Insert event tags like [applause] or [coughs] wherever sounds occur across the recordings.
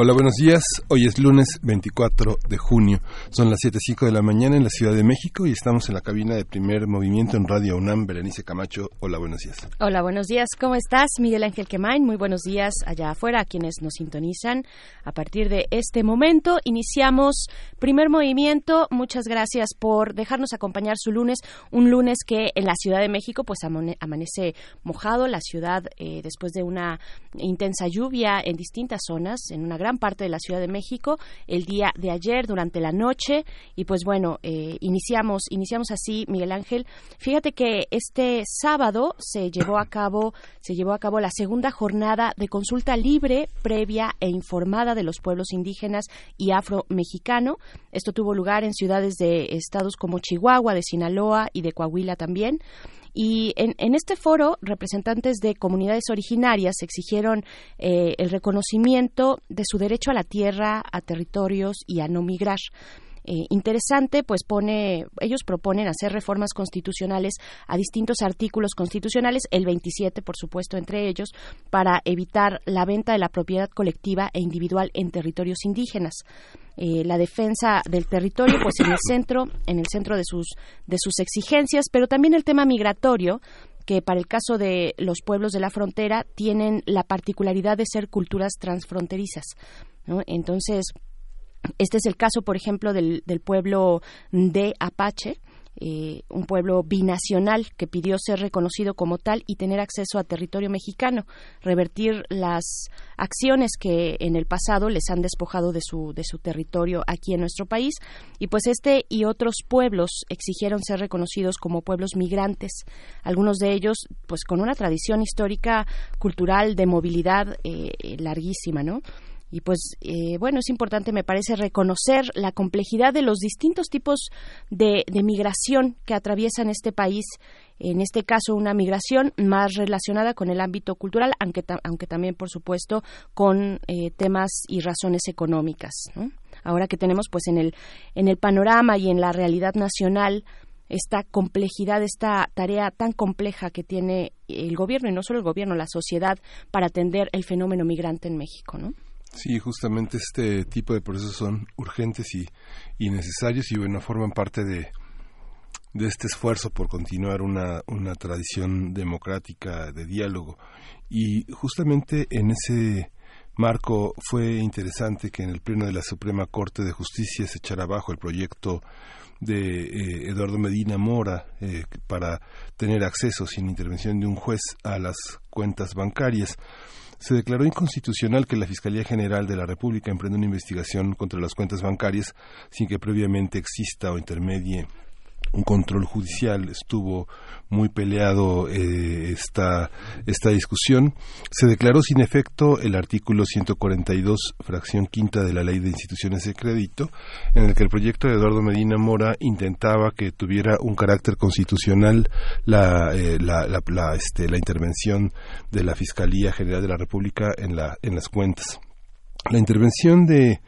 Hola, buenos días. Hoy es lunes 24 de junio. Son las 7.05 de la mañana en la Ciudad de México y estamos en la cabina de primer movimiento en Radio UNAM. Berenice Camacho, hola, buenos días. Hola, buenos días. ¿Cómo estás? Miguel Ángel Quemain, muy buenos días allá afuera a quienes nos sintonizan. A partir de este momento iniciamos primer movimiento. Muchas gracias por dejarnos acompañar su lunes. Un lunes que en la Ciudad de México pues amanece mojado. La ciudad eh, después de una intensa lluvia en distintas zonas, en una gran parte de la Ciudad de México el día de ayer durante la noche. Y pues bueno eh, iniciamos iniciamos así Miguel Ángel. Fíjate que este sábado se llevó a cabo se llevó a cabo la segunda jornada de consulta libre previa e informada de los pueblos indígenas y afro-mexicano. Esto tuvo lugar en ciudades de estados como Chihuahua de Sinaloa y de Coahuila también y en, este foro, representantes de comunidades originarias exigieron eh, el reconocimiento de su derecho a la tierra, a territorios y a no migrar. Eh, interesante, pues pone, ellos proponen hacer reformas constitucionales a distintos artículos constitucionales, el 27, por supuesto, entre ellos, para evitar la venta de la propiedad colectiva e individual en territorios indígenas. Eh, la defensa del territorio, pues en el centro, en el centro de sus de sus exigencias, pero también el tema migratorio que para el caso de los pueblos de la frontera tienen la particularidad de ser culturas transfronterizas. Entonces, este es el caso, por ejemplo, del, del pueblo de Apache, eh, un pueblo binacional que pidió ser reconocido como tal y tener acceso a territorio mexicano, revertir las acciones que en el pasado les han despojado de su, de su territorio aquí en nuestro país. Y pues este y otros pueblos exigieron ser reconocidos como pueblos migrantes, algunos de ellos pues con una tradición histórica, cultural, de movilidad eh, larguísima, ¿no? Y pues, eh, bueno, es importante, me parece, reconocer la complejidad de los distintos tipos de, migración que atraviesan este país. En este caso, una migración más relacionada con el ámbito cultural, aunque, aunque también, por supuesto, con eh, temas y razones económicas. Ahora que tenemos, pues, en el, en el panorama y en la realidad nacional, esta complejidad, esta tarea tan compleja que tiene el gobierno, y no solo el gobierno, la sociedad, para atender el fenómeno migrante en México, ¿no? Sí, justamente este tipo de procesos son urgentes y, y necesarios y bueno, forman parte de, de este esfuerzo por continuar una, una tradición democrática de diálogo. Y justamente en ese marco fue interesante que en el Pleno de la Suprema Corte de Justicia se echara abajo el proyecto de eh, Eduardo Medina Mora eh, para tener acceso sin intervención de un juez a las cuentas bancarias se declaró inconstitucional que la Fiscalía General de la República emprenda una investigación contra las cuentas bancarias sin que previamente exista o intermedie un control judicial. Estuvo muy peleado eh, esta, esta discusión. Se declaró sin efecto el artículo 142, fracción quinta de la Ley de Instituciones de Crédito, en el que el proyecto de Eduardo Medina Mora intentaba que tuviera un carácter constitucional la, eh, la, la, este, la intervención de la Fiscalía General de la República en, la, en las cuentas. La intervención de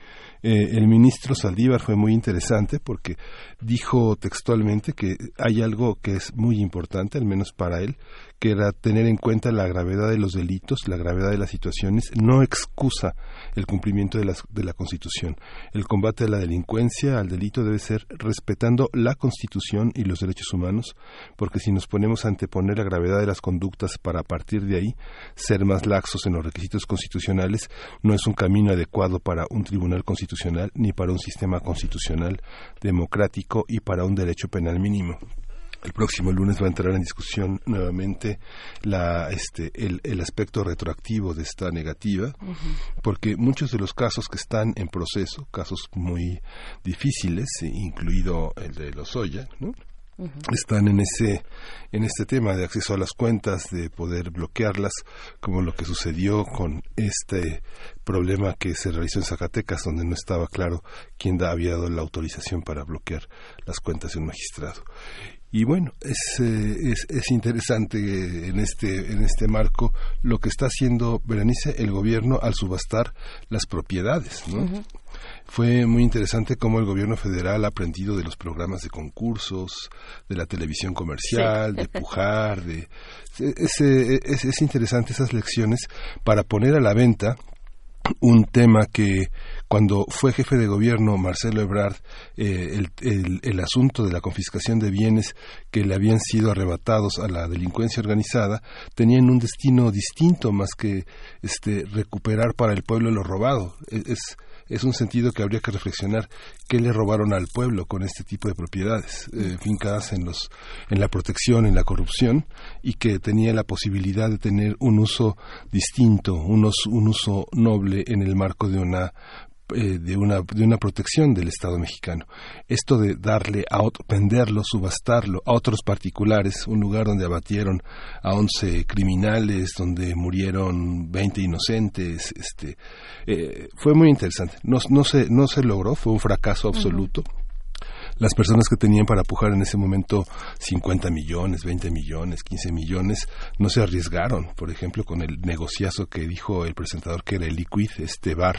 eh, el ministro Saldívar fue muy interesante porque dijo textualmente que hay algo que es muy importante, al menos para él, que era tener en cuenta la gravedad de los delitos, la gravedad de las situaciones, no excusa el cumplimiento de, de la Constitución. El combate a la delincuencia, al delito, debe ser respetando la Constitución y los derechos humanos, porque si nos ponemos a anteponer la gravedad de las conductas para a partir de ahí ser más laxos en los requisitos constitucionales, no es un camino adecuado para un tribunal constitucional ni para un sistema constitucional democrático y para un derecho penal mínimo el próximo lunes va a entrar en discusión nuevamente la, este, el, el aspecto retroactivo de esta negativa, porque muchos de los casos que están en proceso, casos muy difíciles, incluido el de Lozoya, ¿no? están en ese en este tema de acceso a las cuentas, de poder bloquearlas, como lo que sucedió con este problema que se realizó en Zacatecas, donde no estaba claro quién había dado la autorización para bloquear las cuentas de un magistrado. Y bueno, es, eh, es, es, interesante en este, en este marco lo que está haciendo Berenice el gobierno al subastar las propiedades. ¿no? Fue muy interesante cómo el gobierno federal ha aprendido de los programas de concursos, de la televisión comercial, de [laughs] pujar, de... Es, es, es interesante esas lecciones para poner a la venta un tema que cuando fue jefe de gobierno Marcelo Ebrard, eh, el, el, asunto de la confiscación de bienes que le habían sido arrebatados a la delincuencia organizada tenían un destino distinto más que este recuperar para el pueblo lo robado. E, es, es un sentido que habría que reflexionar. Qué le robaron al pueblo con este tipo de propiedades eh, fincadas en los en la protección en la corrupción y que tenía la posibilidad de tener un uso distinto un uso noble en el marco de una eh, de, una, de una protección del Estado mexicano. Esto de darle a otro, venderlo, subastarlo a otros particulares, un lugar donde abatieron a 11 criminales, donde murieron 20 inocentes, este, eh, fue muy interesante. No, no, se, no se logró, fue un fracaso absoluto las personas que tenían para pujar en ese momento 50 millones, 20 millones, 15 millones, no se arriesgaron, por ejemplo, con el negociazo que dijo el presentador que era el Liquid, este bar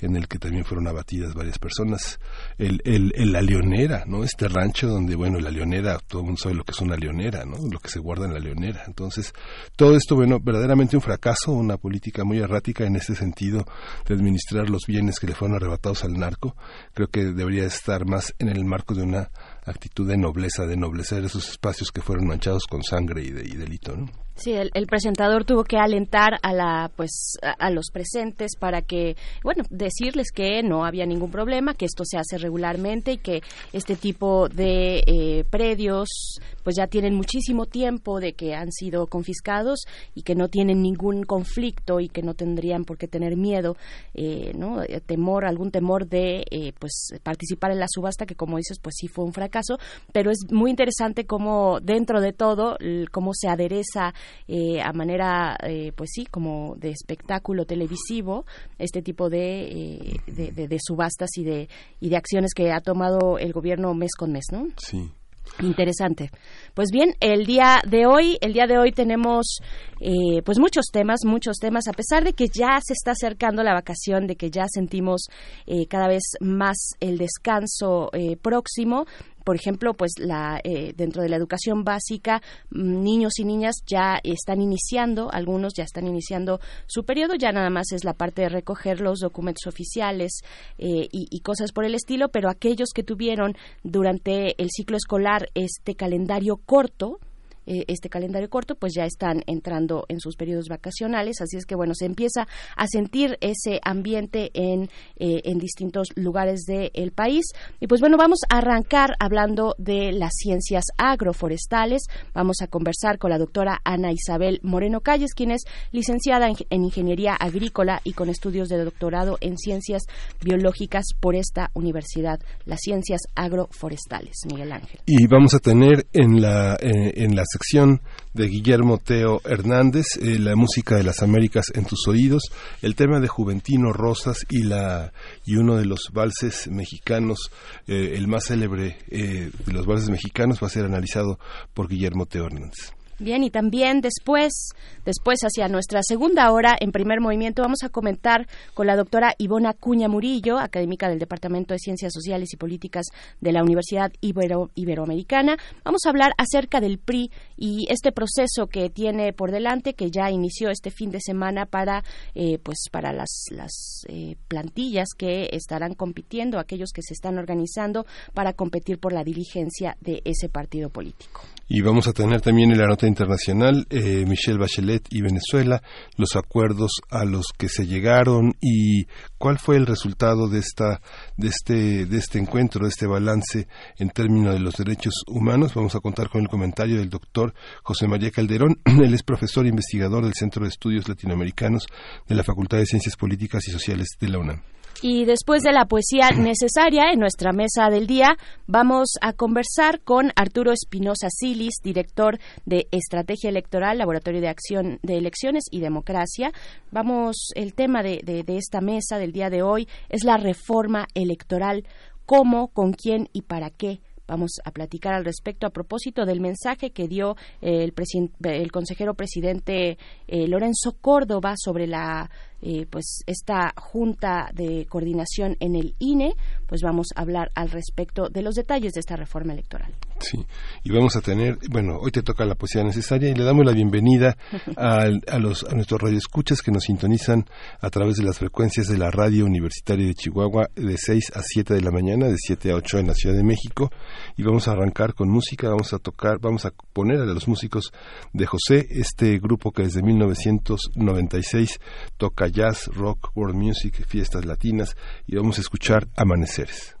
en el que también fueron abatidas varias personas, el, el, la leonera, ¿no? Este rancho donde, bueno, la leonera, todo el mundo sabe lo que es una leonera, ¿no? Lo que se guarda en la leonera. Entonces, todo esto, bueno, verdaderamente un fracaso, una política muy errática en ese sentido de administrar los bienes que le fueron arrebatados al narco. Creo que debería estar más en el marco de una actitud de nobleza, de noblecer esos espacios que fueron manchados con sangre y, de, y delito. ¿no? Sí, el, presentador tuvo que alentar a la, pues, a, los presentes para que, bueno, decirles que no había ningún problema, que esto se hace regularmente y que este tipo de eh, predios, pues ya tienen muchísimo tiempo de que han sido confiscados y que no tienen ningún conflicto y que no tendrían por qué tener miedo, eh, ¿no? Eh, temor, algún temor de, pues, participar en la subasta, que como dices, pues sí fue un fracaso, pero es muy interesante cómo dentro de todo, cómo se adereza eh, a manera, eh, pues sí, como de espectáculo televisivo, este tipo de, eh, de, subastas y de, y de acciones que ha tomado el gobierno mes con mes, ¿no? Sí. Interesante. Pues bien, el día de hoy, el día de hoy tenemos pues muchos temas, muchos temas, a pesar de que ya se está acercando la vacación, de que ya sentimos cada vez más el descanso próximo, por ejemplo, pues la, eh, dentro de la educación básica, mm, niños y niñas ya están iniciando, algunos ya están iniciando su periodo, ya nada más es la parte de recoger los documentos oficiales eh, y, y cosas por el estilo, pero aquellos que tuvieron durante el ciclo escolar este calendario corto, eh, este calendario corto, pues ya están entrando en sus periodos vacacionales, así es que bueno, se empieza a sentir ese ambiente en, eh, en distintos lugares del país. Y pues bueno, vamos a arrancar hablando de las ciencias agroforestales. Vamos a conversar con la doctora Ana Isabel Moreno Calles, quien es licenciada en Ingeniería Agrícola y con estudios de doctorado en Ciencias Biológicas por esta universidad, las ciencias agroforestales. Miguel Ángel. Y vamos a tener en la, eh, en las sección de Guillermo Teo Hernández, eh, la música de las Américas en tus oídos, el tema de Juventino Rosas y la y uno de los valses mexicanos, eh, el más célebre eh, de los valses mexicanos, va a ser analizado por Guillermo Teo Hernández. Bien, y también después, después hacia nuestra segunda hora, en primer movimiento, vamos a comentar con la doctora Ivona Cuña Murillo, académica del Departamento de Ciencias Sociales y Políticas de la Universidad Ibero Iberoamericana. Vamos a hablar acerca del PRI y este proceso que tiene por delante, que ya inició este fin de semana para, eh, pues, para las, las eh, plantillas que estarán compitiendo, aquellos que se están organizando para competir por la diligencia de ese partido político. Y vamos a tener también en la internacional eh, Michelle Bachelet y Venezuela, los acuerdos a los que se llegaron y cuál fue el resultado de esta de este de este encuentro, de este balance en términos de los derechos humanos. Vamos a contar con el comentario del doctor José María Calderón. [clears throat] Él es profesor e investigador del Centro de Estudios Latinoamericanos de la Facultad de Ciencias Políticas y Sociales de la UNAM. Y después de la poesía necesaria en nuestra mesa del día, vamos a conversar con Arturo Espinosa Silis, director de Estrategia Electoral, Laboratorio de Acción de Elecciones y Democracia. Vamos, el tema de, de esta mesa del día de hoy es la reforma electoral. ¿Cómo, con quién y para qué? Vamos a platicar al respecto a propósito del mensaje que dio el, el consejero presidente eh, Lorenzo Córdoba sobre la eh, pues esta junta de coordinación en el INE, pues vamos a hablar al respecto de los detalles de esta reforma electoral. Sí, y vamos a tener, bueno, hoy te toca la poesía necesaria y le damos la bienvenida [laughs] a, los, a nuestros radioescuchas que nos sintonizan a través de las frecuencias de la radio universitaria de Chihuahua de 6 a 7 de la mañana, de 7 a 8 en la Ciudad de México y vamos a arrancar con música, vamos a tocar, vamos a poner a los músicos de José, este grupo que desde 1996 toca jazz, rock, world music, fiestas latinas y vamos a escuchar amaneceres.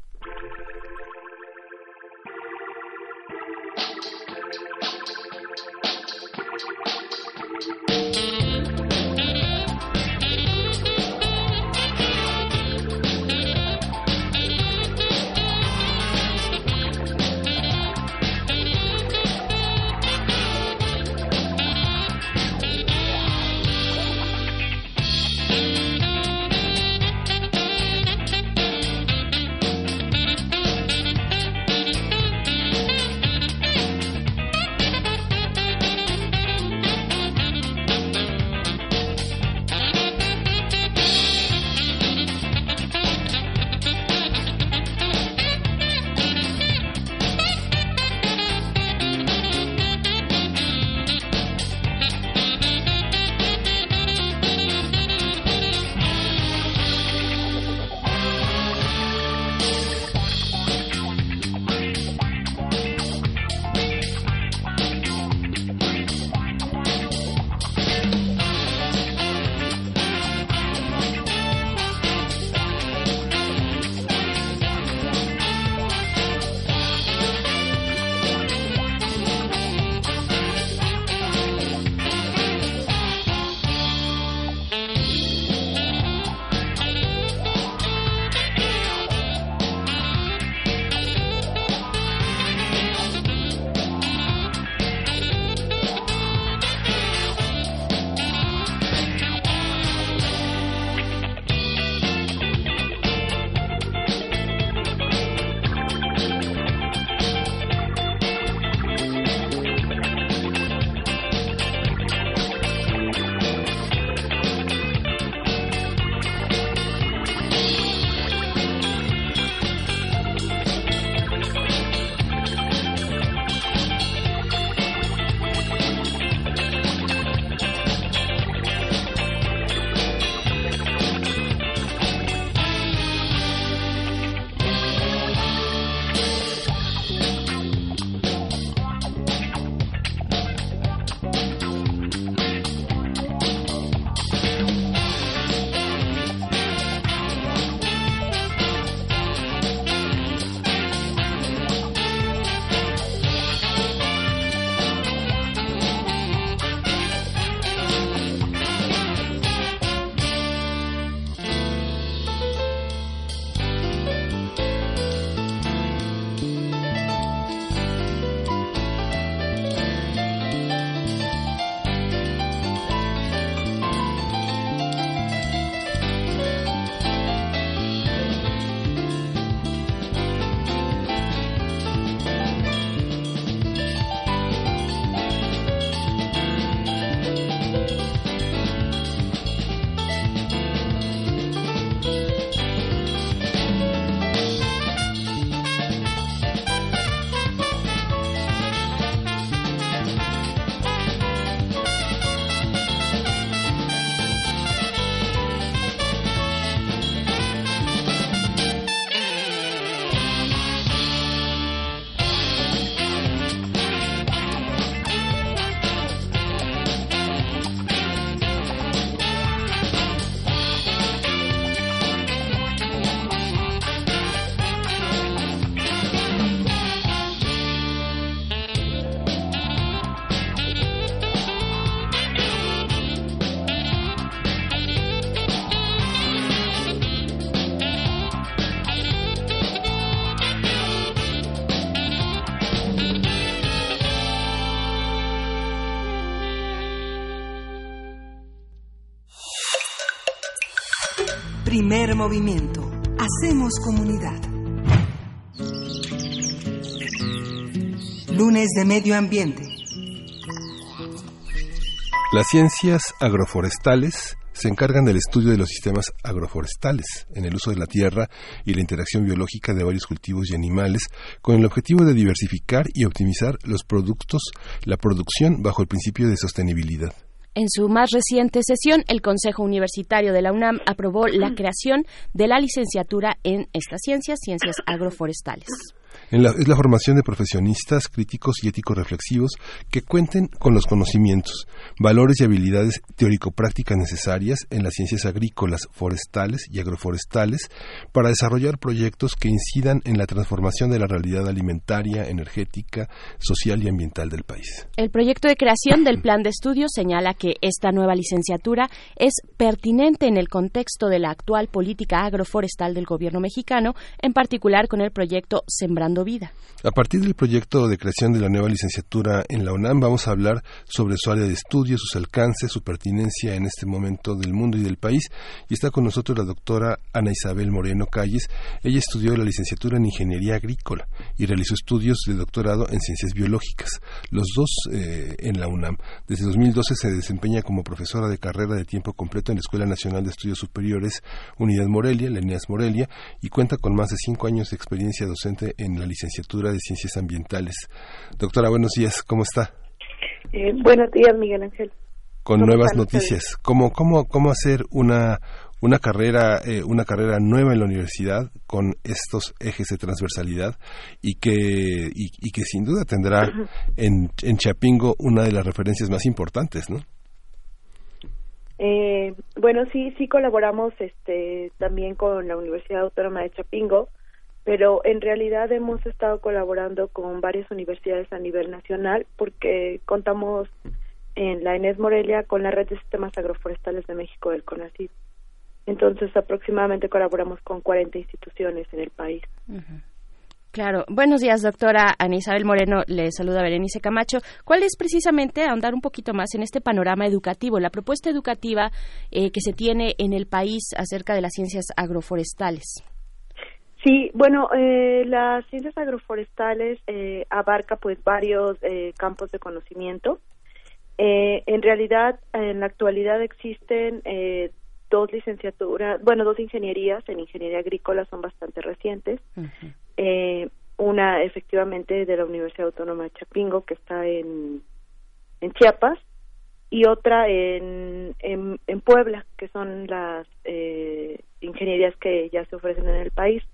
Primer movimiento. Hacemos comunidad. Lunes de Medio Ambiente. Las ciencias agroforestales se encargan del estudio de los sistemas agroforestales en el uso de la tierra y la interacción biológica de varios cultivos y animales con el objetivo de diversificar y optimizar los productos, la producción bajo el principio de sostenibilidad. En su más reciente sesión, el Consejo Universitario de la UNAM aprobó la creación de la licenciatura en estas ciencias, ciencias agroforestales es la formación de profesionistas, críticos y éticos reflexivos que cuenten con los conocimientos, valores y habilidades teórico-prácticas necesarias en las ciencias agrícolas, forestales y agroforestales para desarrollar proyectos que incidan en la transformación de la realidad alimentaria, energética, social y ambiental del país. El proyecto de creación del plan de estudio señala que esta nueva licenciatura es pertinente en el contexto de la actual política agroforestal del gobierno mexicano, en particular con el proyecto A partir del proyecto de creación de la nueva licenciatura en la UNAM vamos a hablar sobre su área de estudio, sus alcances, su pertinencia en este momento del mundo y del país. Y está con nosotros la doctora Ana Isabel Moreno Calles. Ella estudió la licenciatura en Ingeniería Agrícola y realizó estudios de doctorado en Ciencias Biológicas, los dos eh, en la UNAM. Desde 2012 se desempeña como profesora de carrera de tiempo completo en la Escuela Nacional de Estudios Superiores Unidad Morelia, la Morelia, y cuenta con más de cinco años de experiencia docente en la licenciatura de Ciencias Ambientales. Doctora, buenos días, ¿cómo está? Eh, buenos días, Miguel Ángel. Con nuevas noticias. ¿Cómo, cómo, ¿Cómo hacer una, una, carrera, eh, una carrera nueva en la universidad con estos ejes de transversalidad y que, y, que sin duda tendrá en, en Chapingo una de las referencias más importantes, ¿no? Eh, bueno, sí, sí colaboramos este, también con la Universidad Autónoma de Chapingo pero en realidad hemos estado colaborando con varias universidades a nivel nacional porque contamos en la ENES Morelia con la Red de Sistemas Agroforestales de México del CONACYT. Entonces, aproximadamente colaboramos con 40 instituciones en el país. Claro. Buenos días, doctora Ana Isabel Moreno. Le saluda Berenice Camacho. ¿Cuál es precisamente, ahondar un poquito más en este panorama educativo, la propuesta educativa eh, que se tiene en el país acerca de las ciencias agroforestales? Sí, bueno, eh, las ciencias agroforestales eh, abarca pues varios eh, campos de conocimiento. Eh, en realidad, en la actualidad existen eh, dos licenciaturas, bueno, dos ingenierías en ingeniería agrícola son bastante recientes. eh, una efectivamente de la Universidad Autónoma de Chapingo que está en, en Chiapas y otra en, en, en Puebla que son las eh, ingenierías que ya se ofrecen en el país.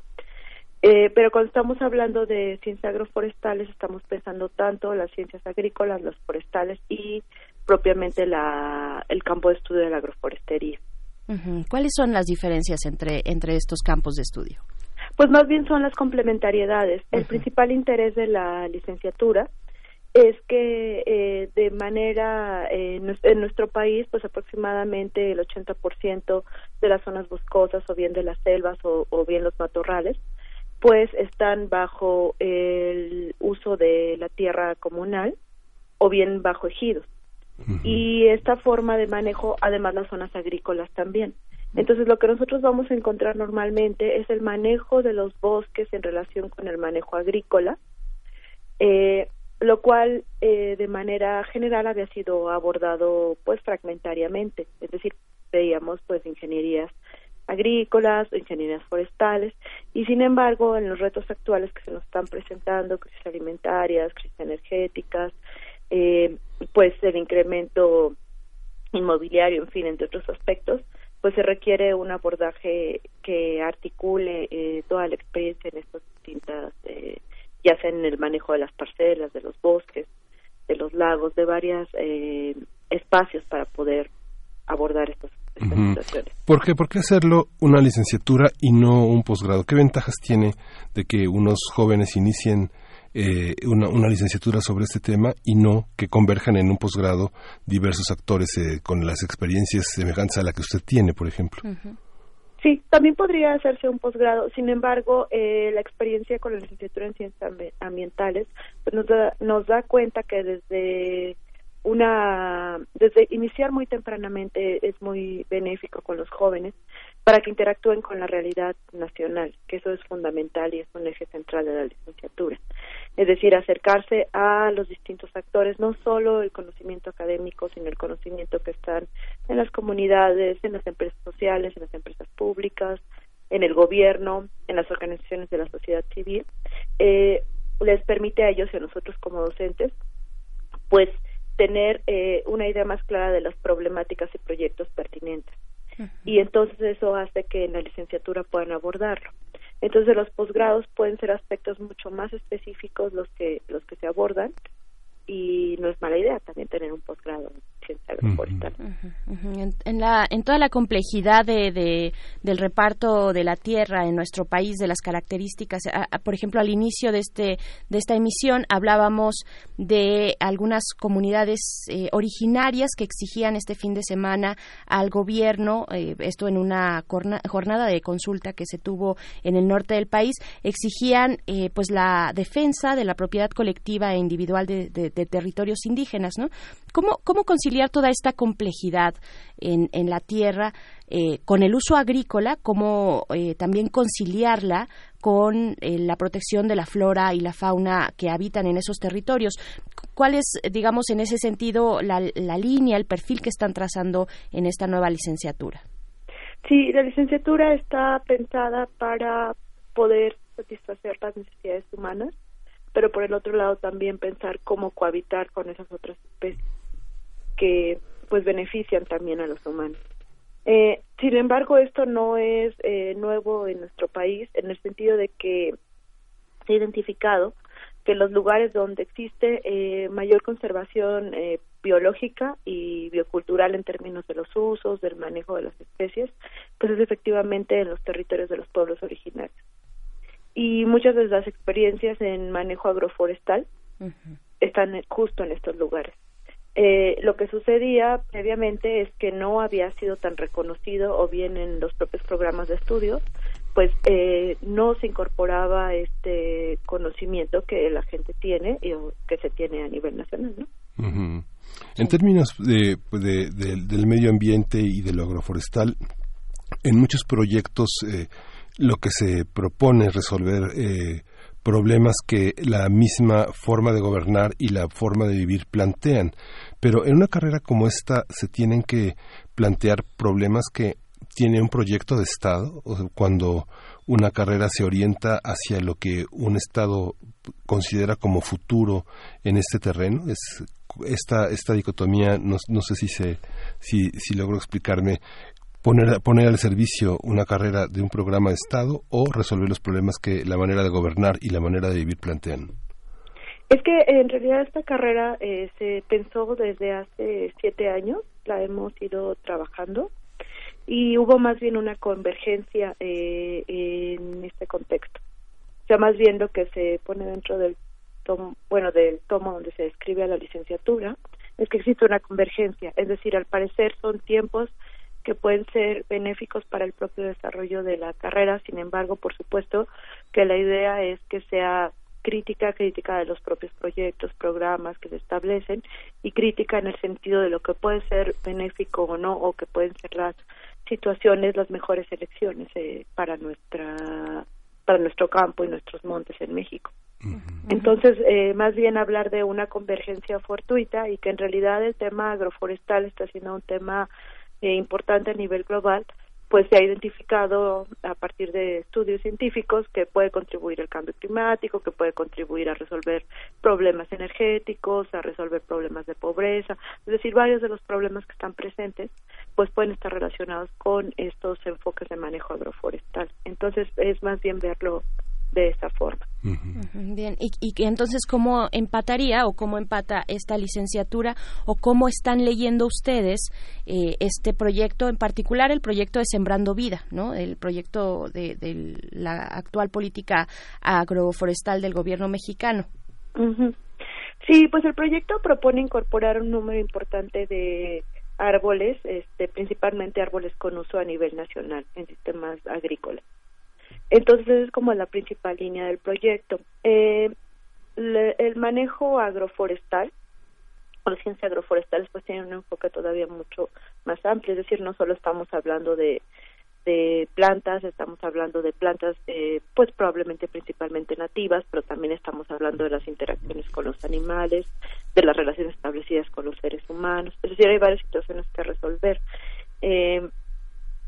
Eh, pero cuando estamos hablando de ciencias agroforestales, estamos pensando tanto las ciencias agrícolas, las forestales y propiamente la, el campo de estudio de la agroforestería. ¿Cuáles son las diferencias entre, entre estos campos de estudio? Pues más bien son las complementariedades. El principal interés de la licenciatura es que eh, de manera eh, en nuestro país pues aproximadamente el 80% de las zonas boscosas o bien de las selvas o, o bien los matorrales pues están bajo el uso de la tierra comunal o bien bajo ejidos. Y esta forma de manejo, además las zonas agrícolas también. Entonces, lo que nosotros vamos a encontrar normalmente es el manejo de los bosques en relación con el manejo agrícola, eh, lo cual eh, de manera general había sido abordado pues fragmentariamente, es decir, veíamos pues ingenierías agrícolas, ingenierías forestales, y sin embargo, en los retos actuales que se nos están presentando, crisis alimentarias, crisis energéticas, eh, pues el incremento inmobiliario, en fin, entre otros aspectos, pues se requiere un abordaje que articule eh, toda la experiencia en estas distintas, eh, ya sea en el manejo de las parcelas, de los bosques, de los lagos, de varios eh, espacios para poder abordar estos ¿Por qué? ¿Por qué hacerlo una licenciatura y no un posgrado? ¿Qué ventajas tiene de que unos jóvenes inicien eh, una, licenciatura sobre este tema y no que converjan en un posgrado diversos actores eh, con las experiencias semejantes a la que usted tiene, por ejemplo? Sí, también podría hacerse un posgrado. Sin embargo, eh, la experiencia con la licenciatura en ciencias ambientales pues nos, da, nos da cuenta que desde una desde iniciar muy tempranamente es muy benéfico con los jóvenes para que interactúen con la realidad nacional, que eso es fundamental y es un eje central de la licenciatura. Es decir, acercarse a los distintos actores, no solo el conocimiento académico, sino el conocimiento que están en las comunidades, en las empresas sociales, en las empresas públicas, en el gobierno, en las organizaciones de la sociedad civil, eh, les permite a ellos y a nosotros como docentes, pues tener eh, una idea más clara de las problemáticas y proyectos pertinentes y entonces eso hace que en la licenciatura puedan abordarlo. Entonces los posgrados pueden ser aspectos mucho más específicos los que los que se abordan y no es mala idea también tener un posgrado en, la, en toda la complejidad de, del reparto de la tierra en nuestro país, de las características, por ejemplo, al inicio de, este, de esta emisión hablábamos de algunas comunidades eh, originarias que exigían este fin de semana al gobierno, eh, esto en una jornada de consulta que se tuvo en el norte del país, exigían eh, pues la defensa de la propiedad colectiva e individual de, de, territorios indígenas, ¿no? ¿Cómo, cómo toda esta complejidad en, la tierra eh, con el uso agrícola, como eh, también conciliarla con eh, la protección de la flora y la fauna que habitan en esos territorios. ¿Cuál es, digamos, en ese sentido, la, la línea, el perfil que están trazando en esta nueva licenciatura? Sí, la licenciatura está pensada para poder satisfacer las necesidades humanas, pero por el otro lado también pensar cómo cohabitar con esas otras especies que pues benefician también a los humanos. Eh, sin embargo, esto no es eh, nuevo en nuestro país en el sentido de que se ha identificado que los lugares donde existe eh, mayor conservación eh, biológica y biocultural en términos de los usos, del manejo de las especies, pues es efectivamente en los territorios de los pueblos originarios. Y muchas de las experiencias en manejo agroforestal están justo en estos lugares. Eh, lo que sucedía previamente es que no había sido tan reconocido o bien en los propios programas de estudio pues eh, no se incorporaba este conocimiento que la gente tiene y que se tiene a nivel nacional ¿no? en términos de, pues, de, del medio ambiente y de lo agroforestal en muchos proyectos eh, lo que se propone es resolver eh, problemas que la misma forma de gobernar y la forma de vivir plantean. Pero en una carrera como esta se tienen que plantear problemas que tiene un proyecto de Estado, cuando una carrera se orienta hacia lo que un Estado considera como futuro en este terreno. Es, esta, esta dicotomía, no, no sé si, se, si, si logro explicarme, poner, poner al servicio una carrera de un programa de Estado o resolver los problemas que la manera de gobernar y la manera de vivir plantean? Es que en realidad esta carrera eh, se pensó desde hace siete años, la hemos ido trabajando y hubo más bien una convergencia eh, en este contexto. O sea, más bien lo que se pone dentro del tomo, bueno, del tomo donde se describe a la licenciatura, es que existe una convergencia, es decir, al parecer son tiempos que pueden ser benéficos para el propio desarrollo de la carrera. Sin embargo, por supuesto que la idea es que sea crítica, crítica de los propios proyectos, programas que se establecen y crítica en el sentido de lo que puede ser benéfico o no o que pueden ser las situaciones, las mejores elecciones eh, para nuestra para nuestro campo y nuestros montes en México. Entonces, eh, más bien hablar de una convergencia fortuita y que en realidad el tema agroforestal está siendo un tema eh, importante a nivel global, pues se ha identificado a partir de estudios científicos que puede contribuir al cambio climático, que puede contribuir a resolver problemas energéticos, a resolver problemas de pobreza, es decir, varios de los problemas que están presentes, pues pueden estar relacionados con estos enfoques de manejo agroforestal. Entonces es más bien verlo de esa forma. Bien, y, entonces, ¿cómo empataría o cómo empata esta licenciatura o cómo están leyendo ustedes eh, este proyecto, en particular el proyecto de Sembrando Vida, ¿no? el proyecto de, la actual política agroforestal del gobierno mexicano? Sí, pues el proyecto propone incorporar un número importante de árboles, este, principalmente árboles con uso a nivel nacional en sistemas agrícolas. Entonces es como la principal línea del proyecto. Eh, el manejo agroforestal o la ciencia agroforestal pues tiene un enfoque todavía mucho más amplio, es decir, no solo estamos hablando de de plantas, estamos hablando de plantas eh, pues probablemente principalmente nativas, pero también estamos hablando de las interacciones con los animales, de las relaciones establecidas con los seres humanos, es decir, hay varias situaciones que resolver. Eh,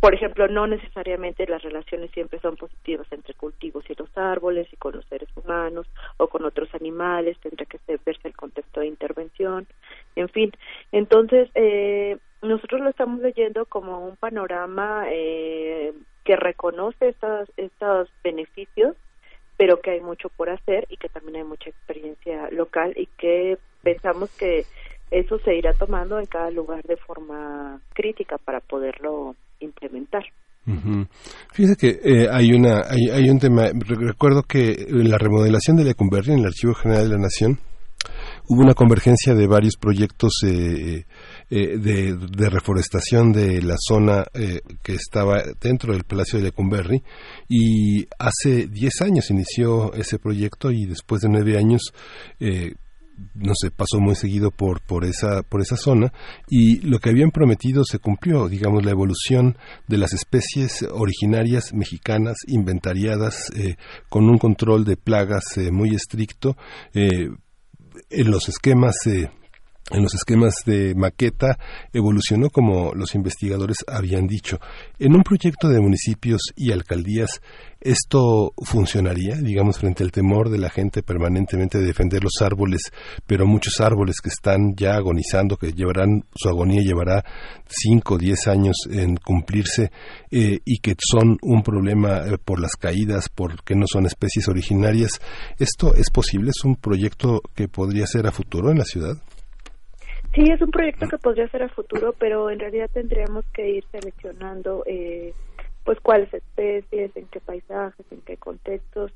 por ejemplo, no necesariamente las relaciones siempre son positivas entre cultivos y los árboles y con los seres humanos o con otros animales, tendrá que verse el contexto de intervención, en fin. Entonces, eh, nosotros lo estamos leyendo como un panorama eh, que reconoce estos, estos beneficios, pero que hay mucho por hacer y que también hay mucha experiencia local y que pensamos que eso se irá tomando en cada lugar de forma crítica para poderlo implementar. Fíjese que eh, hay una hay, hay, un tema recuerdo que en la remodelación de Lecumberri en el Archivo General de la Nación hubo una convergencia de varios proyectos eh, eh, de, reforestación de la zona que estaba dentro del Palacio de Lecumberri y hace 10 años inició ese proyecto y después de nueve años no sé, pasó muy seguido por, por, esa, por esa zona y lo que habían prometido se cumplió, digamos, la evolución de las especies originarias mexicanas inventariadas eh, con un control de plagas eh, muy estricto eh, en los esquemas en los esquemas de maqueta evolucionó como los investigadores habían dicho. En un proyecto de municipios y alcaldías, ¿esto funcionaría, digamos, frente al temor de la gente permanentemente de defender los árboles, pero muchos árboles que están ya agonizando, que llevarán, su agonía llevará 5 o 10 años en cumplirse eh, y que son un problema eh, por las caídas, porque no son especies originarias? ¿Esto es posible? ¿Es un proyecto que podría ser a futuro en la ciudad? Sí, es un proyecto que podría ser a futuro, pero en realidad tendríamos que ir seleccionando eh, pues cuáles especies, en qué paisajes, en qué contextos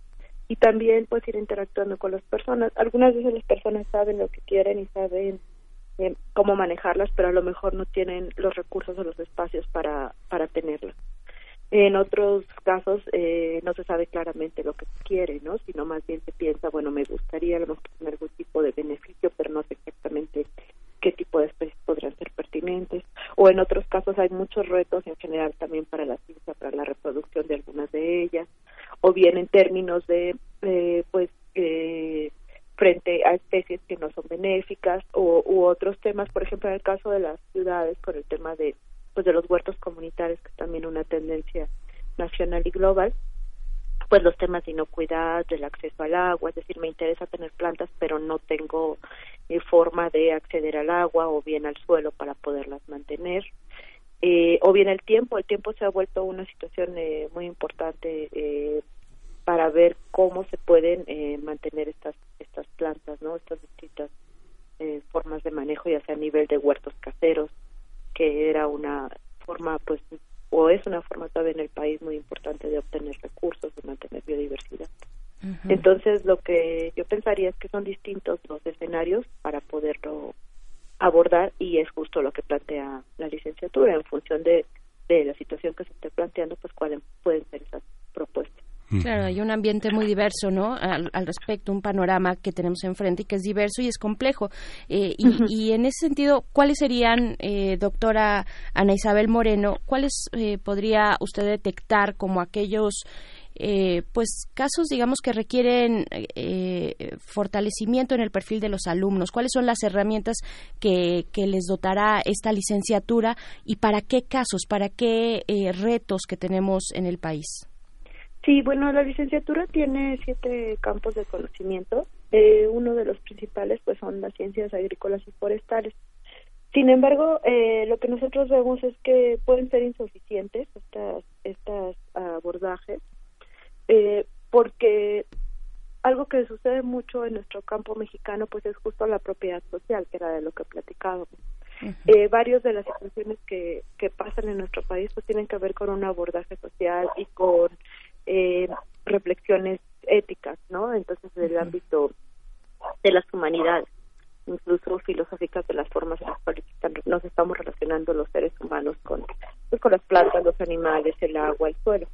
y también pues ir interactuando con las personas. Algunas veces las personas saben lo que quieren y saben eh, cómo manejarlas, pero a lo mejor no tienen los recursos o los espacios para para tenerlas. En otros casos eh, no se sabe claramente lo que se quiere, ¿no? Sino más bien se piensa, bueno, me gustaría a lo mejor tener algún tipo de beneficio, pero no sé exactamente qué tipo de especies podrían ser pertinentes o en otros casos hay muchos retos en general también para la ciencia para la reproducción de algunas de ellas o bien en términos de eh, pues eh, frente a especies que no son benéficas o u otros temas por ejemplo en el caso de las ciudades con el tema de pues de los huertos comunitarios que es también una tendencia nacional y global pues los temas de inocuidad, del acceso al agua, es decir, me interesa tener plantas, pero no tengo forma de acceder al agua o bien al suelo para poderlas mantener. Eh, o bien el tiempo, el tiempo se ha vuelto una situación eh, muy importante eh, para ver cómo se pueden eh, mantener estas estas plantas, no, estas distintas eh, formas de manejo, ya sea a nivel de huertos caseros, que era una forma pues o es una forma todavía en el país muy importante de obtener recursos, de mantener biodiversidad. Entonces, lo que yo pensaría es que son distintos los escenarios para poderlo abordar y es justo lo que plantea la licenciatura en función de, de la situación que se esté planteando, pues cuáles pueden ser esas propuestas. Claro, hay un ambiente muy diverso, ¿no? Al, respecto, un panorama que tenemos enfrente y que es diverso y es complejo. Eh, y, en ese sentido, ¿cuáles serían, eh, doctora Ana Isabel Moreno, cuáles eh, podría usted detectar como aquellos pues casos digamos que requieren fortalecimiento en el perfil de los alumnos cuáles son las herramientas que, que les dotará esta licenciatura y para qué casos para qué retos que tenemos en el país Sí, bueno, la licenciatura tiene siete campos de conocimiento. Eh, uno de los principales, pues, son las ciencias agrícolas y forestales. Sin embargo, eh, lo que nosotros vemos es que pueden ser insuficientes estas, estas abordajes, eh, porque algo que sucede mucho en nuestro campo mexicano, pues, es justo la propiedad social, que era de lo que platicábamos. eh, varios de las situaciones que, que pasan en nuestro país pues tienen que ver con un abordaje social y con eh, reflexiones éticas, ¿no? Entonces, del ámbito de las humanidades, incluso filosóficas de las formas en las cuales nos estamos relacionando los seres humanos con, pues, con las plantas, los animales, el agua, el suelo.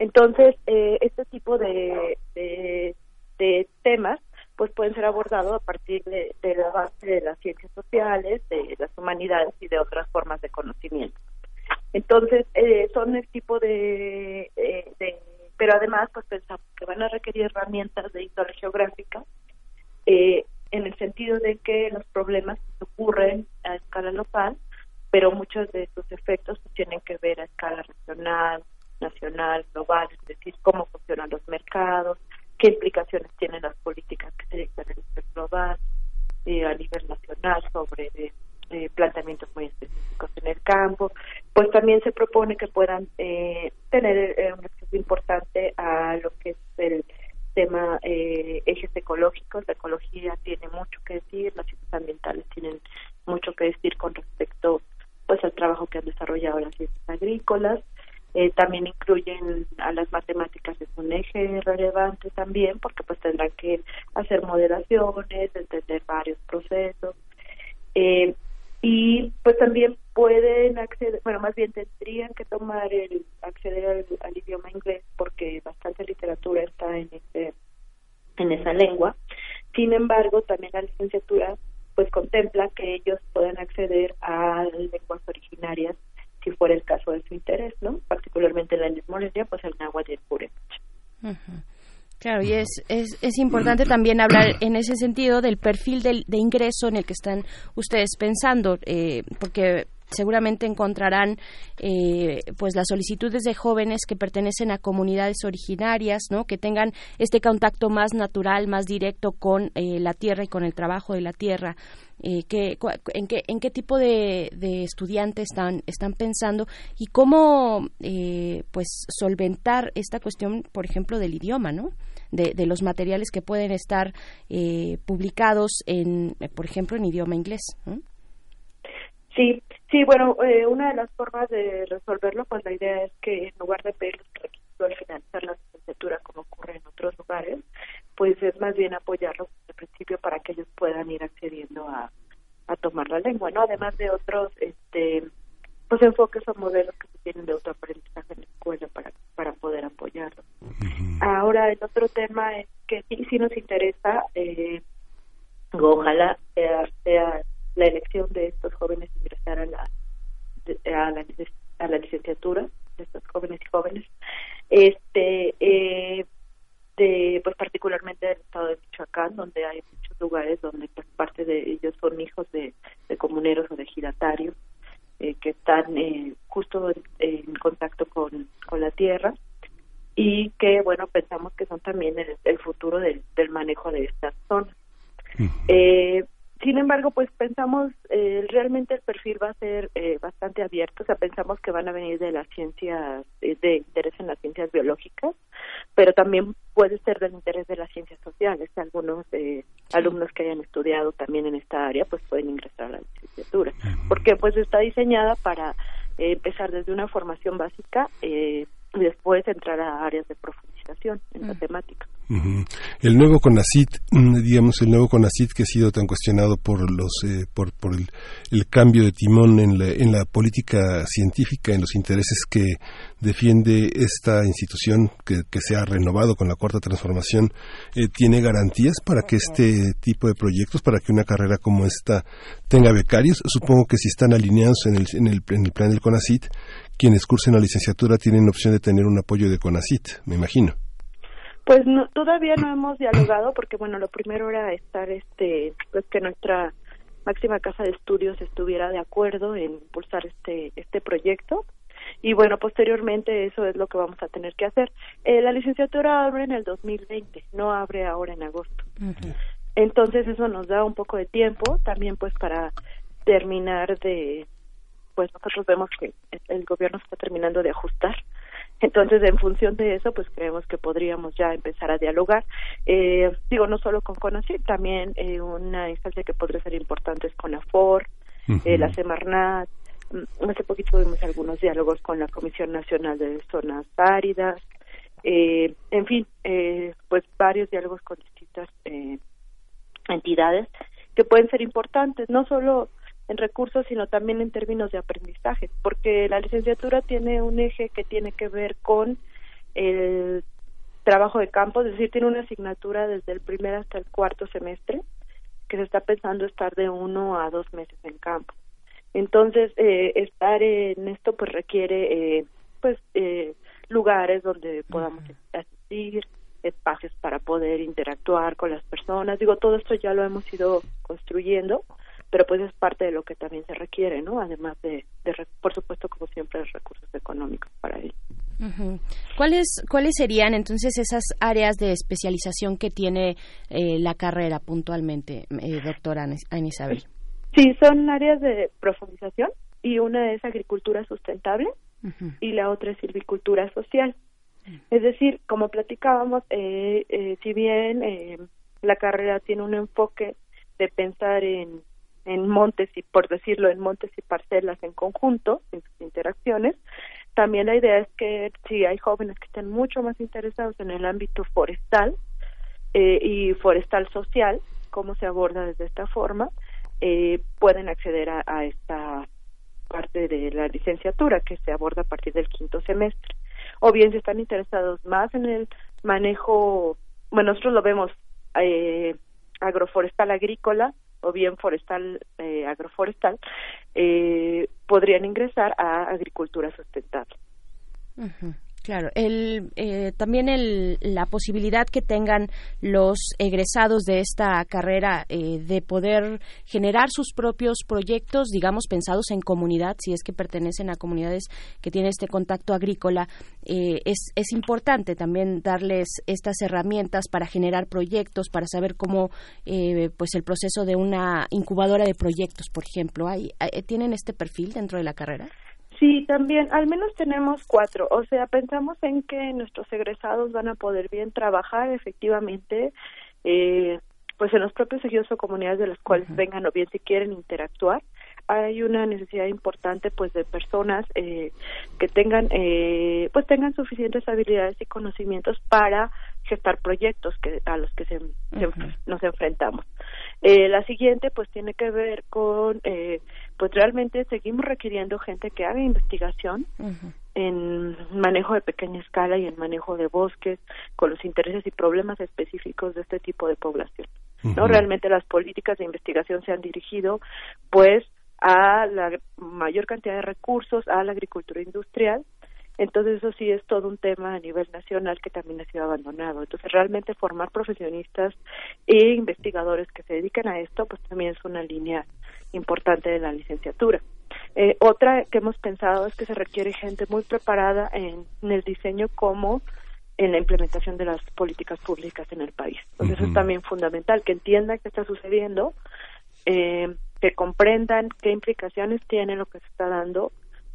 Entonces, eh, este tipo de, de, de, temas pues pueden ser abordados a partir de, de la base de las ciencias sociales, de las humanidades y de otras formas de conocimiento. Entonces, eh, son el tipo de, de, Pero además, pues pensamos que van a requerir herramientas de índole geográfica, eh, en el sentido de que los problemas ocurren a escala local, pero muchos de sus efectos pues, tienen que ver a escala regional, nacional, global, es decir, cómo funcionan los mercados, qué implicaciones tienen las políticas que se dictan a nivel global, eh, a nivel nacional sobre eh, eh, planteamientos muy específicos en el campo, pues también se propone que puedan eh, tener eh, un acceso importante a lo que es el tema ejes ecológicos. La ecología tiene mucho que decir, las ciencias ambientales tienen mucho que decir con respecto pues al trabajo que han desarrollado las ciencias agrícolas. también incluyen a las matemáticas es un eje relevante también porque pues tendrán que hacer modelaciones, entender varios procesos. Eh, y pues también pueden acceder, bueno, más bien tendrían que tomar el acceder al, idioma inglés porque bastante literatura está en ese en esa lengua. Sin embargo, también la licenciatura pues contempla que ellos puedan acceder a lenguas originarias si fuera el caso de su interés, ¿no? Particularmente la Morelia, pues el náhuatl y el. Claro, y es, es, es, importante también hablar en ese sentido del perfil del, de ingreso en el que están ustedes pensando, eh, porque seguramente encontrarán eh, pues las solicitudes de jóvenes que pertenecen a comunidades originarias no que tengan este contacto más natural más directo con eh, la tierra y con el trabajo de la tierra. Eh, que, en, qué, en qué tipo de, de, estudiantes están, están pensando y cómo eh, pues solventar esta cuestión por ejemplo del idioma no de, de los materiales que pueden estar eh, publicados en por ejemplo en idioma inglés Sí, sí, bueno, eh, una de las formas de resolverlo, pues la idea es que en lugar de pedir los requisitos al finalizar la licenciatura, como ocurre en otros lugares, pues es más bien apoyarlos desde el principio para que ellos puedan ir accediendo a, a tomar la lengua, ¿no? Además de otros, este, pues enfoques o modelos que se tienen de autoaprendizaje en la escuela para, para poder apoyarlos. Ahora, el otro tema es que sí, sí nos interesa, eh, ojalá sea, sea la elección de estos jóvenes ingresar a la a la, a la licenciatura de estos jóvenes y jóvenes. Este eh, de pues particularmente del estado de Michoacán donde hay muchos lugares donde pues parte de ellos son hijos de, de comuneros o de giratarios eh, que están eh, justo en, contacto con, con la tierra y que bueno pensamos que son también el, el futuro del, del manejo de estas zonas. Eh, sin embargo, pues pensamos, eh, realmente el perfil va a ser eh, bastante abierto, o sea, pensamos que van a venir de las ciencias, de interés en las ciencias biológicas, pero también puede ser del interés de las ciencias sociales. Algunos eh, alumnos que hayan estudiado también en esta área, pues pueden ingresar a la licenciatura, porque pues está diseñada para empezar desde una formación básica y después entrar a áreas de profundización en la temática. El nuevo CONACIT, mm, digamos, el nuevo CONACIT que ha sido tan cuestionado por los, eh, por, por el, cambio de timón en la, en la política científica, en los intereses que defiende esta institución que, que se ha renovado con la cuarta transformación, eh, ¿tiene garantías para que este tipo de proyectos, para que una carrera como esta tenga becarios? Supongo que si están alineados en el, en el, en el plan del CONACIT, quienes cursen la licenciatura tienen opción de tener un apoyo de CONACIT, me imagino. Pues todavía no hemos dialogado porque bueno, lo primero era estar este pues que nuestra máxima casa de estudios estuviera de acuerdo en impulsar este este proyecto y bueno, posteriormente eso es lo que vamos a tener que hacer. Eh, la licenciatura abre en el 2020, no abre ahora en agosto. Entonces eso nos da un poco de tiempo también pues para terminar de pues nosotros vemos que el gobierno está terminando de ajustar entonces, en función de eso, pues creemos que podríamos ya empezar a dialogar. Eh, digo, no solo con CONACYT, también eh, una instancia que podría ser importante es con AFOR, eh, la Semarnat. Mm, hace poquito tuvimos algunos diálogos con la Comisión Nacional de Zonas Áridas. Eh, en fin, eh, pues varios diálogos con distintas eh, entidades que pueden ser importantes, no solo en recursos, sino también en términos de aprendizaje, porque la licenciatura tiene un eje que tiene que ver con el trabajo de campo, es decir, tiene una asignatura desde el primer hasta el cuarto semestre, que se está pensando estar de uno a dos meses en campo. Entonces, eh, estar en esto pues requiere eh, pues eh, lugares donde podamos asistir, espacios para poder interactuar con las personas. Digo, todo esto ya lo hemos ido construyendo, pero pues es parte de lo que también se requiere, ¿no? Además de, por supuesto, como siempre, recursos económicos para ello. ¿Cuáles, ¿Cuáles serían entonces esas áreas de especialización que tiene la carrera puntualmente, doctora Ana Isabel? Sí, son áreas de profundización y una es agricultura sustentable y la otra es silvicultura social. Es decir, como platicábamos, eh, eh, si bien eh, la carrera tiene un enfoque de pensar en, en montes y, por decirlo, en montes y parcelas en conjunto, en sus interacciones, también la idea es que si hay jóvenes que estén mucho más interesados en el ámbito forestal y forestal social, cómo se aborda desde esta forma, eh, pueden acceder a, esta parte de la licenciatura que se aborda a partir del quinto semestre. O bien si están interesados más en el manejo, bueno, nosotros lo vemos eh, agroforestal agrícola o bien forestal eh, agroforestal, eh, podrían ingresar a agricultura sustentable. Claro, el, eh, también el, la posibilidad que tengan los egresados de esta carrera eh, de poder generar sus propios proyectos, digamos, pensados en comunidad, si es que pertenecen a comunidades que tienen este contacto agrícola, eh, es, es importante también darles estas herramientas para generar proyectos, para saber cómo, pues, el proceso de una incubadora de proyectos, por ejemplo, ¿hay, ¿tienen este perfil dentro de la carrera? Sí, también, al menos tenemos cuatro. O sea, pensamos en que nuestros egresados van a poder bien trabajar efectivamente, eh, pues en los propios ejidos o comunidades de las cuales vengan o bien si quieren interactuar. Hay una necesidad importante, pues, de personas eh, que tengan, eh, pues, tengan suficientes habilidades y conocimientos para gestar proyectos que a los que se, nos enfrentamos. Eh, la siguiente pues tiene que ver con eh, pues realmente seguimos requiriendo gente que haga investigación en manejo de pequeña escala y en manejo de bosques con los intereses y problemas específicos de este tipo de población. No realmente las políticas de investigación se han dirigido pues a la mayor cantidad de recursos a la agricultura industrial entonces eso sí es todo un tema a nivel nacional que también ha sido abandonado. Entonces realmente formar profesionistas e investigadores que se dediquen a esto, pues también es una línea importante de la licenciatura. Eh, otra que hemos pensado es que se requiere gente muy preparada en, el diseño como en la implementación de las políticas públicas en el país. Entonces eso es también fundamental, que entiendan qué está sucediendo, eh, que comprendan qué implicaciones tiene lo que se está dando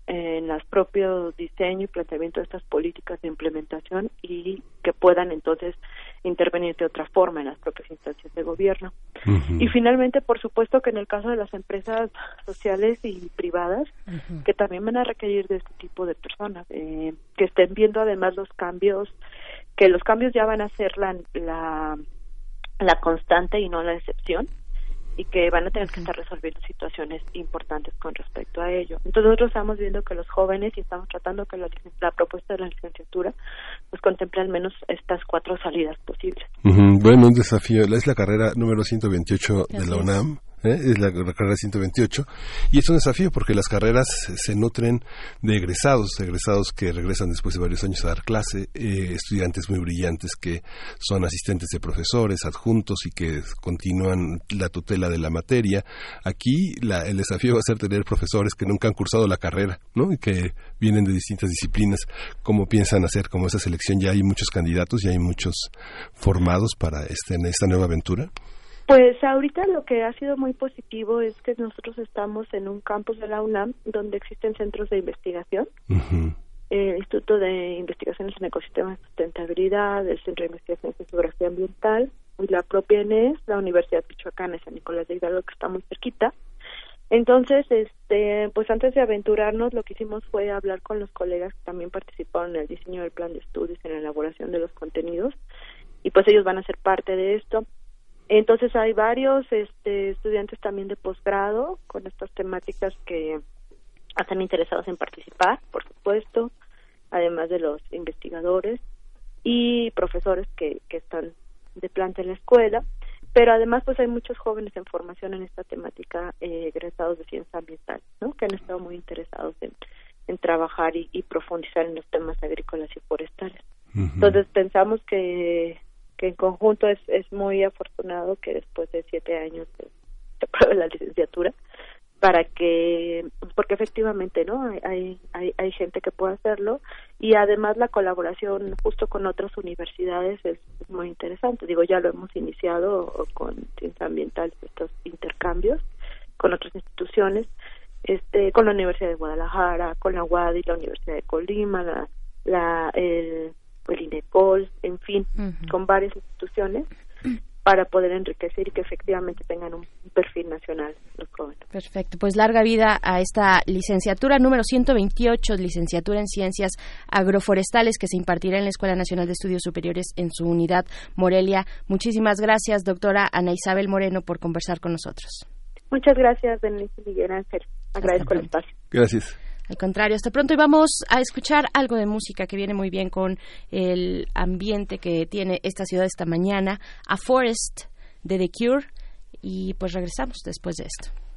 en los propios diseño y planteamiento de estas políticas de implementación y que puedan entonces intervenir de otra forma en las propias instancias de gobierno. Y finalmente, por supuesto que en el caso de las empresas sociales y privadas, que también van a requerir de este tipo de personas, eh, que estén viendo además los cambios, que los cambios ya van a ser la, la, la constante y no la excepción y que van a tener que estar resolviendo situaciones importantes con respecto a ello. Entonces nosotros estamos viendo que los jóvenes y estamos tratando que la, propuesta de la licenciatura pues contemple al menos estas cuatro salidas posibles. Bueno, un desafío, es la carrera número 128 de la UNAM. ¿Eh? es la, carrera 128, y es un desafío porque las carreras se nutren de egresados, egresados que regresan después de varios años a dar clase, eh, estudiantes muy brillantes que son asistentes de profesores, adjuntos y que continúan la tutela de la materia. Aquí el desafío va a ser tener profesores que nunca han cursado la carrera, ¿no? Y que vienen de distintas disciplinas. ¿Cómo piensan hacer como esa selección? Ya hay muchos candidatos, ya hay muchos formados para este, esta nueva aventura. Pues ahorita lo que ha sido muy positivo es que nosotros estamos en un campus de la UNAM donde existen centros de investigación. El Instituto de Investigaciones en Ecosistemas y Sustentabilidad, el Centro de Investigación en Geografía Ambiental y la propia ENES, la Universidad Michoacana de San Nicolás de Hidalgo, que está muy cerquita. Entonces, este, pues antes de aventurarnos, lo que hicimos fue hablar con los colegas que también participaron en el diseño del plan de estudios, en la elaboración de los contenidos, y pues ellos van a ser parte de esto. Entonces hay varios este, estudiantes también de posgrado con estas temáticas que están interesados en participar, por supuesto, además de los investigadores y profesores que, que están de planta en la escuela. pero además pues hay muchos jóvenes en formación en esta temática eh, egresados de ciencia ambiental, ¿no? Que han estado muy interesados en, en trabajar y, y, en los temas agrícolas y forestales. Entonces pensamos que, que en conjunto es, es muy afortunado que después de siete años se, se la licenciatura para que porque efectivamente no hay, hay hay gente que puede hacerlo y además la colaboración justo con otras universidades es, muy interesante. Digo ya lo hemos iniciado con ciencia ambiental estos intercambios con otras instituciones este con la Universidad de Guadalajara con la UADI la Universidad de Colima la, la el, el INECOL en fin con varias instituciones para poder enriquecer y que efectivamente tengan un perfil nacional los jóvenes. Perfecto, pues larga vida a esta licenciatura número 128, licenciatura en Ciencias Agroforestales que se impartirá en la Escuela Nacional de Estudios Superiores en su unidad Morelia. Muchísimas gracias, doctora Ana Isabel Moreno, por conversar con nosotros. Muchas gracias, Denise Miguel Ángel. Agradezco el espacio. Gracias. Al contrario, hasta pronto y vamos a escuchar algo de música que viene muy bien con el ambiente que tiene esta ciudad esta mañana, A Forest de The Cure y pues regresamos después de esto.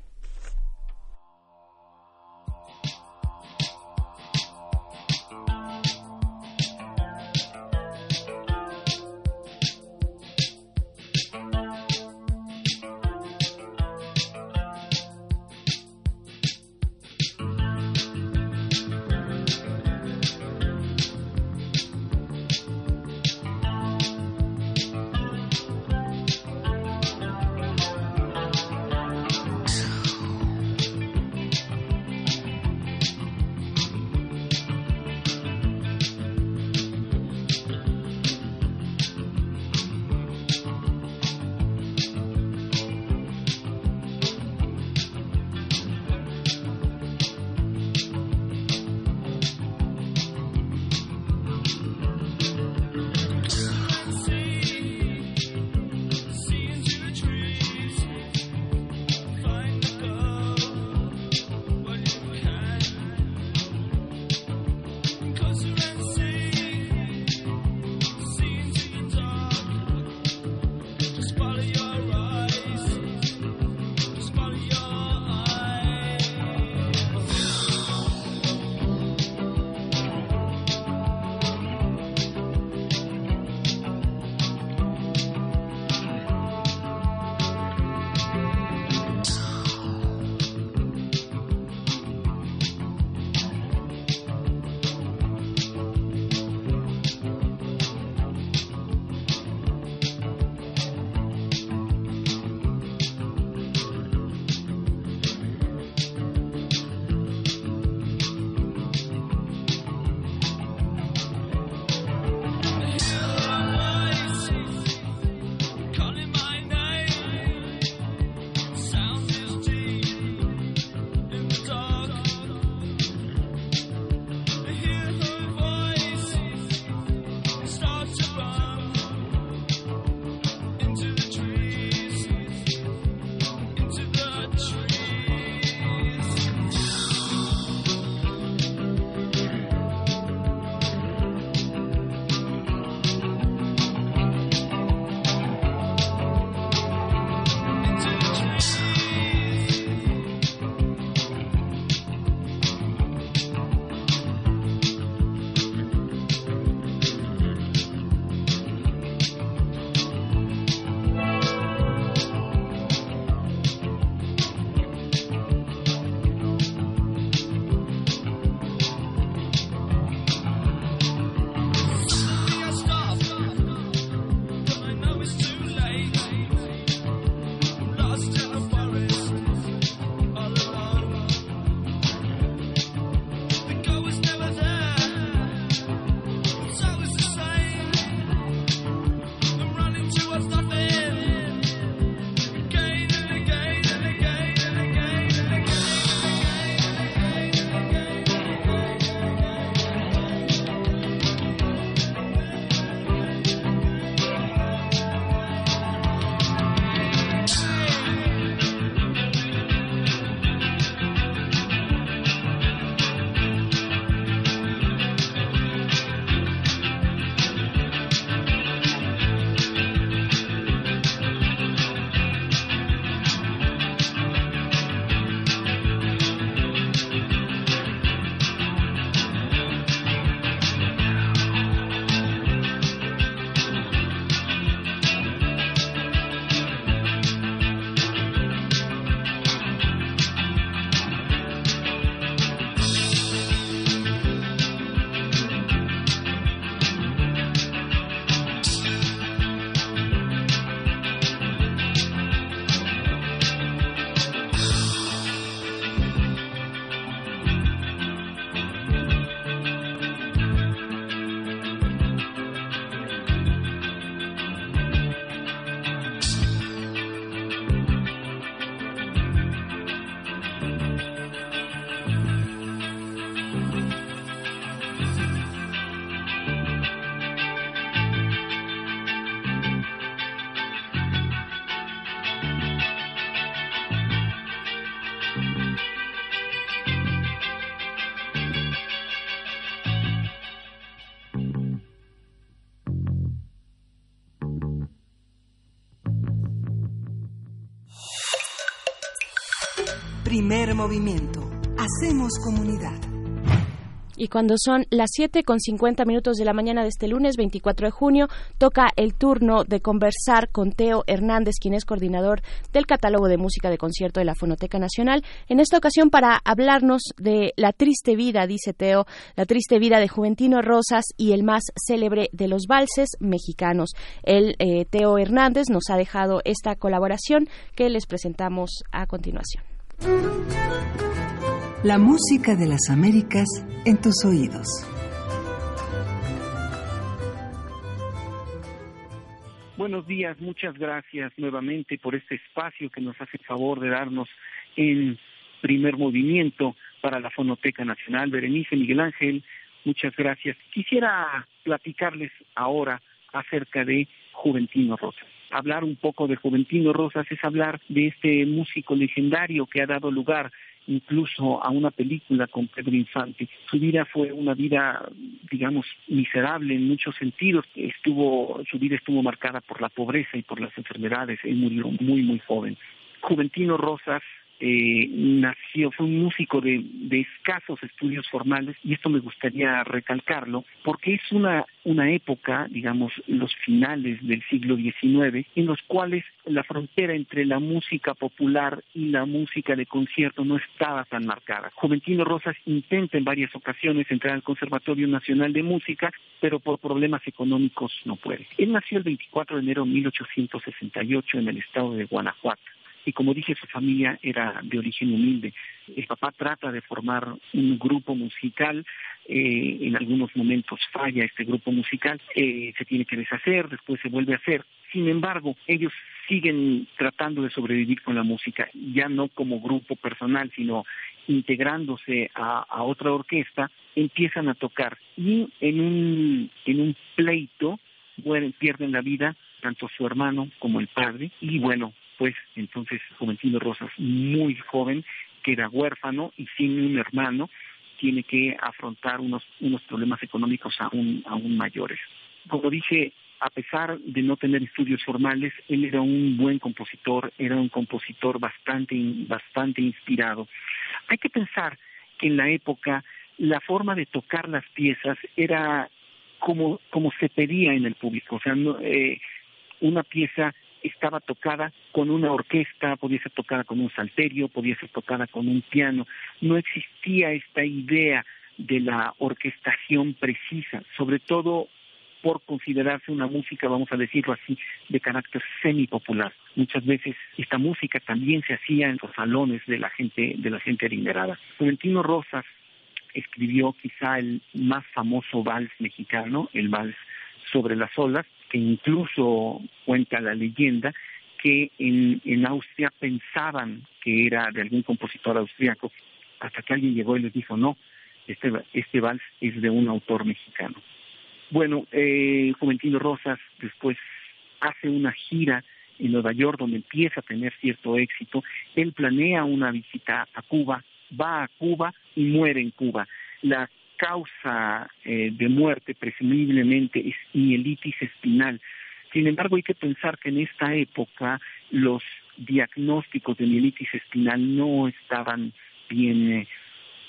Primer movimiento. Hacemos comunidad. Y cuando son las 7 con 50 minutos de la mañana de este lunes 24 de junio, toca el turno de conversar con Teo Hernández, quien es coordinador del catálogo de música de concierto de la Fonoteca Nacional. En esta ocasión para hablarnos de la triste vida, dice Teo, la triste vida de Juventino Rosas y el más célebre de los valses mexicanos. El eh, Teo Hernández nos ha dejado esta colaboración que les presentamos a continuación. La música de las Américas en tus oídos. Buenos días, muchas gracias nuevamente por este espacio que nos hace favor de darnos en primer movimiento para la Fonoteca Nacional. Berenice Miguel Ángel, muchas gracias. Quisiera platicarles ahora acerca de Juventino Rosas. Hablar un poco de Juventino Rosas es hablar de este músico legendario que ha dado lugar incluso a una película con Pedro Infante. Su vida fue una vida, digamos, miserable en muchos sentidos. Estuvo, su vida estuvo marcada por la pobreza y por las enfermedades. Él murió muy, muy joven. Juventino Rosas eh, nació, fue un músico de, escasos estudios formales y esto me gustaría recalcarlo porque es una, una época, digamos, los finales del siglo XIX, en los cuales la frontera entre la música popular y la música de concierto no estaba tan marcada. Juventino Rosas intenta en varias ocasiones entrar al Conservatorio Nacional de Música, pero por problemas económicos no puede. Él nació el 24 de enero de 1868 en el estado de Guanajuato y como dije su familia era de origen humilde. El papá trata de formar un grupo musical, eh, en algunos momentos falla este grupo musical, eh, se tiene que deshacer, después se vuelve a hacer. Sin embargo, ellos siguen tratando de sobrevivir con la música, ya no como grupo personal, sino integrándose a, otra orquesta, empiezan a tocar y en un, en un pleito pierden la vida tanto su hermano como el padre y bueno, pues entonces Juventino Rosas, muy joven, queda huérfano y sin un hermano, tiene que afrontar unos, unos problemas económicos aún, aún mayores. Como dije, a pesar de no tener estudios formales, él era un buen compositor, era un compositor bastante, bastante inspirado. Hay que pensar que en la época la forma de tocar las piezas era como, como se pedía en el público, o sea, eh, una pieza estaba tocada con una orquesta, podía ser tocada con un salterio, podía ser tocada con un piano. No existía esta idea de la orquestación precisa, sobre todo por considerarse una música, vamos a decirlo así, de carácter semi-popular. Muchas veces esta música también se hacía en los salones de la gente, de la gente adinerada. Florentino Rosas escribió quizá el más famoso vals mexicano, el vals sobre las olas, que incluso cuenta la leyenda que en, en Austria pensaban que era de algún compositor austriaco, hasta que alguien llegó y les dijo, no, este, este vals es de un autor mexicano. Bueno, eh, Juventino Rosas después hace una gira en Nueva York donde empieza a tener cierto éxito. Él planea una visita a Cuba, va a Cuba y muere en Cuba. La causa eh, de muerte presumiblemente es mielitis espinal. Sin embargo, hay que pensar que en esta época los diagnósticos de mielitis espinal no estaban bien, eh,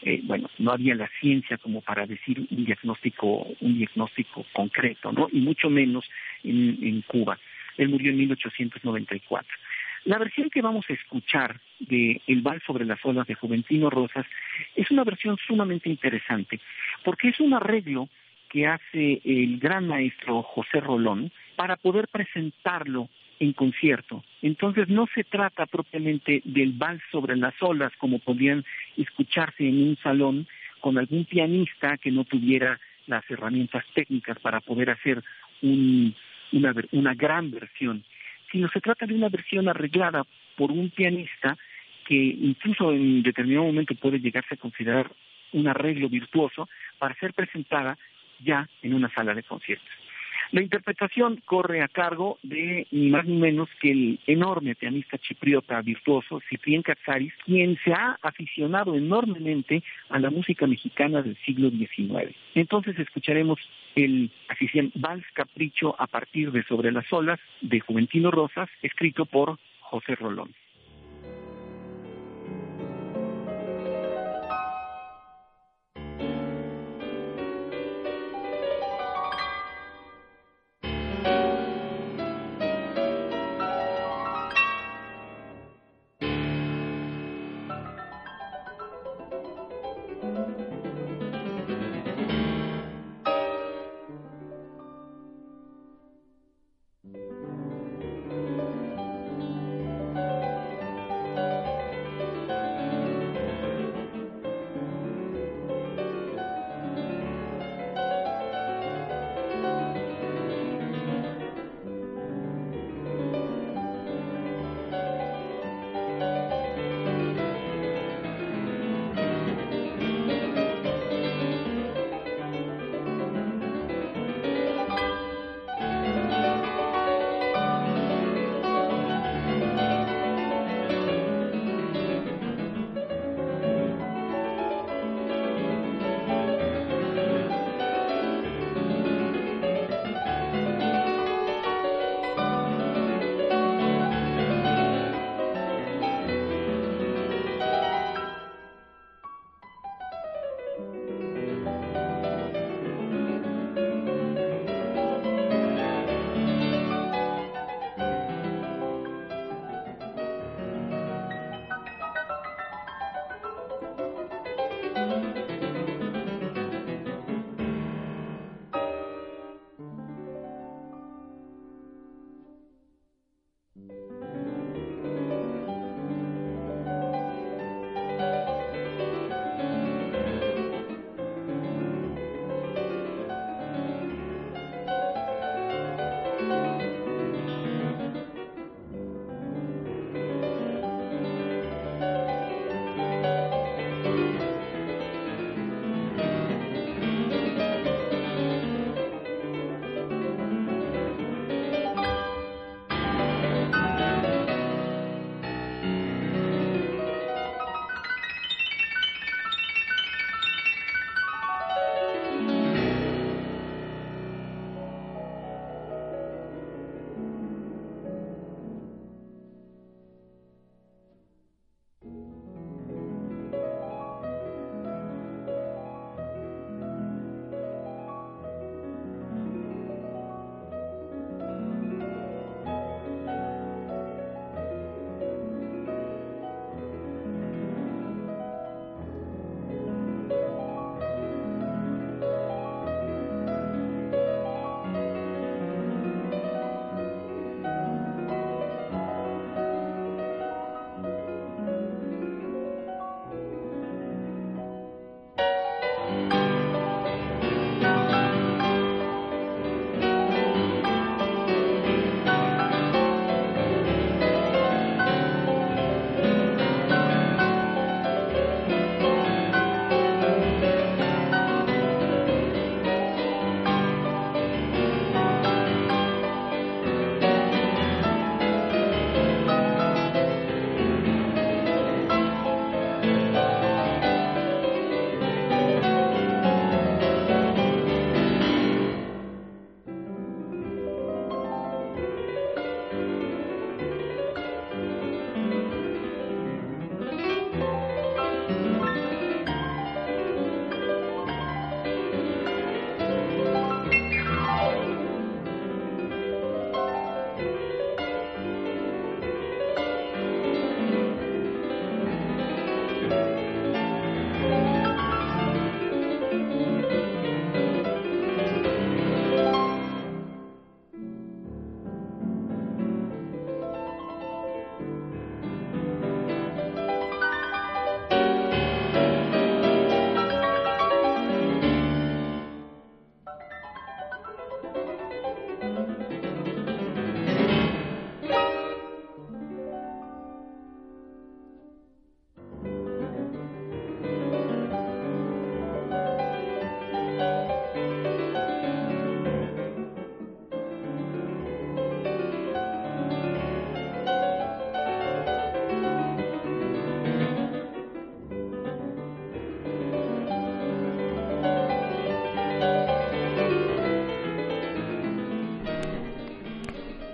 eh, bueno, no había la ciencia como para decir un diagnóstico, un diagnóstico concreto, ¿no? Y mucho menos en, en Cuba. Él murió en 1894. La versión que vamos a escuchar de El Val sobre las olas de Juventino Rosas es una versión sumamente interesante, porque es un arreglo que hace el gran maestro José Rolón para poder presentarlo en concierto. Entonces no se trata propiamente del vals sobre las olas como podían escucharse en un salón con algún pianista que no tuviera las herramientas técnicas para poder hacer una, una gran versión sino se trata de una versión arreglada por un pianista que incluso en determinado momento puede llegarse a considerar un arreglo virtuoso para ser presentada ya en una sala de conciertos. La interpretación corre a cargo de ni más ni menos que el enorme pianista chipriota virtuoso Ciprián Katsaris, quien se ha aficionado enormemente a la música mexicana del siglo XIX. Entonces escucharemos el así Vals Capricho a partir de Sobre las olas de Juventino Rosas, escrito por José Rolón.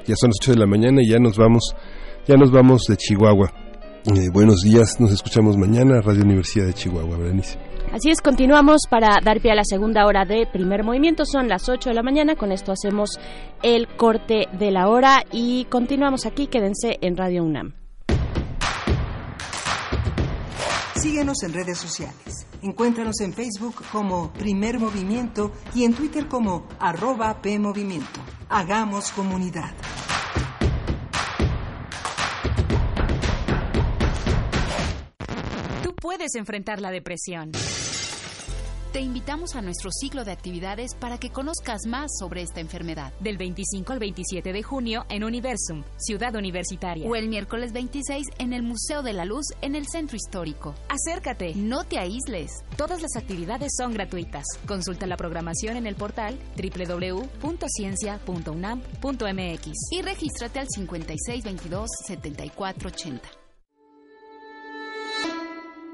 Ya son las 8 de la mañana y ya nos vamos, ya nos vamos de Chihuahua. Eh, buenos días, nos escuchamos mañana, Radio Universidad de Chihuahua, Berenice. Así es, continuamos para dar pie a la segunda hora de primer movimiento. Son las 8 de la mañana, con esto hacemos el corte de la hora y continuamos aquí. Quédense en Radio UNAM. Síguenos en redes sociales. Encuéntranos en Facebook como Primer Movimiento y en Twitter como arroba PMovimiento. Hagamos comunidad. Puedes enfrentar la depresión. Te invitamos a nuestro ciclo de actividades para que conozcas más sobre esta enfermedad. Del 25 al 27 de junio en Universum, Ciudad Universitaria. O el miércoles 26 en el Museo de la Luz en el Centro Histórico. Acércate, no te aísles. Todas las actividades son gratuitas. Consulta la programación en el portal www.ciencia.unam.mx y regístrate al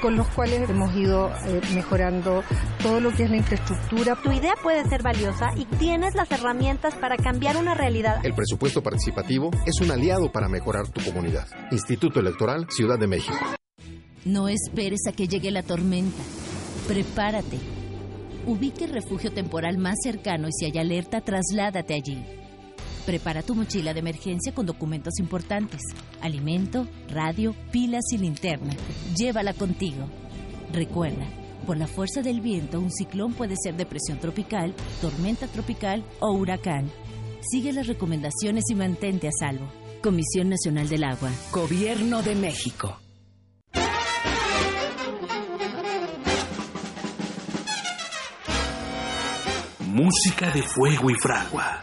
con los cuales hemos ido eh, mejorando todo lo que es la infraestructura. Tu idea puede ser valiosa y tienes las herramientas para cambiar una realidad. El presupuesto participativo es un aliado para mejorar tu comunidad. Instituto Electoral Ciudad de México. No esperes a que llegue la tormenta. Prepárate. Ubique el refugio temporal más cercano y si hay alerta, trasládate allí. Prepara tu mochila de emergencia con documentos importantes, alimento, radio, pilas y linterna. Llévala contigo. Recuerda, por la fuerza del viento, un ciclón puede ser depresión tropical, tormenta tropical o huracán. Sigue las recomendaciones y mantente a salvo. Comisión Nacional del Agua. Gobierno de México. Música de fuego y fragua,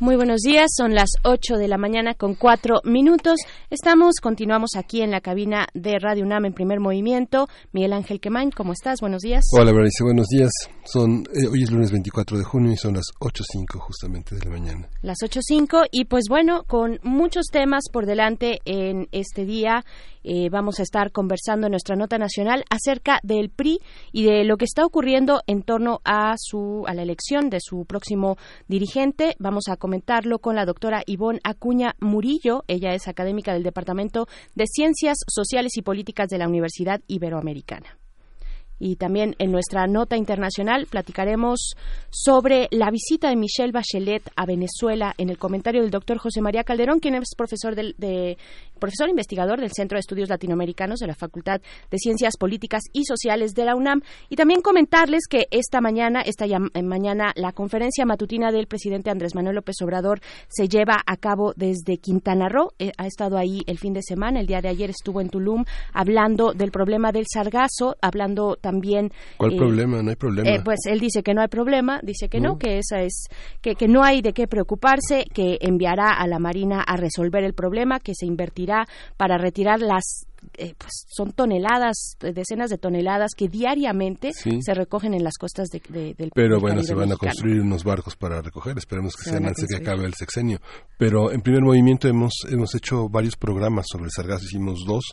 Muy buenos días, son las 8 de la mañana con 4 minutos. Estamos, continuamos aquí en la cabina de Radio UNAM en primer movimiento. Miguel Ángel Quemain, ¿cómo estás? Buenos días. Hola, Berenice, buenos días. Son, eh, hoy es lunes 24 de junio y son las 8.05 justamente de la mañana. Las 8.05 y pues bueno, con muchos temas por delante en este día eh, vamos a estar conversando en nuestra nota nacional acerca del PRI y de lo que está ocurriendo en torno a su a la elección de su próximo dirigente. Vamos a comentarlo con la doctora Ivonne Acuña Murillo. Ella es académica del Departamento de Ciencias Sociales y Políticas de la Universidad Iberoamericana. Y también en nuestra nota internacional platicaremos sobre la visita de Michelle Bachelet a Venezuela en el comentario del doctor José María Calderón, quien es profesor de, profesor investigador del Centro de Estudios Latinoamericanos de la Facultad de Ciencias Políticas y Sociales de la UNAM. Y también comentarles que esta mañana, esta mañana, la conferencia matutina del presidente Andrés Manuel López Obrador se lleva a cabo desde Quintana Roo. Eh, ha estado ahí el fin de semana, el día de ayer estuvo en Tulum hablando del problema del sargazo, hablando también. ¿Cuál problema? No hay problema. pues él dice que no hay problema, dice que no, que esa es que, que no hay de qué preocuparse, que enviará a la Marina a resolver el problema, que se invertirá para retirar las eh, pues son toneladas, decenas de toneladas que diariamente se recogen en las costas de, del Pero bueno, se van a construir unos barcos para recoger, esperemos que sean antes de que acabe el sexenio. Pero en primer movimiento hemos, hemos hecho varios programas sobre el sargazo, hicimos dos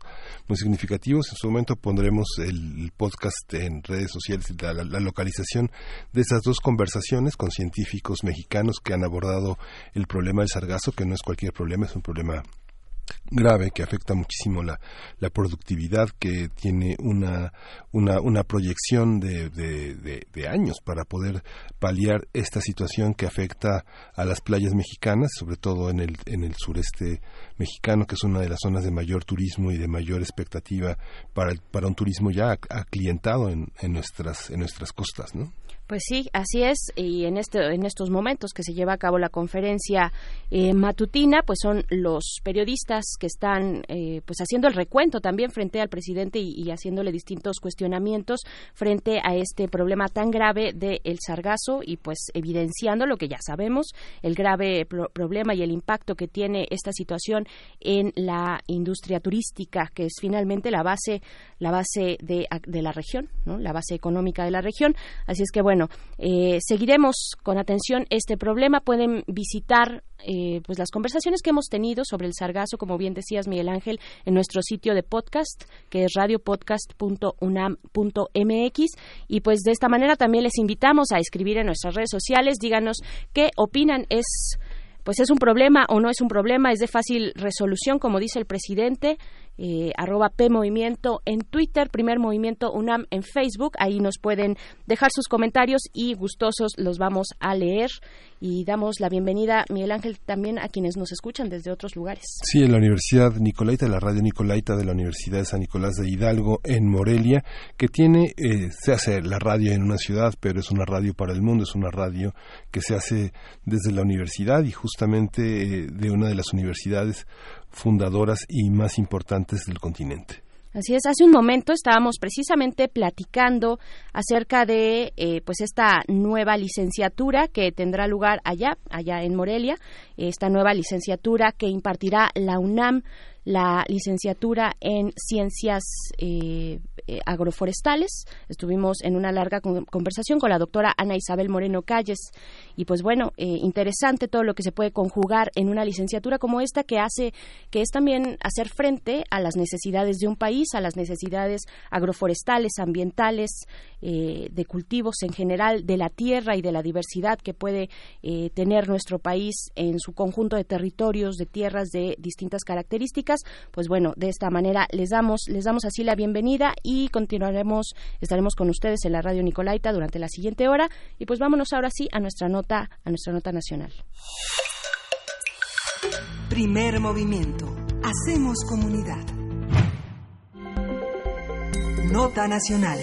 muy significativos. En su momento pondremos el podcast en redes sociales, la, la localización de esas dos conversaciones con científicos mexicanos que han abordado el problema del sargazo, que no es cualquier problema, es un problema grave que afecta muchísimo la, la productividad, que tiene una, una, una proyección de, de, de, años para poder paliar esta situación que afecta a las playas mexicanas, sobre todo en el, en el sureste mexicano, que es una de las zonas de mayor turismo y de mayor expectativa para, para un turismo ya aclientado en, en, nuestras, en nuestras costas, ¿no? Pues sí, así es. Y en, este, en estos momentos que se lleva a cabo la conferencia eh, matutina, pues son los periodistas que están eh, pues haciendo el recuento también frente al presidente y, haciéndole distintos cuestionamientos frente a este problema tan grave del sargazo y pues evidenciando lo que ya sabemos, el grave problema y el impacto que tiene esta situación en la industria turística, que es finalmente la base, la base de, de la región, ¿no? la base económica de la región. Así es que bueno, eh, seguiremos con atención este problema. Pueden visitar eh, pues las conversaciones que hemos tenido sobre el sargazo, como bien decías Miguel Ángel, en nuestro sitio de podcast, que es radiopodcast.unam.mx. Y pues de esta manera también les invitamos a escribir en nuestras redes sociales, díganos qué opinan, es pues es un problema o no es un problema, es de fácil resolución, como dice el presidente eh, arroba P Movimiento en Twitter, Primer Movimiento UNAM en Facebook. Ahí nos pueden dejar sus comentarios y gustosos los vamos a leer. Y damos la bienvenida, Miguel Ángel, también a quienes nos escuchan desde otros lugares. Sí, en la Universidad Nicolaita, la radio Nicolaita de la Universidad de San Nicolás de Hidalgo en Morelia, que tiene, eh, se hace la radio en una ciudad, pero es una radio para el mundo, es una radio que se hace desde la universidad y justamente eh, de una de las universidades fundadoras y más importantes del continente. Así es, hace un momento estábamos precisamente platicando acerca de eh, pues esta nueva licenciatura que tendrá lugar allá, allá en Morelia, esta nueva licenciatura que impartirá la UNAM la licenciatura en ciencias eh, eh, agroforestales. Estuvimos en una larga conversación con la doctora Ana Isabel Moreno Calles y pues bueno, eh, interesante todo lo que se puede conjugar en una licenciatura como esta que hace, que es también hacer frente a las necesidades de un país, a las necesidades agroforestales, ambientales, de cultivos en general, de la tierra y de la diversidad que puede tener nuestro país en su conjunto de territorios, de tierras de distintas características pues bueno, de esta manera les damos, les damos así la bienvenida y continuaremos, estaremos con ustedes en la radio Nicolaita durante la siguiente hora y pues vámonos ahora sí a nuestra nota, a nuestra nota nacional. Primer movimiento. Hacemos comunidad. Nota nacional.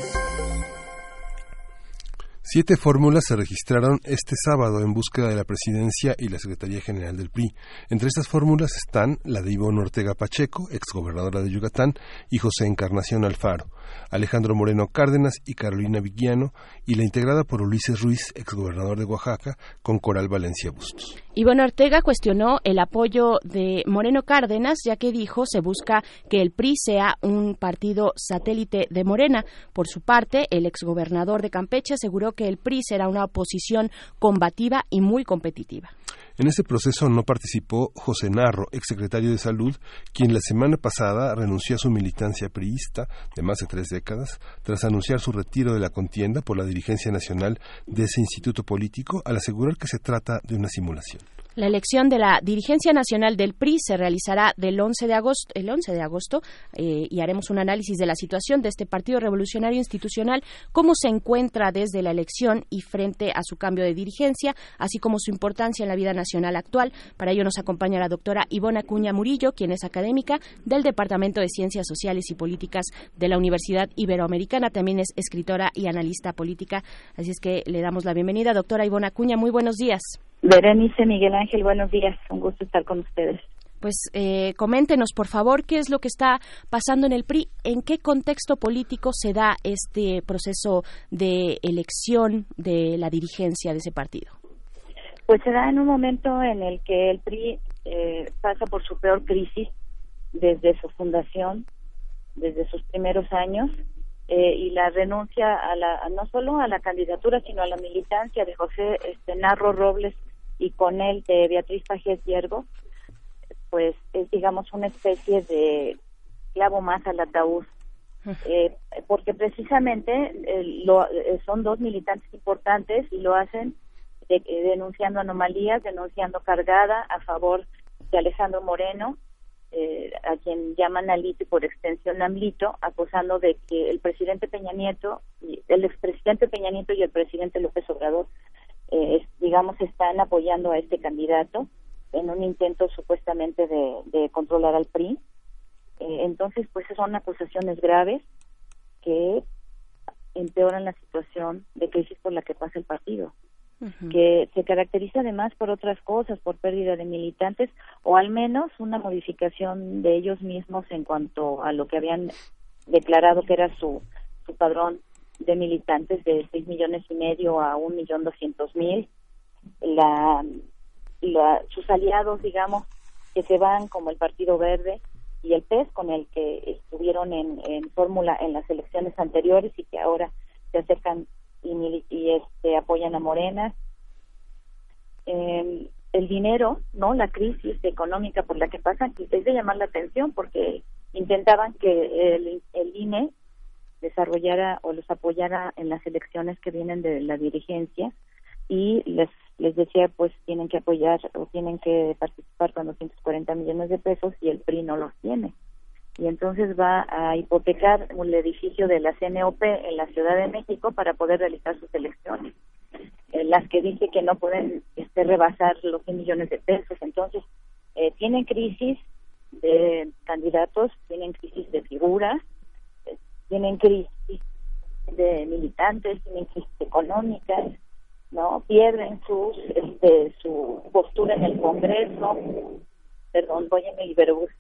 Siete fórmulas se registraron este sábado en búsqueda de la presidencia y la Secretaría General del PRI. Entre estas fórmulas están la de Ivonne Ortega Pacheco, exgobernadora de Yucatán, y José Encarnación Alfaro, Alejandro Moreno Cárdenas y Carolina Viguiano, y la integrada por Ulises Ruiz, exgobernador de Oaxaca, con Coral Valencia Bustos. Ivonne Ortega cuestionó el apoyo de Moreno Cárdenas, ya que dijo se busca que el PRI sea un partido satélite de Morena. Por su parte, el exgobernador de Campeche aseguró que el PRI será una oposición combativa y muy competitiva. En ese proceso no participó José Narro, exsecretario de Salud, quien la semana pasada renunció a su militancia priista de más de tres décadas tras anunciar su retiro de la contienda por la dirigencia nacional de ese instituto político al asegurar que se trata de una simulación. La elección de la dirigencia nacional del PRI se realizará del 11 de agosto, el 11 de agosto eh, y haremos un análisis de la situación de este Partido Revolucionario Institucional, cómo se encuentra desde la elección y frente a su cambio de dirigencia, así como su importancia en la vida nacional actual. Para ello nos acompaña la doctora Ivona Cuña Murillo, quien es académica del Departamento de Ciencias Sociales y Políticas de la Universidad Iberoamericana. También es escritora y analista política. Así es que le damos la bienvenida, doctora Ivona Cuña. Muy buenos días. Berenice Miguel Ángel, buenos días. Un gusto estar con ustedes. Pues eh, coméntenos, por favor, qué es lo que está pasando en el PRI, en qué contexto político se da este proceso de elección de la dirigencia de ese partido. Pues se da en un momento en el que el PRI eh, pasa por su peor crisis desde su fundación, desde sus primeros años, eh, y la renuncia a la, no solo a la candidatura, sino a la militancia de José este, Narro Robles y con él de Beatriz Pajés Hiergo, pues es digamos una especie de clavo más al ataúd. Eh, porque precisamente eh, lo, eh, son dos militantes importantes y lo hacen denunciando anomalías, denunciando cargada a favor de Alejandro Moreno, a quien llaman Alito y por extensión Amlito, acusando de que el presidente Peña Nieto, el expresidente Peña Nieto y el presidente López Obrador, digamos, están apoyando a este candidato en un intento supuestamente de, controlar al PRI. Eh, entonces, pues son acusaciones graves que empeoran la situación de crisis por la que pasa el partido, que se caracteriza además por otras cosas, por pérdida de militantes o al menos una modificación de ellos mismos en cuanto a lo que habían declarado que era su, su padrón de militantes de seis millones y medio a un millón doscientos mil. La sus aliados, digamos, que se van como el Partido Verde y el PES, con el que estuvieron en, en fórmula en las elecciones anteriores y que ahora se acercan y, y este, apoyan a Morena. Eh, el dinero, ¿no? La crisis económica por la que pasan, es de llamar la atención porque intentaban que el, el INE desarrollara o los apoyara en las elecciones que vienen de la dirigencia y les les decía pues tienen que apoyar o tienen que participar con 240 millones de pesos y el PRI no los tiene. Y entonces va a hipotecar el edificio de la CNOP en la Ciudad de México para poder realizar sus elecciones las que dice que no pueden este, rebasar los 100 millones de pesos. Entonces eh, tienen crisis de candidatos tienen crisis de figuras tienen crisis de militantes tienen crisis económicas no pierden sus este, su postura en el Congreso. Perdón voy en el Iberobús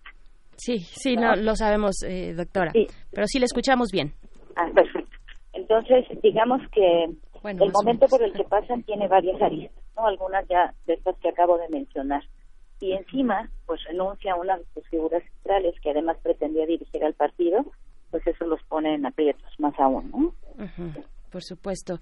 sí sí no, lo sabemos eh, doctora. Pero sí le escuchamos bien. Ah perfecto. Entonces digamos que el momento por el que pasan tiene varias aristas no algunas ya de estas que acabo de mencionar. Y encima pues renuncia a una de sus figuras centrales que además pretendía dirigir al partido pues eso los pone en aprietos más aún no por supuesto.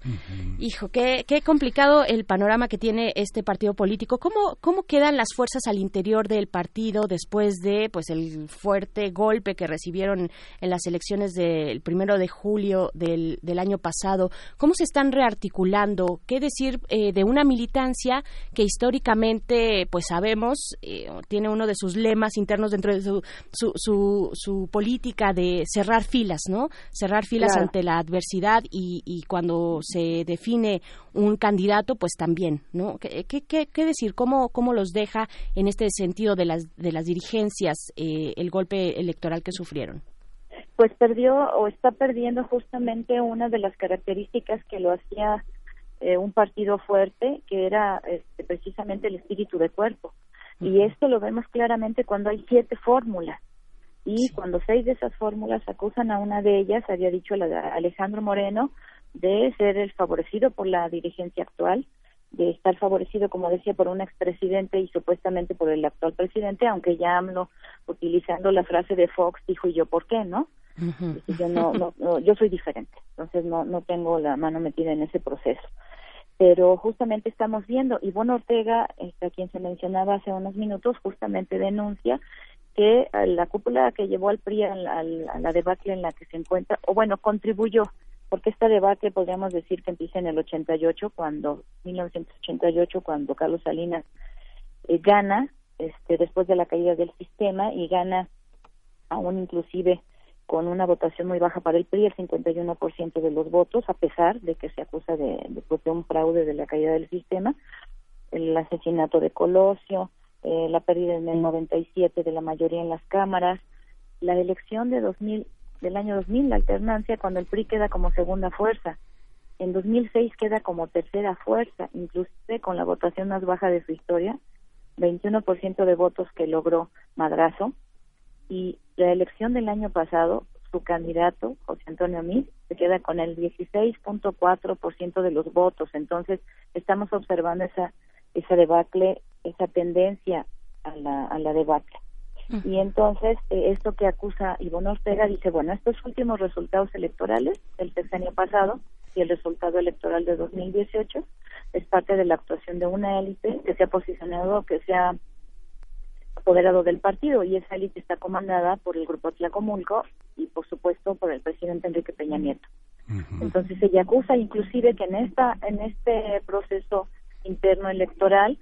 Hijo, qué, qué complicado el panorama que tiene este partido político. ¿Cómo, ¿Cómo quedan las fuerzas al interior del partido después de pues el fuerte golpe que recibieron en las elecciones del primero de julio del, del año pasado? ¿Cómo se están rearticulando? ¿Qué decir eh, de una militancia que históricamente, pues sabemos, eh, tiene uno de sus lemas internos dentro de su, su, su, política de cerrar filas, ¿no? Cerrar filas ante la adversidad y y cuando se define un candidato, pues también, ¿no? ¿Qué, qué, decir? ¿Cómo, ¿Cómo los deja en este sentido de las, de las dirigencias eh, el golpe electoral que sufrieron? Pues perdió o está perdiendo justamente una de las características que lo hacía eh, un partido fuerte, que era este, precisamente el espíritu de cuerpo. Y esto lo vemos claramente cuando hay siete fórmulas. Y cuando seis de esas fórmulas acusan a una de ellas, había dicho Alejandro Moreno, de ser el favorecido por la dirigencia actual, de estar favorecido, como decía, por un expresidente y supuestamente por el actual presidente, aunque ya AMLO, utilizando la frase de Fox, dijo, ¿y yo por qué, no? yo, no, no, yo soy diferente, entonces no, no tengo la mano metida en ese proceso. Pero justamente estamos viendo, Ivonne Ortega, este, a quien se mencionaba hace unos minutos, justamente denuncia que la cúpula que llevó al PRI a la, a la debacle en la que se encuentra, o bueno, contribuyó porque este debate podríamos decir que empieza en el 88, cuando 1988, cuando Carlos Salinas eh, gana este, después de la caída del sistema y gana aún inclusive con una votación muy baja para el PRI, el 51% de los votos, a pesar de que se acusa de, de, pues, de un fraude de la caída del sistema, el asesinato de Colosio, eh, la pérdida en el 97 de la mayoría en las cámaras, la elección de 2000, del año 2000, la alternancia, cuando el PRI queda como segunda fuerza. En 2006 queda como tercera fuerza, inclusive con la votación más baja de su historia, 21% de votos que logró Madrazo. Y la elección del año pasado, su candidato, José Antonio Mid, se queda con el 16.4% de los votos. Entonces, estamos observando esa, esa debacle, esa tendencia a la, a la debacle. Y entonces, eh, esto que acusa Ivonne Ortega dice, bueno, estos últimos resultados electorales del año pasado y el resultado electoral de 2018 es parte de la actuación de una élite que se ha posicionado, que se ha apoderado del partido y esa élite está comandada por el grupo Tlacomulco y por supuesto por el presidente Enrique Peña Nieto. Entonces ella acusa inclusive que en esta en este proceso interno electoral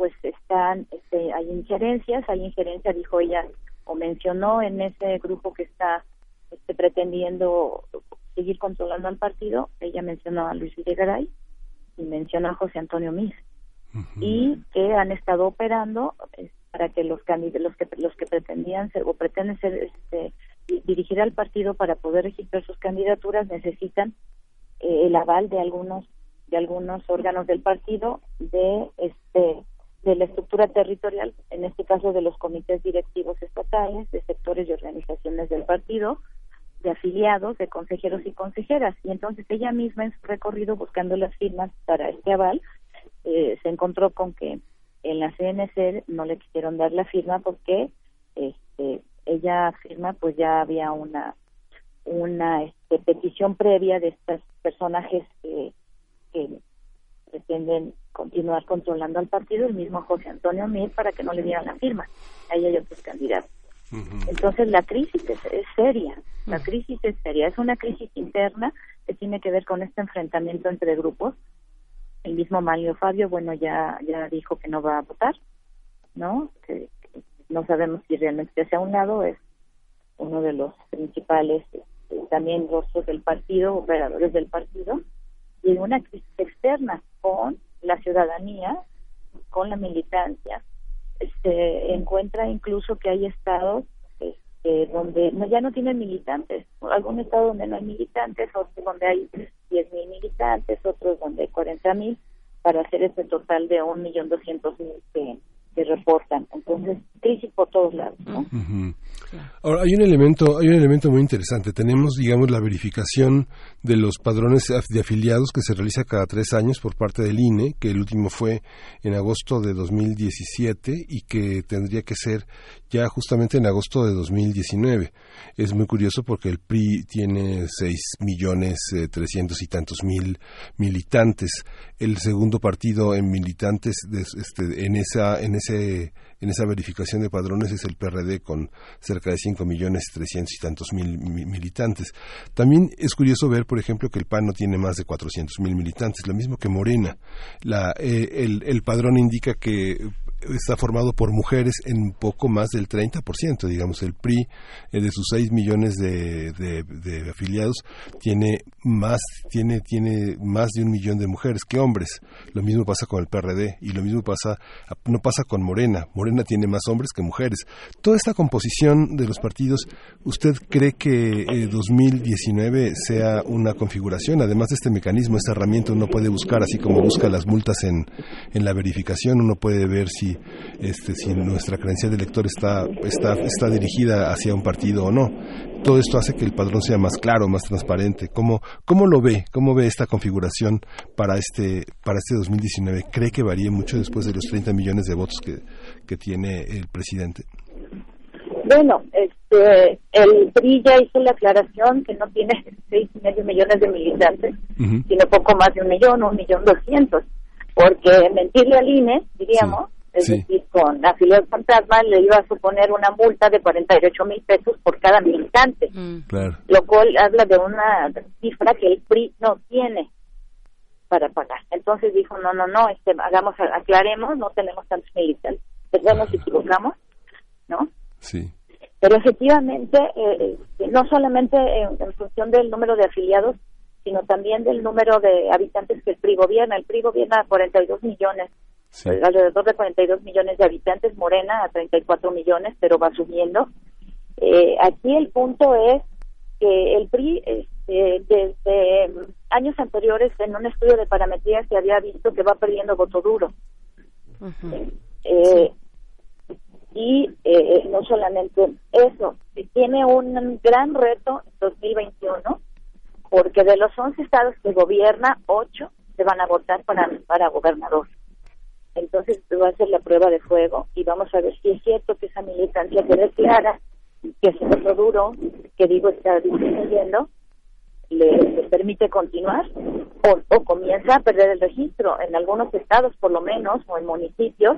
pues están este, hay injerencias, hay injerencia dijo ella o mencionó en ese grupo que está este, pretendiendo seguir controlando al partido, ella mencionó a Luis Videgaray y mencionó a José Antonio Mis y que han estado operando eh, para que los los que los que pretendían ser o pretenden ser este, dirigir al partido para poder registrar sus candidaturas necesitan eh, el aval de algunos de algunos órganos del partido de este de la estructura territorial en este caso de los comités directivos estatales de sectores y organizaciones del partido de afiliados de consejeros y consejeras. Y entonces ella misma en su recorrido buscando las firmas para este aval eh, se encontró con que en la CNC no le quisieron dar la firma porque este, ella firma pues ya había una una este, petición previa de estos personajes que, pretenden continuar controlando al partido, el mismo José Antonio Mir, para que no le dieran la firma. Ahí hay otros candidatos. Entonces la crisis es, seria, la crisis es seria, es una crisis interna que tiene que ver con este enfrentamiento entre grupos el mismo Mario Fabio, bueno, ya ya dijo que no va a votar, ¿no? Que, no sabemos si realmente hacia un lado es uno de los principales este, también rostros del partido, operadores del partido, y una crisis externa con la ciudadanía, con la militancia, se este, encuentra incluso que hay estados este, donde ya no tienen militantes, algún estado donde no hay militantes, otros donde hay 10.000 militantes, otros donde hay 40.000, para hacer ese total de 1.200.000 que, que reportan. Entonces, crisis por todos lados, ¿no? Ahora, hay un elemento, hay un elemento muy interesante. Tenemos, digamos, la verificación de los padrones de afiliados que se realiza cada tres años por parte del INE, que el último fue en agosto de 2017 y que tendría que ser ya justamente en agosto de 2019. Es muy curioso porque el PRI tiene seis millones eh, trescientos y tantos mil militantes. El segundo partido en militantes este, en esa en ese en esa verificación de padrones es el PRD con cerca de 5 millones 300 y tantos mil militantes. También es curioso ver, por ejemplo, que el PAN no tiene más de 400 mil militantes, lo mismo que Morena. La, eh, el, el padrón indica que está formado por mujeres en poco más del 30%, digamos, el PRI eh, de sus 6 millones de, afiliados tiene más tiene tiene más de un millón de mujeres que hombres. Lo mismo pasa con el PRD y lo mismo pasa no pasa con Morena. Morena tiene más hombres que mujeres. Toda esta composición de los partidos, ¿usted cree que 2019 eh, sea una configuración además de este mecanismo, esta herramienta uno puede buscar así como busca las multas en en la verificación, uno puede ver si este, si nuestra creencia de elector está, está, está dirigida hacia un partido o no. Todo esto hace que el padrón sea más claro, más transparente. ¿Cómo, cómo lo ve? ¿Cómo ve esta configuración para este, para este 2019? ¿Cree que varíe mucho después de los 30 millones de votos que, que tiene el presidente? Bueno, este, el PRI ya hizo la aclaración que no tiene seis y medio millones de militantes, sino poco más de un millón, un millón doscientos, porque mentirle al INE, diríamos, es decir, con afiliados fantasma le iba a suponer una multa de 48 mil pesos por cada militante, mm. lo cual habla de una cifra que el PRI no tiene para pagar. Entonces dijo, no, no, no, este, hagamos, aclaremos, no tenemos tantos militantes. perdón, nos equivocamos, ¿no? Sí. Pero efectivamente, eh, eh, no solamente en, función del número de afiliados, sino también del número de habitantes que el PRI gobierna. El PRI gobierna a 42 millones, alrededor de 42 millones de habitantes, Morena a 34 millones, pero va subiendo. Eh, aquí el punto es que el PRI, este, desde años anteriores, en un estudio de parametría, se había visto que va perdiendo voto duro. eh, y eh, no solamente eso, tiene un gran reto en 2021 porque de los 11 estados que gobierna, 8 se van a votar para, para gobernador. Entonces va a ser la prueba de fuego y vamos a ver si es cierto que esa militancia quede clara, que ese voto duro, que digo está disminuyendo, le, le, permite continuar o, o comienza a perder el registro en algunos estados por lo menos o en municipios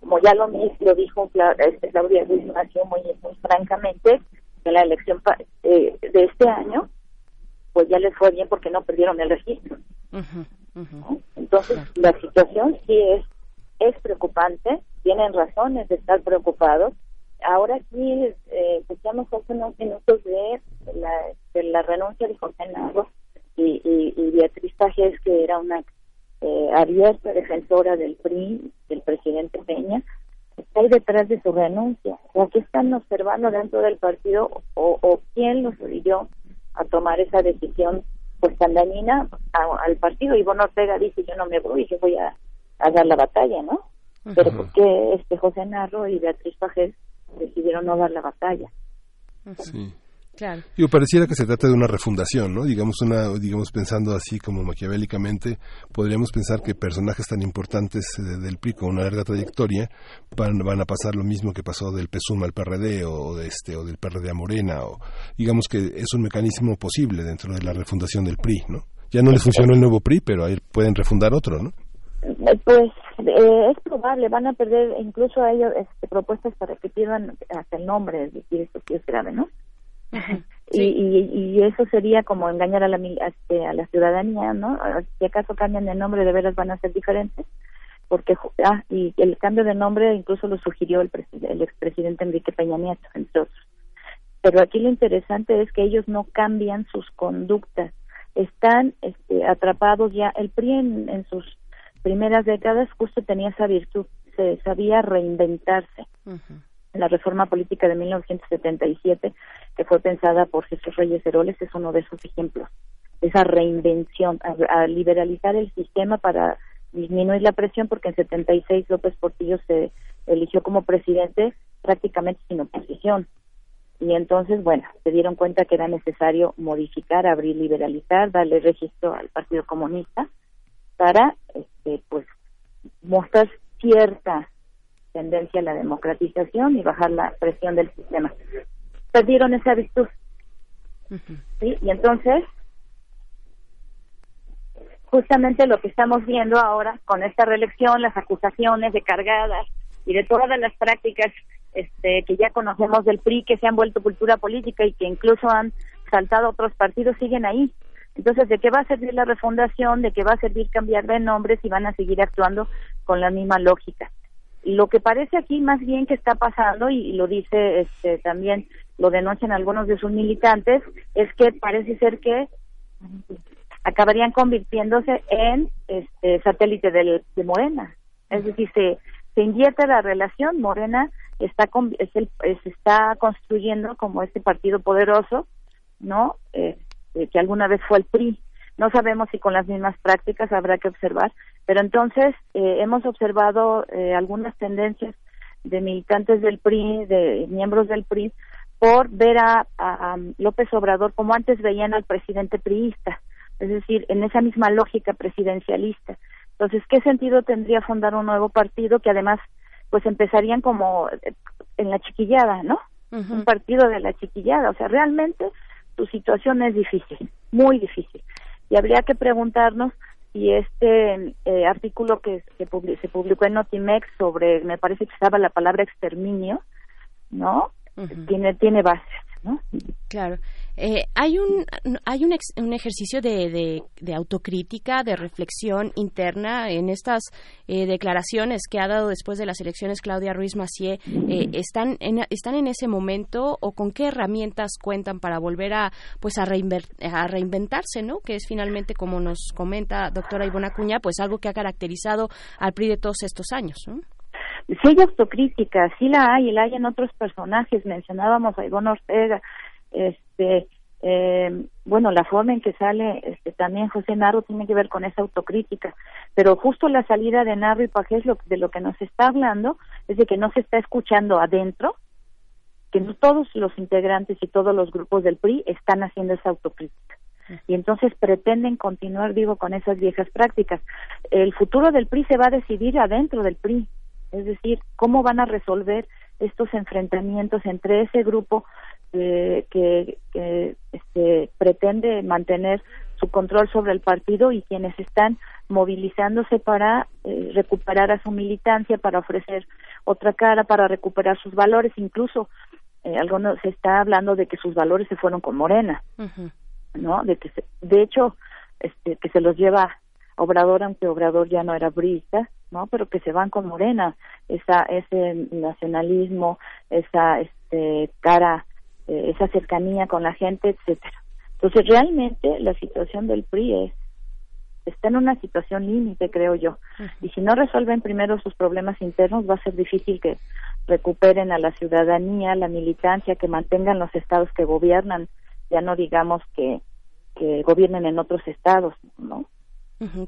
como ya lo, lo dijo este, Claudia Ruiz Macio muy, muy francamente, en la elección eh, de este año, pues ya les fue bien porque no perdieron el registro. Entonces, la situación sí es, es preocupante, tienen razones de estar preocupados. Ahora sí, eh, escuchamos hace unos minutos de la, de la renuncia de José Nago y, y, y Beatriz Pajés, que era una eh, abierta defensora del PRI, del presidente Peña, está ahí detrás de su renuncia. O qué están observando dentro del partido o, o quién los obligó a tomar esa decisión pues tan dañina al partido. Y Bono Ortega dice, yo no me voy, yo voy a, dar la batalla, ¿no? Pero ¿por qué este José Narro y Beatriz Pajés decidieron no dar la batalla? Sí. Claro. pareciera que se trata de una refundación, ¿no? Digamos una, digamos pensando así como maquiavélicamente, podríamos pensar que personajes tan importantes eh, del PRI con una larga trayectoria van, van a pasar lo mismo que pasó del PSUM al PRD o de este o del PRD a Morena o digamos que es un mecanismo posible dentro de la refundación del PRI, ¿no? Ya no les funcionó el nuevo PRI, pero ahí pueden refundar otro, ¿no? Pues eh, es probable, van a perder incluso a ellos este, propuestas para que pierdan hasta el nombre, es decir, esto sí es grave, ¿no? [laughs] y, y, eso sería como engañar a la, este, a la ciudadanía, ¿no? Si acaso cambian de nombre, de veras van a ser diferentes. Porque, ah, y el cambio de nombre incluso lo sugirió el, el expresidente Enrique Peña Nieto, entre otros. Pero aquí lo interesante es que ellos no cambian sus conductas, están este, atrapados ya. El PRI en, en sus primeras décadas justo tenía esa virtud, se sabía reinventarse la reforma política de 1977, que fue pensada por Jesús Reyes Heroles, es uno de esos ejemplos. Esa reinvención, a, liberalizar el sistema para disminuir la presión, porque en 76 López Portillo se eligió como presidente prácticamente sin oposición. Y entonces, bueno, se dieron cuenta que era necesario modificar, abrir, liberalizar, darle registro al Partido Comunista para, este, pues, mostrar cierta tendencia a la democratización y bajar la presión del sistema. Perdieron esa virtud. ¿sí? Y entonces, justamente lo que estamos viendo ahora con esta reelección, las acusaciones de cargadas y de todas las prácticas este, que ya conocemos del PRI, que se han vuelto cultura política y que incluso han saltado otros partidos, siguen ahí. Entonces, ¿de qué va a servir la refundación? ¿De qué va a servir cambiar de nombres y van a seguir actuando con la misma lógica? Lo que parece aquí más bien que está pasando, y, lo dice este, también, lo denuncian algunos de sus militantes, es que parece ser que acabarían convirtiéndose en este, satélite del, de Morena. Es decir, se, se invierte la relación, Morena está, es el, está construyendo como este partido poderoso, ¿no? Eh, eh, que alguna vez fue el PRI. No sabemos si con las mismas prácticas habrá que observar, pero entonces eh, hemos observado eh, algunas tendencias de militantes del PRI, de miembros del PRI, por ver a, López Obrador como antes veían al presidente priista, es decir, en esa misma lógica presidencialista. Entonces, ¿qué sentido tendría fundar un nuevo partido que además, pues empezarían como eh, en la chiquillada, ¿no? Un partido de la chiquillada. O sea, realmente su situación es difícil, muy difícil. Y habría que preguntarnos y este eh, artículo que, se publicó en Notimex sobre, me parece que estaba la palabra exterminio, ¿no? Tiene tiene bases. ¿No? Claro. Eh, hay un hay un, un ejercicio de, de, autocrítica, de reflexión interna en estas eh, declaraciones que ha dado después de las elecciones Claudia Ruiz Macié. Eh, están en, están en ese momento o con qué herramientas cuentan para volver a pues a, a reinventarse, ¿no? Que es finalmente como nos comenta doctora Ivona Cuña, pues algo que ha caracterizado al PRI de todos estos años. ¿no? Sí hay autocrítica, sí la hay, y la hay en otros personajes. Mencionábamos a Ivonne Ortega, este eh, bueno la forma en que sale este también José Narro tiene que ver con esa autocrítica pero justo la salida de Narro y Pajés lo, de lo que nos está hablando es de que no se está escuchando adentro que no todos los integrantes y todos los grupos del PRI están haciendo esa autocrítica y entonces pretenden continuar vivo con esas viejas prácticas el futuro del PRI se va a decidir adentro del PRI es decir cómo van a resolver estos enfrentamientos entre ese grupo eh, que, este, pretende mantener su control sobre el partido y quienes están movilizándose para eh, recuperar a su militancia, para ofrecer otra cara, para recuperar sus valores. Incluso eh, algunos se está hablando de que sus valores se fueron con Morena, ¿no? De que de hecho este, que se los lleva Obrador, aunque Obrador ya no era brista, ¿no? Pero que se van con Morena, esa ese nacionalismo, esa este cara eh, esa cercanía con la gente, etcétera. Entonces, realmente la situación del PRI es está en una situación límite, creo yo. Y si no resuelven primero sus problemas internos, va a ser difícil que recuperen a la ciudadanía, la militancia, que mantengan los estados que gobiernan, ya no digamos que, que gobiernen en otros estados, ¿no?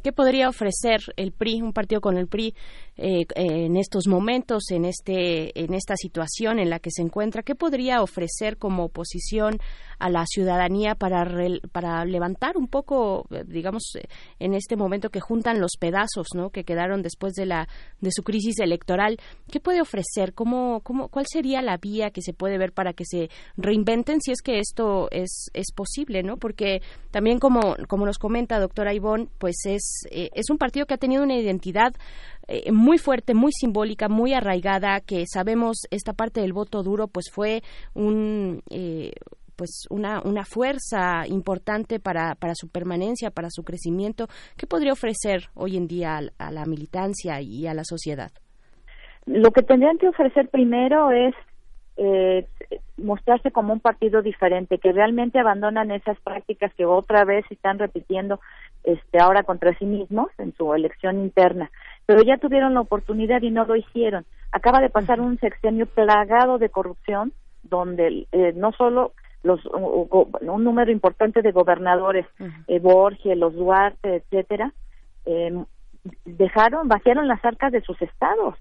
¿Qué podría ofrecer el PRI, un partido con el PRI, eh, en estos momentos, en este, en esta situación en la que se encuentra? ¿Qué podría ofrecer como oposición a la ciudadanía para para levantar un poco, digamos, en este momento que juntan los pedazos, ¿no? Que quedaron después de la de su crisis electoral. ¿Qué puede ofrecer? ¿Cómo, cómo, cuál sería la vía que se puede ver para que se reinventen si es que esto es es posible, ¿no? Porque también como como nos comenta doctora Ivonne, pues es, eh, es un partido que ha tenido una identidad eh, muy fuerte, muy simbólica, muy arraigada, que sabemos esta parte del voto duro, pues fue un... Eh, pues una, una fuerza importante para, para su permanencia, para su crecimiento. ¿Qué podría ofrecer hoy en día a, la militancia y a la sociedad? Lo que tendrían que ofrecer primero es eh, mostrarse como un partido diferente, que realmente abandonan esas prácticas que otra vez están repitiendo este ahora contra sí mismos en su elección interna, pero ya tuvieron la oportunidad y no lo hicieron. Acaba de pasar un sexenio plagado de corrupción donde eh, no solo los un número importante de gobernadores, eh, Borges, los Duarte, etcétera, eh, dejaron, vaciaron las arcas de sus estados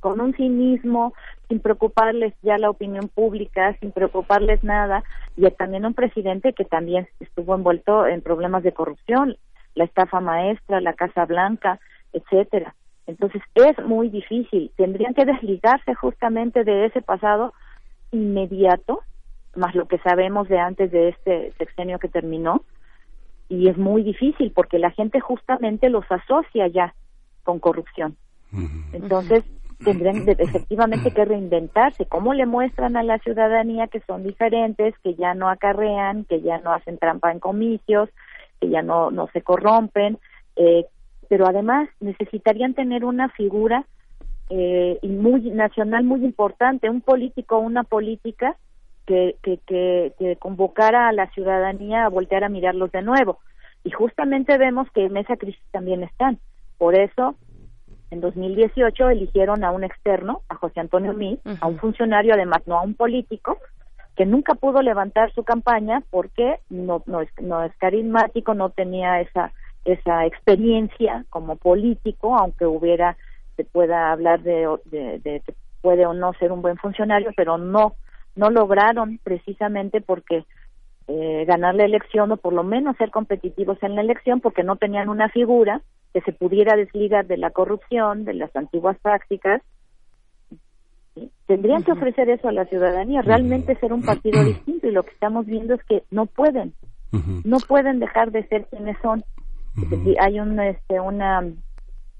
con un cinismo, sin preocuparles ya la opinión pública, sin preocuparles nada, y también un presidente que también estuvo envuelto en problemas de corrupción, la estafa maestra, la Casa Blanca, etcétera. Entonces es muy difícil. Tendrían que desligarse justamente de ese pasado inmediato, más lo que sabemos de antes de este sexenio que terminó, y es muy difícil porque la gente justamente los asocia ya con corrupción. Entonces tendrían efectivamente que reinventarse. ¿Cómo le muestran a la ciudadanía que son diferentes, que ya no acarrean, que ya no hacen trampa en comicios, que ya no, no se corrompen, eh, pero además necesitarían tener una figura eh, muy nacional muy importante, un político o una política que, que, que, convocara a la ciudadanía a voltear a mirarlos de nuevo. Y justamente vemos que en esa crisis también están. Por eso, en 2018 eligieron a un externo, a José Antonio Mí, a un funcionario, además no a un político, que nunca pudo levantar su campaña porque no, no, es, no es carismático, no tenía esa, esa experiencia como político, aunque hubiera, se pueda hablar de, de, que puede o no ser un buen funcionario, pero no, no lograron precisamente porque eh, ganar la elección o por lo menos ser competitivos en la elección porque no tenían una figura que se pudiera desligar de la corrupción, de las antiguas prácticas Tendrían que ofrecer eso a la ciudadanía, realmente ser un partido [clears throat] distinto y lo que estamos viendo es que no pueden, no pueden dejar de ser quienes son. Hay un, este, una,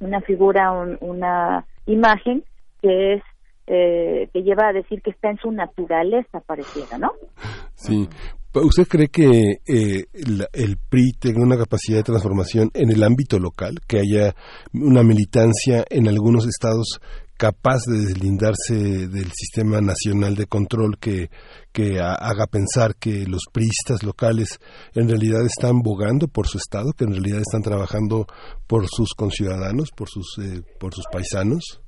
una figura, una imagen que es eh, que lleva a decir que está en su naturaleza, pareciera, ¿no? Sí. ¿Usted cree que eh, el PRI tenga una capacidad de transformación en el ámbito local, que haya una militancia en algunos estados capaz de deslindarse del sistema nacional de control que, que haga pensar que los priistas locales en realidad están bogando por su estado, que en realidad están trabajando por sus conciudadanos, por sus, eh, por sus paisanos?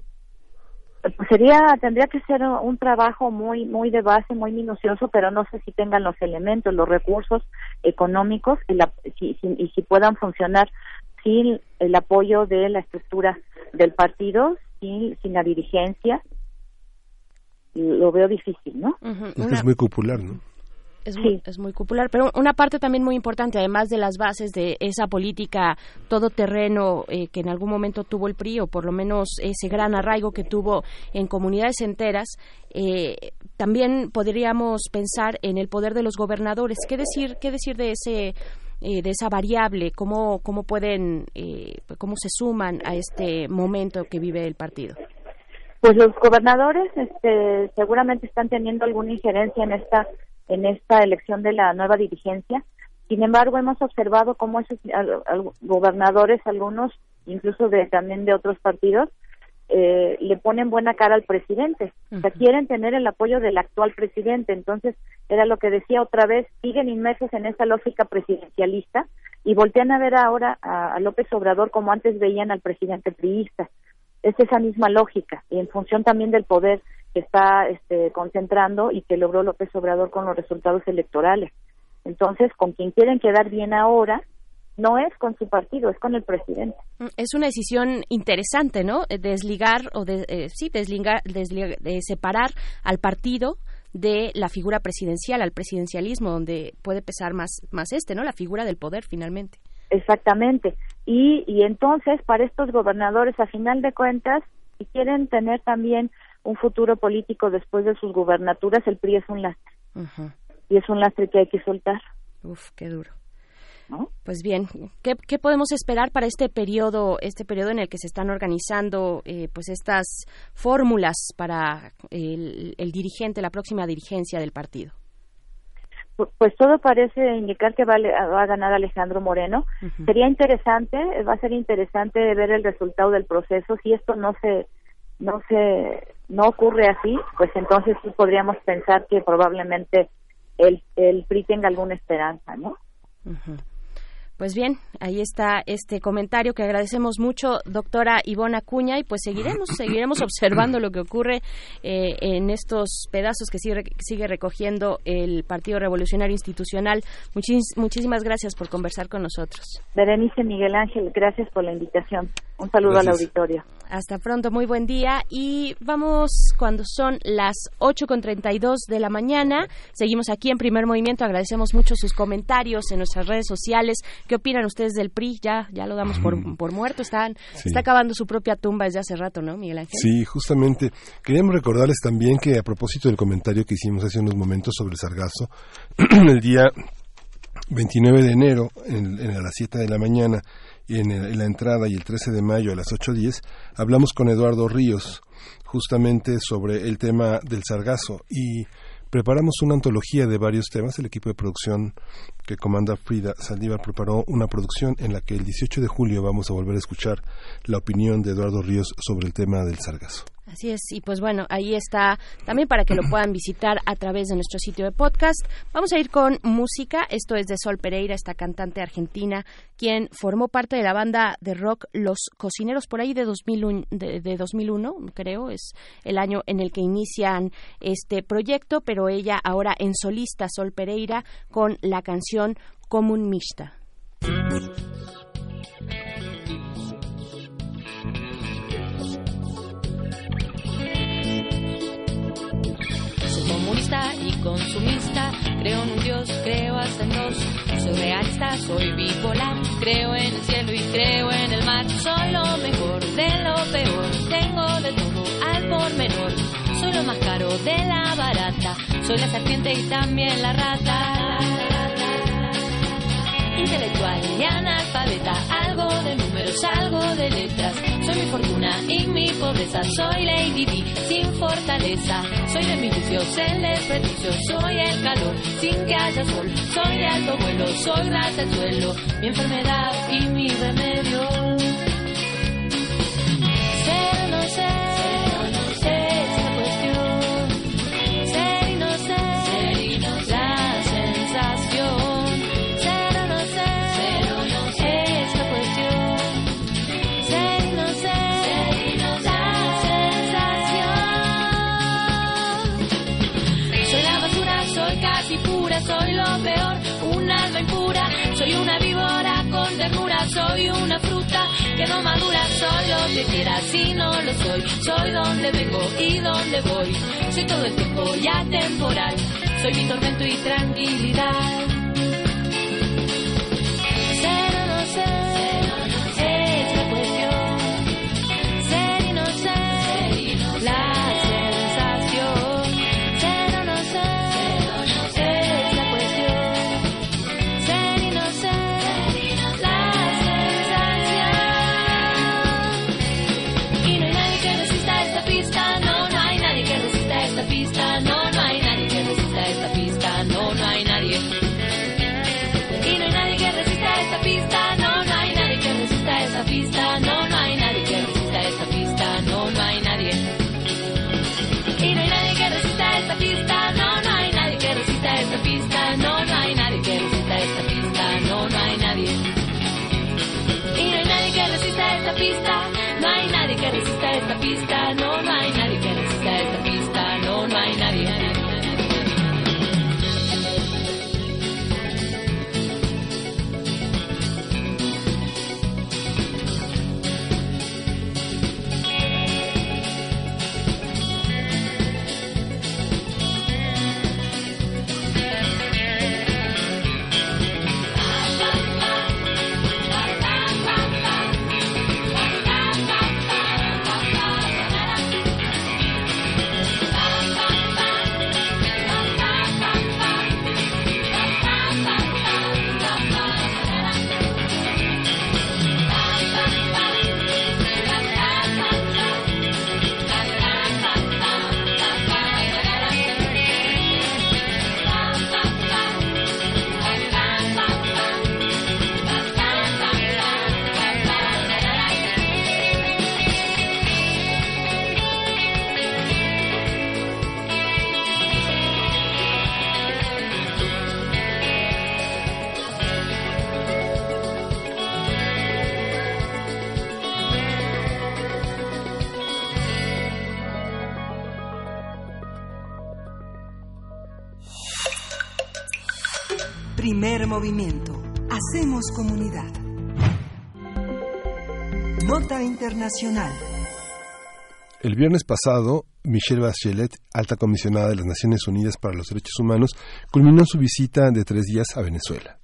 Pues sería tendría que ser un trabajo muy muy de base muy minucioso pero no sé si tengan los elementos los recursos económicos y, si, y si puedan funcionar sin el apoyo de la estructura del partido sin, sin la dirigencia lo veo difícil no es muy popular no es, muy, es muy popular, pero una parte también muy importante, además de las bases de esa política todoterreno eh, que en algún momento tuvo el PRI, o por lo menos ese gran arraigo que tuvo en comunidades enteras, eh, también podríamos pensar en el poder de los gobernadores. ¿Qué decir, qué decir de ese eh, de esa variable, cómo, cómo pueden, cómo se suman a este momento que vive el partido. Pues los gobernadores este, seguramente están teniendo alguna injerencia en esta en esta elección de la nueva dirigencia. Sin embargo, hemos observado cómo esos gobernadores, algunos, incluso de también de otros partidos, eh, le ponen buena cara al presidente. O sea, quieren tener el apoyo del actual presidente. Entonces, era lo que decía otra vez, siguen inmersos en esta lógica presidencialista y voltean a ver ahora a, a López Obrador como antes veían al presidente priista. Es esa misma lógica y en función también del poder que está este, concentrando y que logró López Obrador con los resultados electorales. Entonces, con quien quieren quedar bien ahora, no es con su partido, es con el presidente. Mm, es una decisión interesante, ¿no? Eh, desligar o de, eh, sí, desligar, de separar al partido de la figura presidencial, al presidencialismo, donde puede pesar más, más este, ¿no? La figura del poder, finalmente. Exactamente. Y, y entonces, para estos gobernadores, a final de cuentas, si quieren tener también un futuro político después de sus gubernaturas, el PRI es un lastre. Y es un lastre que hay que soltar. Uf, qué duro. Pues bien, ¿qué, ¿qué, podemos esperar para este periodo, este periodo en el que se están organizando eh, pues estas fórmulas para el, dirigente, la próxima dirigencia del partido? Pues todo parece indicar que va, a ganar Alejandro Moreno. Sería interesante, va a ser interesante ver el resultado del proceso. Si esto no se no se no ocurre así, pues entonces sí podríamos pensar que probablemente el, el PRI tenga alguna esperanza, ¿no? Pues bien, ahí está este comentario que agradecemos mucho, doctora Ivona Acuña, y pues seguiremos, [coughs] seguiremos observando lo que ocurre eh, en estos pedazos que sigue, sigue, recogiendo el Partido Revolucionario Institucional. muchísimas gracias por conversar con nosotros. Berenice Miguel Ángel, gracias por la invitación. Un saludo al auditorio. Hasta pronto, muy buen día. Y vamos cuando son las 8.32 de la mañana. Seguimos aquí en Primer Movimiento. Agradecemos mucho sus comentarios en nuestras redes sociales. ¿Qué opinan ustedes del PRI? Ya, ya lo damos por, por muerto. Están, Está acabando su propia tumba desde hace rato, ¿no, Miguel Ángel? Sí, justamente. Queríamos recordarles también que a propósito del comentario que hicimos hace unos momentos sobre el sargazo, [clears throat] el día 29 de enero, en, a las 7 de la mañana, en, la entrada y el 13 de mayo a las 8.10 hablamos con Eduardo Ríos justamente sobre el tema del sargazo y preparamos una antología de varios temas. El equipo de producción que comanda Frida Saldívar preparó una producción en la que el 18 de julio vamos a volver a escuchar la opinión de Eduardo Ríos sobre el tema del sargazo. Así es, y pues bueno, ahí está también para que lo puedan visitar a través de nuestro sitio de podcast. Vamos a ir con música, esto es de Sol Pereira, esta cantante argentina, quien formó parte de la banda de rock Los Cocineros por ahí de 2001, de, 2001 creo, es el año en el que inician este proyecto, pero ella ahora en solista, Sol Pereira, con la canción Comun Mixta. Y consumista. Creo en un Dios, creo hasta en dos. Soy realista, soy bipolar. Creo en el cielo y creo en el mar. Soy lo mejor de lo peor. Tengo de todo al por menor. Soy lo más caro de la barata. Soy la serpiente y también la rata. Intelectual y analfabeta. Algo de números, algo de letras. Soy mi fortuna y mi pobreza. Soy Lady D, sin fortaleza. Soy de mis vicios, el desperdicio. Soy el calor, sin que haya sol. Soy de alto vuelo, soy grasa el suelo. Mi enfermedad y mi remedio. Ser no ser, soy una fruta que no madura. Soy lo que quiera, si no lo soy. Soy donde vengo y donde voy. Soy todo el tiempo ya temporal. Soy mi tormento y tranquilidad. Primer movimiento. Hacemos comunidad. Nota Internacional. El viernes pasado, Michelle Bachelet, alta comisionada de las Naciones Unidas para los Derechos Humanos, culminó su visita de tres días a Venezuela.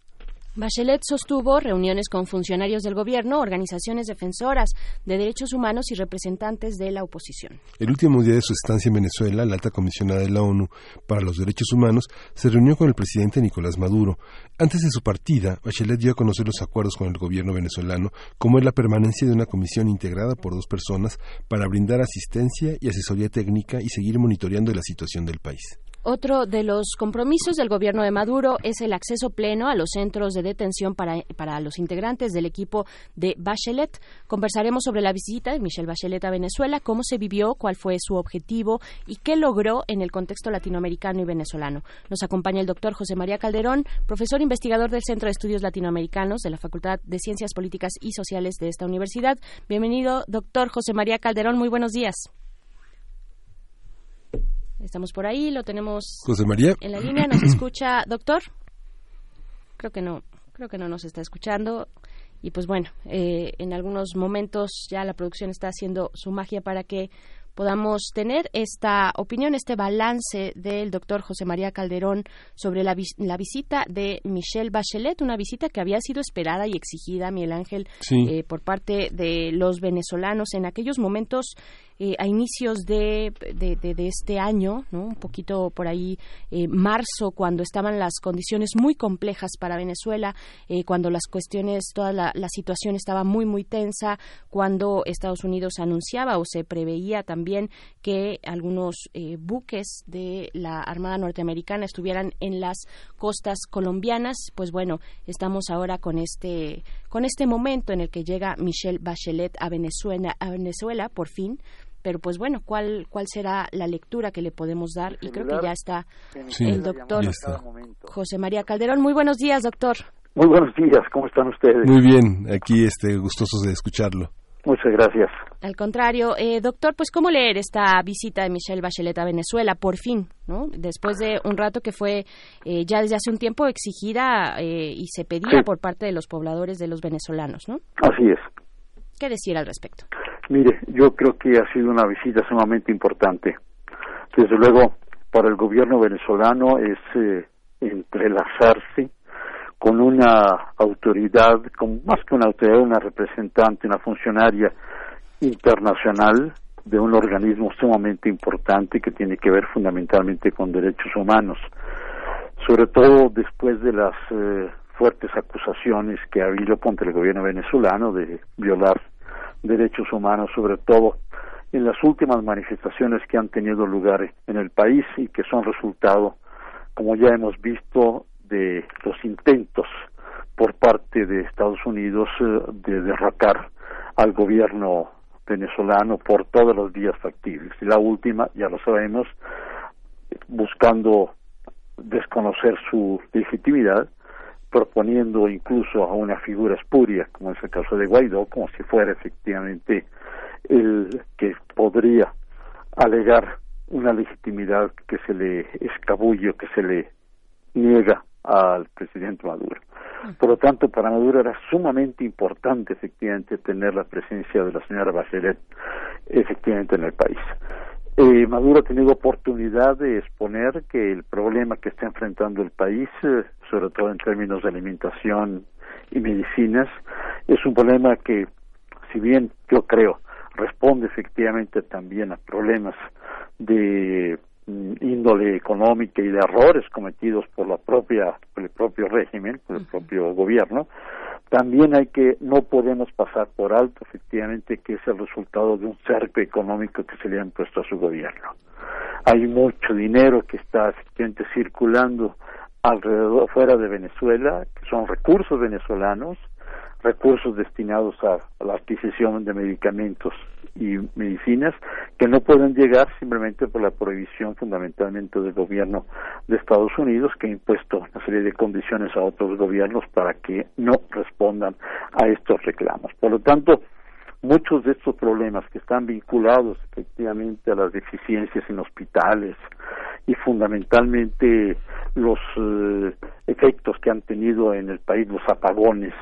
Bachelet sostuvo reuniones con funcionarios del gobierno, organizaciones defensoras de derechos humanos y representantes de la oposición. El último día de su estancia en Venezuela, la alta comisionada de la ONU para los Derechos Humanos se reunió con el presidente Nicolás Maduro. Antes de su partida, Bachelet dio a conocer los acuerdos con el gobierno venezolano, como es la permanencia de una comisión integrada por dos personas para brindar asistencia y asesoría técnica y seguir monitoreando la situación del país. Otro de los compromisos del gobierno de Maduro es el acceso pleno a los centros de detención para, para, los integrantes del equipo de Bachelet. Conversaremos sobre la visita de Michelle Bachelet a Venezuela, cómo se vivió, cuál fue su objetivo y qué logró en el contexto latinoamericano y venezolano. Nos acompaña el doctor José María Calderón, profesor investigador del Centro de Estudios Latinoamericanos de la Facultad de Ciencias Políticas y Sociales de esta universidad. Bienvenido, doctor José María Calderón. Muy buenos días. Estamos por ahí, lo tenemos José María. en la línea. ¿Nos escucha, [clears throat] doctor? Creo que no, creo que no nos está escuchando. Y pues bueno, eh, en algunos momentos ya la producción está haciendo su magia para que podamos tener esta opinión, este balance del doctor José María Calderón sobre la, vis la, visita de Michelle Bachelet, una visita que había sido esperada y exigida, Miguel Ángel, sí. eh, por parte de los venezolanos en aquellos momentos eh, a inicios de, de, este año, ¿no? un poquito por ahí eh, marzo, cuando estaban las condiciones muy complejas para Venezuela, eh, cuando las cuestiones, toda la, situación estaba muy, muy tensa, cuando Estados Unidos anunciaba o se preveía también que algunos buques de la Armada norteamericana estuvieran en las costas colombianas, pues bueno, estamos ahora con este con este momento en el que llega Michelle Bachelet a Venezuela, a Venezuela por fin, pero pues bueno, ¿cuál, cuál será la lectura que le podemos dar? Y creo que ya está el doctor José María Calderón. Muy buenos días, doctor. Muy buenos días, ¿cómo están ustedes? Muy bien, aquí este, gustosos de escucharlo. Muchas gracias. Al contrario, eh, doctor, pues cómo leer esta visita de Michelle Bachelet a Venezuela, por fin, ¿no? Después de un rato que fue eh, ya desde hace un tiempo exigida eh, y se pedía por parte de los pobladores de los venezolanos, ¿no? Así es. ¿Qué decir al respecto? Mire, yo creo que ha sido una visita sumamente importante. Desde luego, para el gobierno venezolano es entrelazarse con una autoridad, con más que una autoridad, una representante, una funcionaria internacional de un organismo sumamente importante que tiene que ver fundamentalmente con derechos humanos, sobre todo después de las eh, fuertes acusaciones que ha habido contra el gobierno venezolano de violar derechos humanos, sobre todo en las últimas manifestaciones que han tenido lugar en el país y que son resultado, como ya hemos visto, de los intentos por parte de Estados Unidos eh, de derrocar al gobierno venezolano por todas las vías factibles. Y la última, ya lo sabemos, buscando desconocer su legitimidad, proponiendo incluso a una figura espuria, como es el caso de Guaidó, como si fuera efectivamente el que podría alegar una legitimidad que se le escabulle, que se le niega al presidente Maduro. Por lo tanto, para Maduro era sumamente importante, efectivamente, tener la presencia de la señora Bachelet, efectivamente, en el país. Eh, Maduro ha tenido oportunidad de exponer que el problema que está enfrentando el país, eh, sobre todo en términos de alimentación y medicinas, es un problema que, si bien yo creo, responde efectivamente también a problemas de índole económica y de errores cometidos por la propia por el propio régimen por el propio gobierno también hay que no podemos pasar por alto efectivamente que es el resultado de un cerco económico que se le ha impuesto a su gobierno. Hay mucho dinero que está efectivamente circulando alrededor fuera de Venezuela que son recursos venezolanos recursos destinados a, la adquisición de medicamentos y medicinas que no pueden llegar simplemente por la prohibición fundamentalmente del gobierno de Estados Unidos que ha impuesto una serie de condiciones a otros gobiernos para que no respondan a estos reclamos. Por lo tanto, muchos de estos problemas que están vinculados efectivamente a las deficiencias en hospitales y fundamentalmente los eh, efectos que han tenido en el país los apagones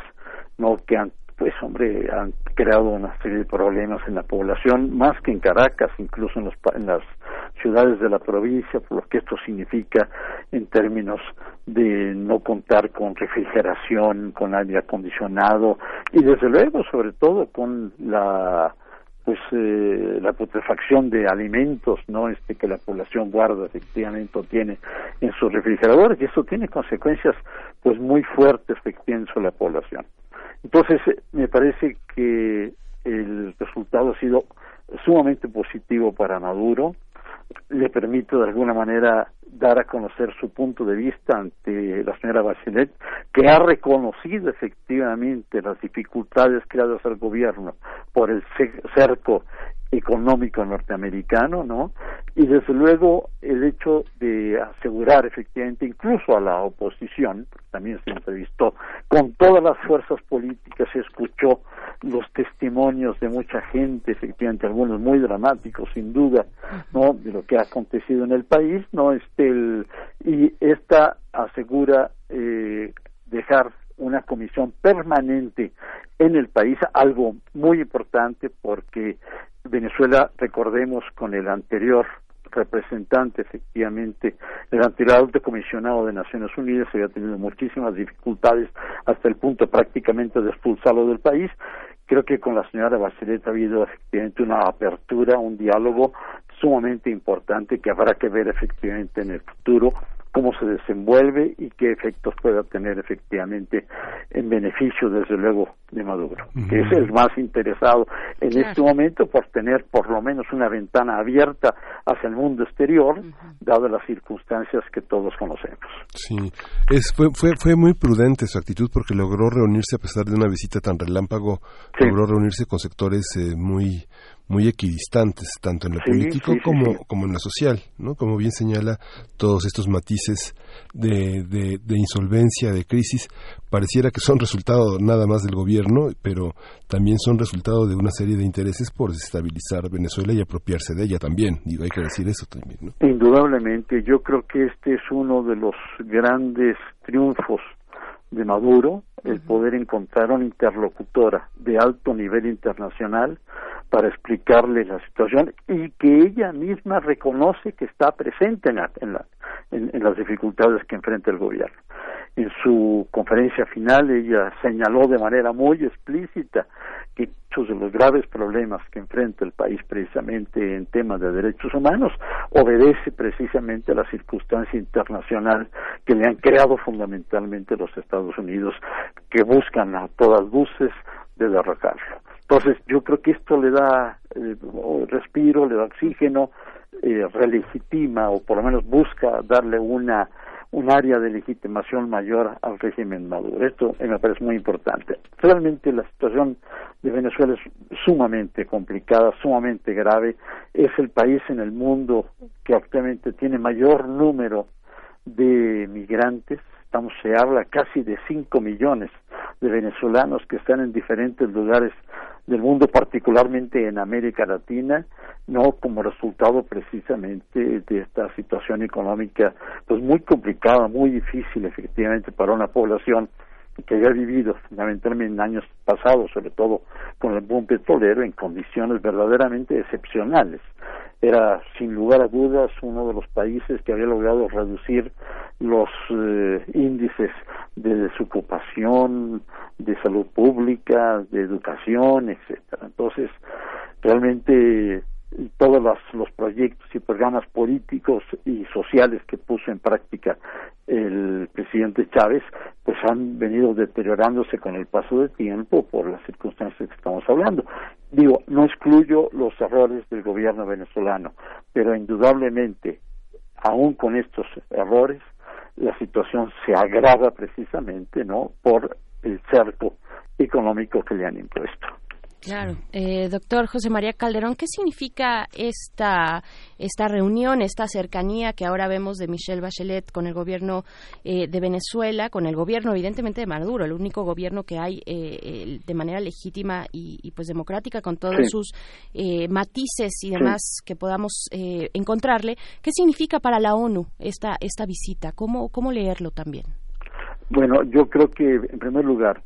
no que han pues hombre han creado una serie de problemas en la población más que en Caracas incluso en, los, en las ciudades de la provincia por lo que esto significa en términos de no contar con refrigeración con aire acondicionado y desde luego sobre todo con la pues eh, la putrefacción de alimentos no este que la población guarda efectivamente tiene en sus refrigeradores y eso tiene consecuencias pues muy fuertes efectivamente sobre la población entonces, eh, me parece que el resultado ha sido sumamente positivo para Maduro, le permite de alguna manera dar a conocer su punto de vista ante la señora Bachelet, que ha reconocido efectivamente las dificultades creadas al gobierno por el cerco económico norteamericano, ¿no? Y desde luego el hecho de asegurar efectivamente incluso a la oposición, también se entrevistó con todas las fuerzas políticas, se escuchó los testimonios de mucha gente, efectivamente algunos muy dramáticos sin duda, ¿no? De lo que ha acontecido en el país, ¿no? Este el, y esta asegura eh, dejar una comisión permanente en el país, algo muy importante porque Venezuela, recordemos, con el anterior representante, efectivamente, el anterior alto comisionado de Naciones Unidas había tenido muchísimas dificultades hasta el punto prácticamente de expulsarlo del país, Creo que con la señora Bachelet ha habido efectivamente una apertura, un diálogo sumamente importante que habrá que ver efectivamente en el futuro cómo se desenvuelve y qué efectos pueda tener efectivamente en beneficio, desde luego, de Maduro, que es el más interesado en este momento por tener por lo menos una ventana abierta hacia el mundo exterior, dadas las circunstancias que todos conocemos. Sí, es, fue, fue, fue muy prudente su actitud porque logró reunirse, a pesar de una visita tan relámpago, logró reunirse con sectores eh, muy muy equidistantes, tanto en lo político como, como en lo social, ¿no? Como bien señala todos estos matices de, de, insolvencia, de crisis, pareciera que son resultado nada más del gobierno, pero también son resultado de una serie de intereses por desestabilizar Venezuela y apropiarse de ella también. Digo, hay que decir eso también, ¿no? Indudablemente, yo creo que este es uno de los grandes triunfos de Maduro, el poder encontrar una interlocutora de alto nivel internacional para explicarle la situación y que ella misma reconoce que está presente en, en, las dificultades que enfrenta el gobierno. En su conferencia final ella señaló de manera muy explícita que muchos de los graves problemas que enfrenta el país precisamente en temas de derechos humanos obedece precisamente a la circunstancia internacional que le han creado fundamentalmente los Estados Unidos que buscan a todas luces de derrocarlo. Entonces, yo creo que esto le da eh, respiro, le da oxígeno, eh, relegitima o por lo menos busca darle una un área de legitimación mayor al régimen Maduro. Esto me parece muy importante. Realmente la situación de Venezuela es sumamente complicada, sumamente grave. Es el país en el mundo que actualmente tiene mayor número de migrantes. Estamos, se habla casi de 5 millones de venezolanos que están en diferentes lugares del mundo, particularmente en América Latina, no como resultado precisamente de esta situación económica pues muy complicada, muy difícil efectivamente para una población que había vivido fundamentalmente en años pasados, sobre todo con el boom petrolero, en condiciones verdaderamente excepcionales. Era, sin lugar a dudas, uno de los países que había logrado reducir los eh, índices de desocupación, de salud pública, de educación, etcétera. Entonces, realmente todos los, los, proyectos y programas políticos y sociales que puso en práctica el presidente Chávez, pues han venido deteriorándose con el paso del tiempo por las circunstancias que estamos hablando. Digo, no excluyo los errores del gobierno venezolano, pero indudablemente, aún con estos errores, la situación se agrava precisamente, ¿no?, por el cerco económico que le han impuesto. Claro. Eh, doctor José María Calderón, ¿qué significa esta, esta reunión, esta cercanía que ahora vemos de Michelle Bachelet con el gobierno eh, de Venezuela, con el gobierno evidentemente de Maduro, el único gobierno que hay eh, de manera legítima y, pues democrática con todos sus matices y demás que podamos encontrarle? ¿Qué significa para la ONU esta, esta visita? ¿Cómo, ¿Cómo leerlo también? Bueno, yo creo que en primer lugar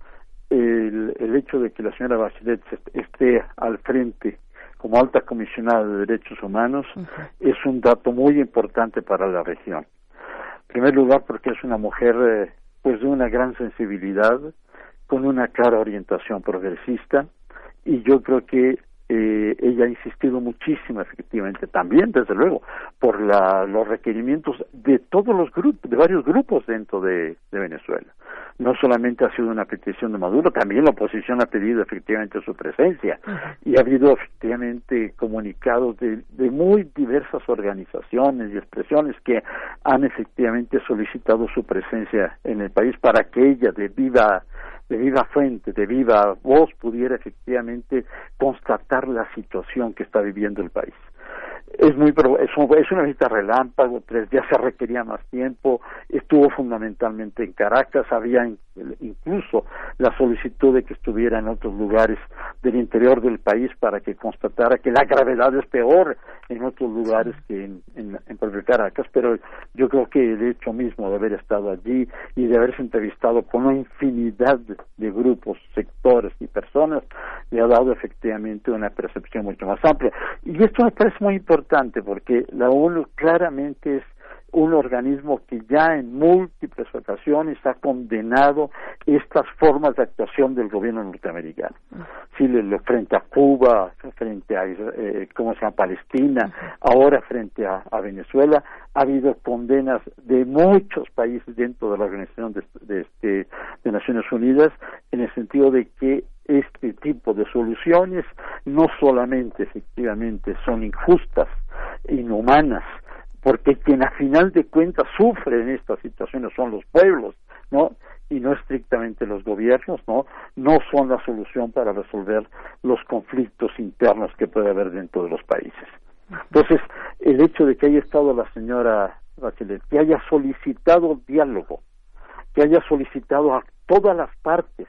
el, el hecho de que la señora Bachelet esté al frente como alta comisionada de derechos humanos es un dato muy importante para la región. En primer lugar, porque es una mujer eh, pues de una gran sensibilidad, con una clara orientación progresista, y yo creo que eh, ella ha insistido muchísimo efectivamente también desde luego por la, los requerimientos de todos los grupos de varios grupos dentro de, Venezuela. No solamente ha sido una petición de Maduro también la oposición ha pedido efectivamente su presencia. Y ha habido efectivamente comunicados de, de muy diversas organizaciones y expresiones que han efectivamente solicitado su presencia en el país para que ella de viva de viva fuente, de viva voz, pudiera efectivamente constatar la situación que está viviendo el país es muy es, una visita relámpago, tres días se requería más tiempo, estuvo fundamentalmente en Caracas, había incluso la solicitud de que estuviera en otros lugares del interior del país para que constatara que la gravedad es peor en otros lugares que en, en, Caracas, pero yo creo que el hecho mismo de haber estado allí y de haberse entrevistado con una infinidad de grupos, sectores y personas le ha dado efectivamente una percepción mucho más amplia. Y esto me parece muy importante porque la ONU claramente es un organismo que ya en múltiples ocasiones ha condenado estas formas de actuación del gobierno norteamericano. Chile frente a Cuba, frente a eh, ¿cómo se llama? Palestina, ahora frente a, Venezuela, ha habido condenas de muchos países dentro de la Organización de, este, de Naciones Unidas en el sentido de que este tipo de soluciones no solamente efectivamente son injustas, inhumanas, porque quien a final de cuentas sufre en estas situaciones son los pueblos, ¿no? Y no estrictamente los gobiernos, ¿no? No son la solución para resolver los conflictos internos que puede haber dentro de los países. Entonces, el hecho de que haya estado la señora Bachelet, que haya solicitado diálogo, que haya solicitado a todas las partes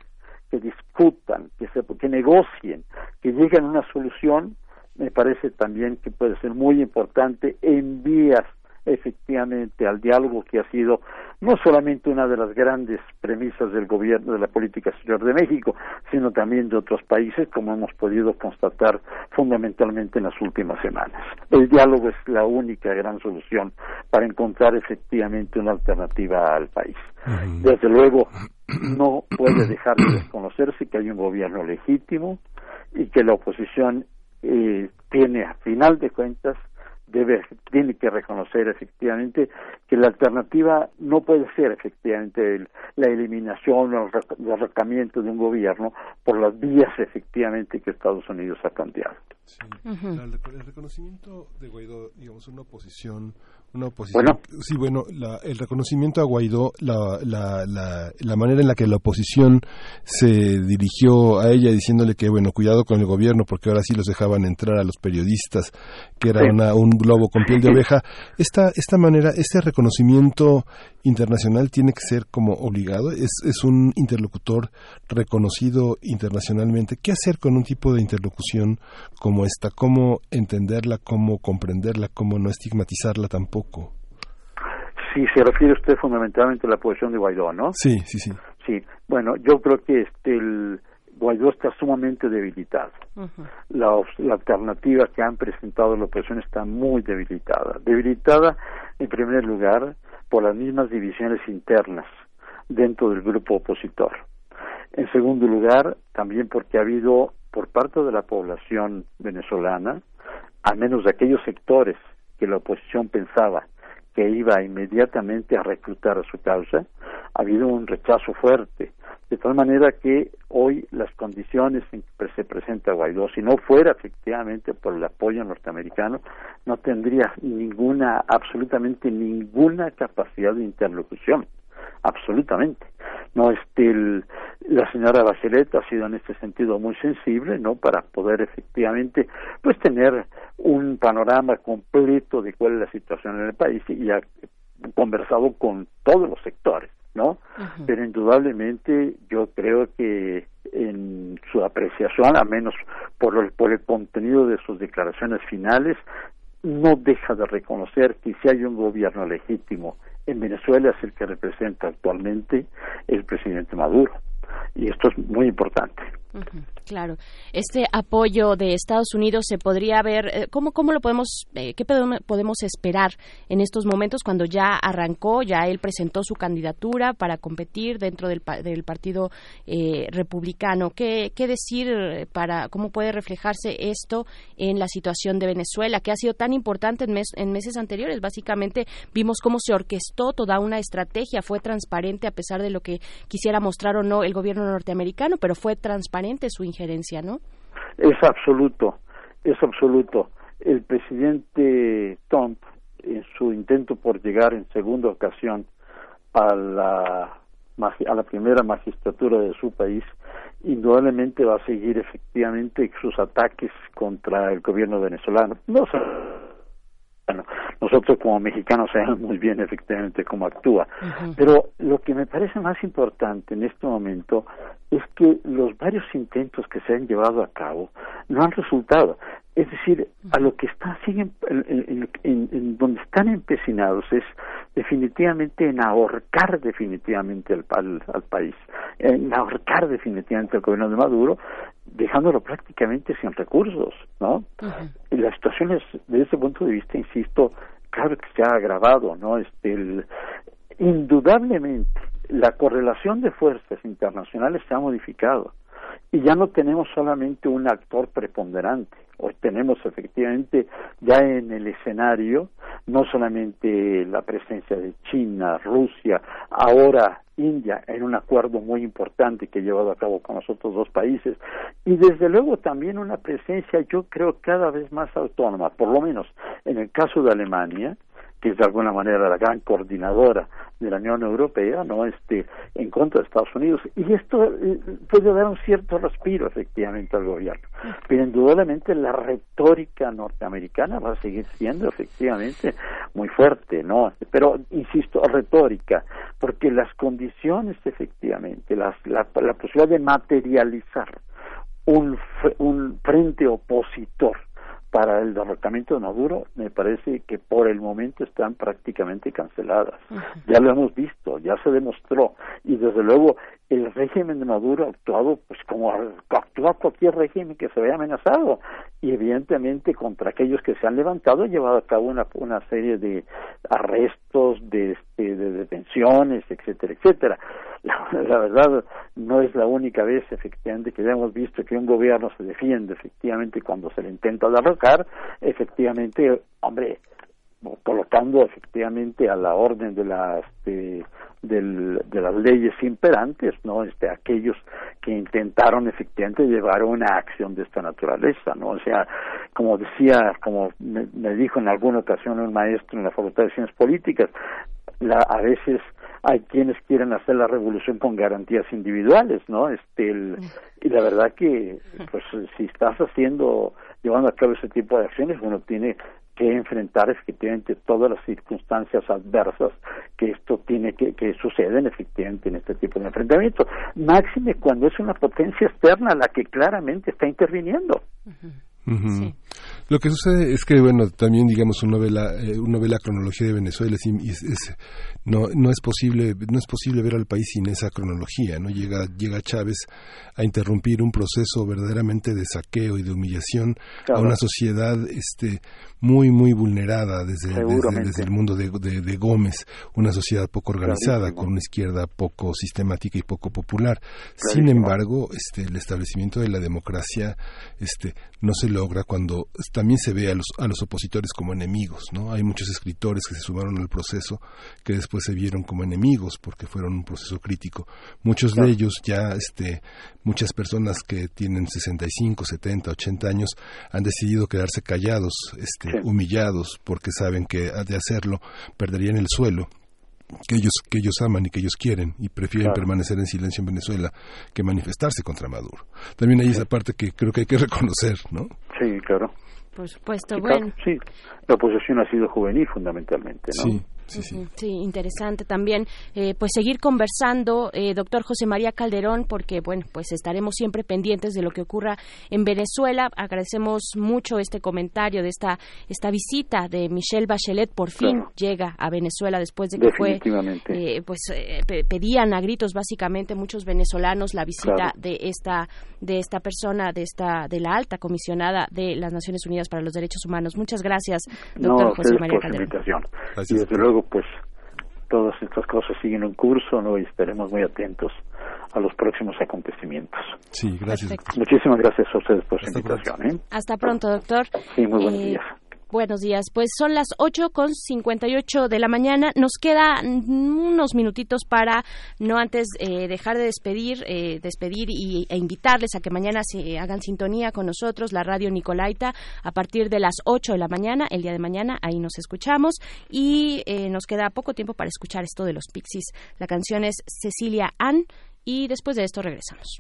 que discutan, que, se, que negocien, que lleguen a una solución, me parece también que puede ser muy importante en vías efectivamente al diálogo que ha sido no solamente una de las grandes premisas del gobierno de la política exterior de México, sino también de otros países, como hemos podido constatar fundamentalmente en las últimas semanas. El diálogo es la única gran solución para encontrar efectivamente una alternativa al país. Desde luego, no puede dejar de desconocerse que hay un gobierno legítimo y que la oposición eh, tiene a final de cuentas debe tiene que reconocer efectivamente que la alternativa no puede ser efectivamente la eliminación o el derrocamiento de un gobierno por las vías efectivamente que Estados Unidos ha planteado. el reconocimiento de Guaidó, digamos, una oposición una oposición. Bueno. Sí, bueno, el reconocimiento a Guaidó, la, la, la, manera en la que la oposición se dirigió a ella diciéndole que, bueno, cuidado con el gobierno porque ahora sí los dejaban entrar a los periodistas, que era una, un globo con piel de oveja. Esta, esta manera, este reconocimiento internacional tiene que ser como obligado. Es, es un interlocutor reconocido internacionalmente. ¿Qué hacer con un tipo de interlocución como esta? ¿Cómo entenderla? ¿Cómo comprenderla? ¿Cómo no estigmatizarla tampoco? Sí, se refiere usted fundamentalmente a la posición de Guaidó, ¿no? Sí, sí, sí. Sí, bueno, yo creo que este el Guaidó está sumamente debilitado. la, la, alternativa que han presentado la oposición está muy debilitada. Debilitada, en primer lugar, por las mismas divisiones internas dentro del grupo opositor. En segundo lugar, también porque ha habido por parte de la población venezolana, al menos de aquellos sectores que la oposición pensaba que iba inmediatamente a reclutar a su causa, ha habido un rechazo fuerte. De tal manera que hoy las condiciones en que se presenta Guaidó, si no fuera efectivamente por el apoyo norteamericano, no tendría ninguna, absolutamente ninguna capacidad de interlocución absolutamente. No, este, la señora Bachelet ha sido en este sentido muy sensible, ¿no? Para poder efectivamente, pues tener un panorama completo de cuál es la situación en el país y ha conversado con todos los sectores, ¿no? Pero indudablemente yo creo que en su apreciación, a menos por el, por el contenido de sus declaraciones finales, no deja de reconocer que si hay un gobierno legítimo en Venezuela es el que representa actualmente el presidente Maduro. Y esto es muy importante. Claro, este apoyo de Estados Unidos se podría ver, eh, ¿cómo, cómo lo podemos, eh, qué podemos esperar en estos momentos cuando ya arrancó, ya él presentó su candidatura para competir dentro del, del Partido eh, Republicano? ¿Qué, ¿Qué decir para cómo puede reflejarse esto en la situación de Venezuela, que ha sido tan importante en, en meses anteriores? Básicamente vimos cómo se orquestó toda una estrategia, fue transparente a pesar de lo que quisiera mostrar o no el gobierno norteamericano, pero fue transparente su injerencia, ¿no? Es absoluto, es absoluto. El presidente Trump, en su intento por llegar en segunda ocasión a la a la primera magistratura de su país, indudablemente va a seguir efectivamente sus ataques contra el gobierno venezolano. No bueno, nosotros como mexicanos sabemos muy bien efectivamente cómo actúa. Pero lo que me parece más importante en este momento es que los varios intentos que se han llevado a cabo no han resultado. Es decir, a lo que está siguen en, donde están empecinados es definitivamente en ahorcar definitivamente al, al, país, en ahorcar definitivamente al gobierno de Maduro, dejándolo prácticamente sin recursos, ¿no? Y la situación es, desde ese punto de vista, insisto, claro que se ha agravado, ¿no? Este, el, indudablemente, la correlación de fuerzas internacionales se ha modificado y ya no tenemos solamente un actor preponderante, hoy tenemos efectivamente ya en el escenario no solamente la presencia de China, Rusia, ahora India en un acuerdo muy importante que ha llevado a cabo con los otros dos países y desde luego también una presencia yo creo cada vez más autónoma, por lo menos en el caso de Alemania, que es de alguna manera la gran coordinadora de la Unión Europea, no este en contra de Estados Unidos. Y esto eh, puede dar un cierto respiro efectivamente al gobierno, pero indudablemente la retórica norteamericana va a seguir siendo efectivamente muy fuerte, no, pero insisto retórica porque las condiciones efectivamente las, la, la posibilidad de materializar un, un frente opositor para el derrocamiento de Maduro me parece que por el momento están prácticamente canceladas. Ya lo hemos visto, ya se demostró y desde luego el régimen de Maduro ha actuado pues como actúa cualquier régimen que se vea amenazado y evidentemente contra aquellos que se han levantado ha llevado a cabo una, una serie de arrestos, de, este, de detenciones, etcétera, etcétera. [laughs] La, verdad no es la única vez efectivamente que ya hemos visto que un gobierno se defiende efectivamente cuando se le intenta derrocar, efectivamente, hombre, colocando efectivamente a la orden de las de, del, de las leyes imperantes no este aquellos que intentaron efectivamente llevar una acción de esta naturaleza no o sea como decía como me, me dijo en alguna ocasión un maestro en la facultad de ciencias políticas la, a veces hay quienes quieren hacer la revolución con garantías individuales, ¿no? Este, el, y la verdad que, pues, si estás haciendo, llevando a cabo ese tipo de acciones, uno tiene que enfrentar efectivamente todas las circunstancias adversas que esto tiene que, que suceden efectivamente en este tipo de enfrentamientos. Máxime cuando es una potencia externa la que claramente está interviniendo. Lo que sucede es que, bueno, también, digamos, uno ve la, eh, uno ve la cronología de Venezuela y es, es, no, no es posible, no es posible ver al país sin esa cronología, ¿no? Llega, llega Chávez a interrumpir un proceso verdaderamente de saqueo y de humillación a una sociedad, este, muy, muy vulnerada desde, desde, el mundo de, de, Gómez, una sociedad poco organizada, con una izquierda poco sistemática y poco popular. Sin embargo, este, el establecimiento de la democracia, este, no se logra cuando también se ve a los, a los opositores como enemigos, ¿no? Hay muchos escritores que se sumaron al proceso que después se vieron como enemigos porque fueron un proceso crítico. Muchos de ellos ya, este, muchas personas que tienen 65, 70, 80 años han decidido quedarse callados, este, humillados porque saben que de hacerlo perderían el suelo que ellos que ellos aman y que ellos quieren y prefieren permanecer en silencio en Venezuela que manifestarse contra Maduro. También hay esa parte que creo que hay que reconocer, ¿no? Sí, claro. Por supuesto, bueno. Sí, la oposición ha sido juvenil fundamentalmente, ¿no? Sí. Sí, sí. sí, interesante también eh, pues seguir conversando eh, doctor José María Calderón porque bueno pues estaremos siempre pendientes de lo que ocurra en Venezuela. Agradecemos mucho este comentario de esta esta visita de Michelle Bachelet. Por fin llega a Venezuela después de que fue eh, pues pedían a gritos básicamente muchos venezolanos la visita de esta de esta persona de esta de la alta comisionada de las Naciones Unidas para los Derechos Humanos. Muchas gracias doctor José María Calderón. y desde luego pues todas estas cosas siguen en curso ¿no? y estaremos muy atentos a los próximos acontecimientos. Sí, gracias. Muchísimas gracias a ustedes por su invitación. ¿eh? Hasta pronto, doctor. Sí, muy buenos días. Buenos días. Pues son las 8 con 58 de la mañana. Nos quedan unos minutitos para, no antes eh, dejar de despedir, eh, despedir y, e invitarles a que mañana se hagan sintonía con nosotros, la radio Nicolaita, a partir de las 8 de la mañana, el día de mañana, ahí nos escuchamos. Y eh, nos queda poco tiempo para escuchar esto de los Pixies. La canción es Cecilia Ann y después de esto regresamos.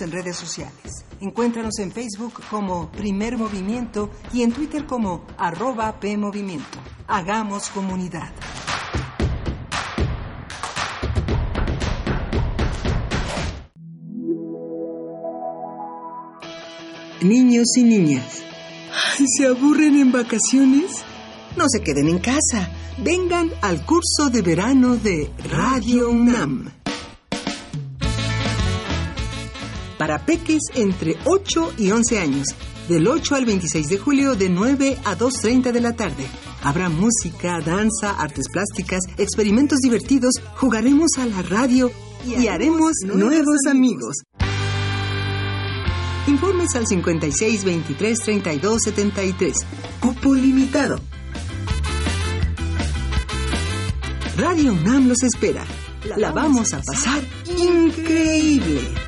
En redes sociales. Encuéntranos en Facebook como Primer Movimiento y en Twitter como arroba PMovimiento. Hagamos comunidad. Niños y niñas, ¿se aburren en vacaciones? No se queden en casa. Vengan al curso de verano de Radio UNAM. Para peques entre 8 y 11 años, del 8 al 26 de julio de 9 a 2.30 de la tarde. Habrá música, danza, artes plásticas, experimentos divertidos, jugaremos a la radio y, haremos nuevos amigos. Informes al 56 23 32 73. Cupo limitado. Radio UNAM los espera. La vamos a pasar increíble.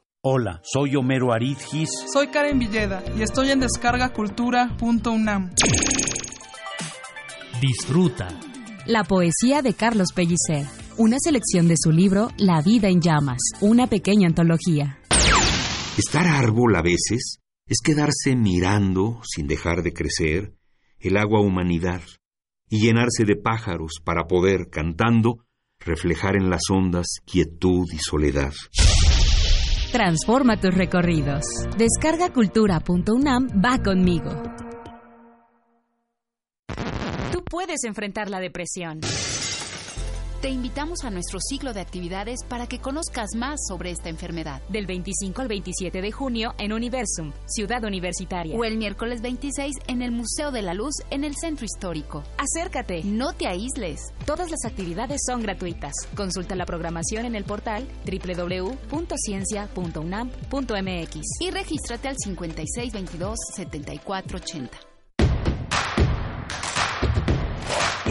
Hola, soy Homero Aridgis. Soy Karen Villeda y estoy en descargacultura.unam. Disfruta. La poesía de Carlos Pellicer. Una selección de su libro La vida en llamas, una pequeña antología. Estar árbol a veces es quedarse mirando, sin dejar de crecer, el agua humanidad y llenarse de pájaros para poder, cantando, reflejar en las ondas quietud y soledad. Transforma tus recorridos. Descarga cultura.unam va conmigo. Tú puedes enfrentar la depresión. Te invitamos a nuestro ciclo de actividades para que conozcas más sobre esta enfermedad. Del 25 al 27 de junio en Universum, Ciudad Universitaria. O el miércoles 26 en el Museo de la Luz en el Centro Histórico. Acércate, no te aísles. Todas las actividades son gratuitas. Consulta la programación en el portal www.ciencia.unam.mx y regístrate al 5622 7480.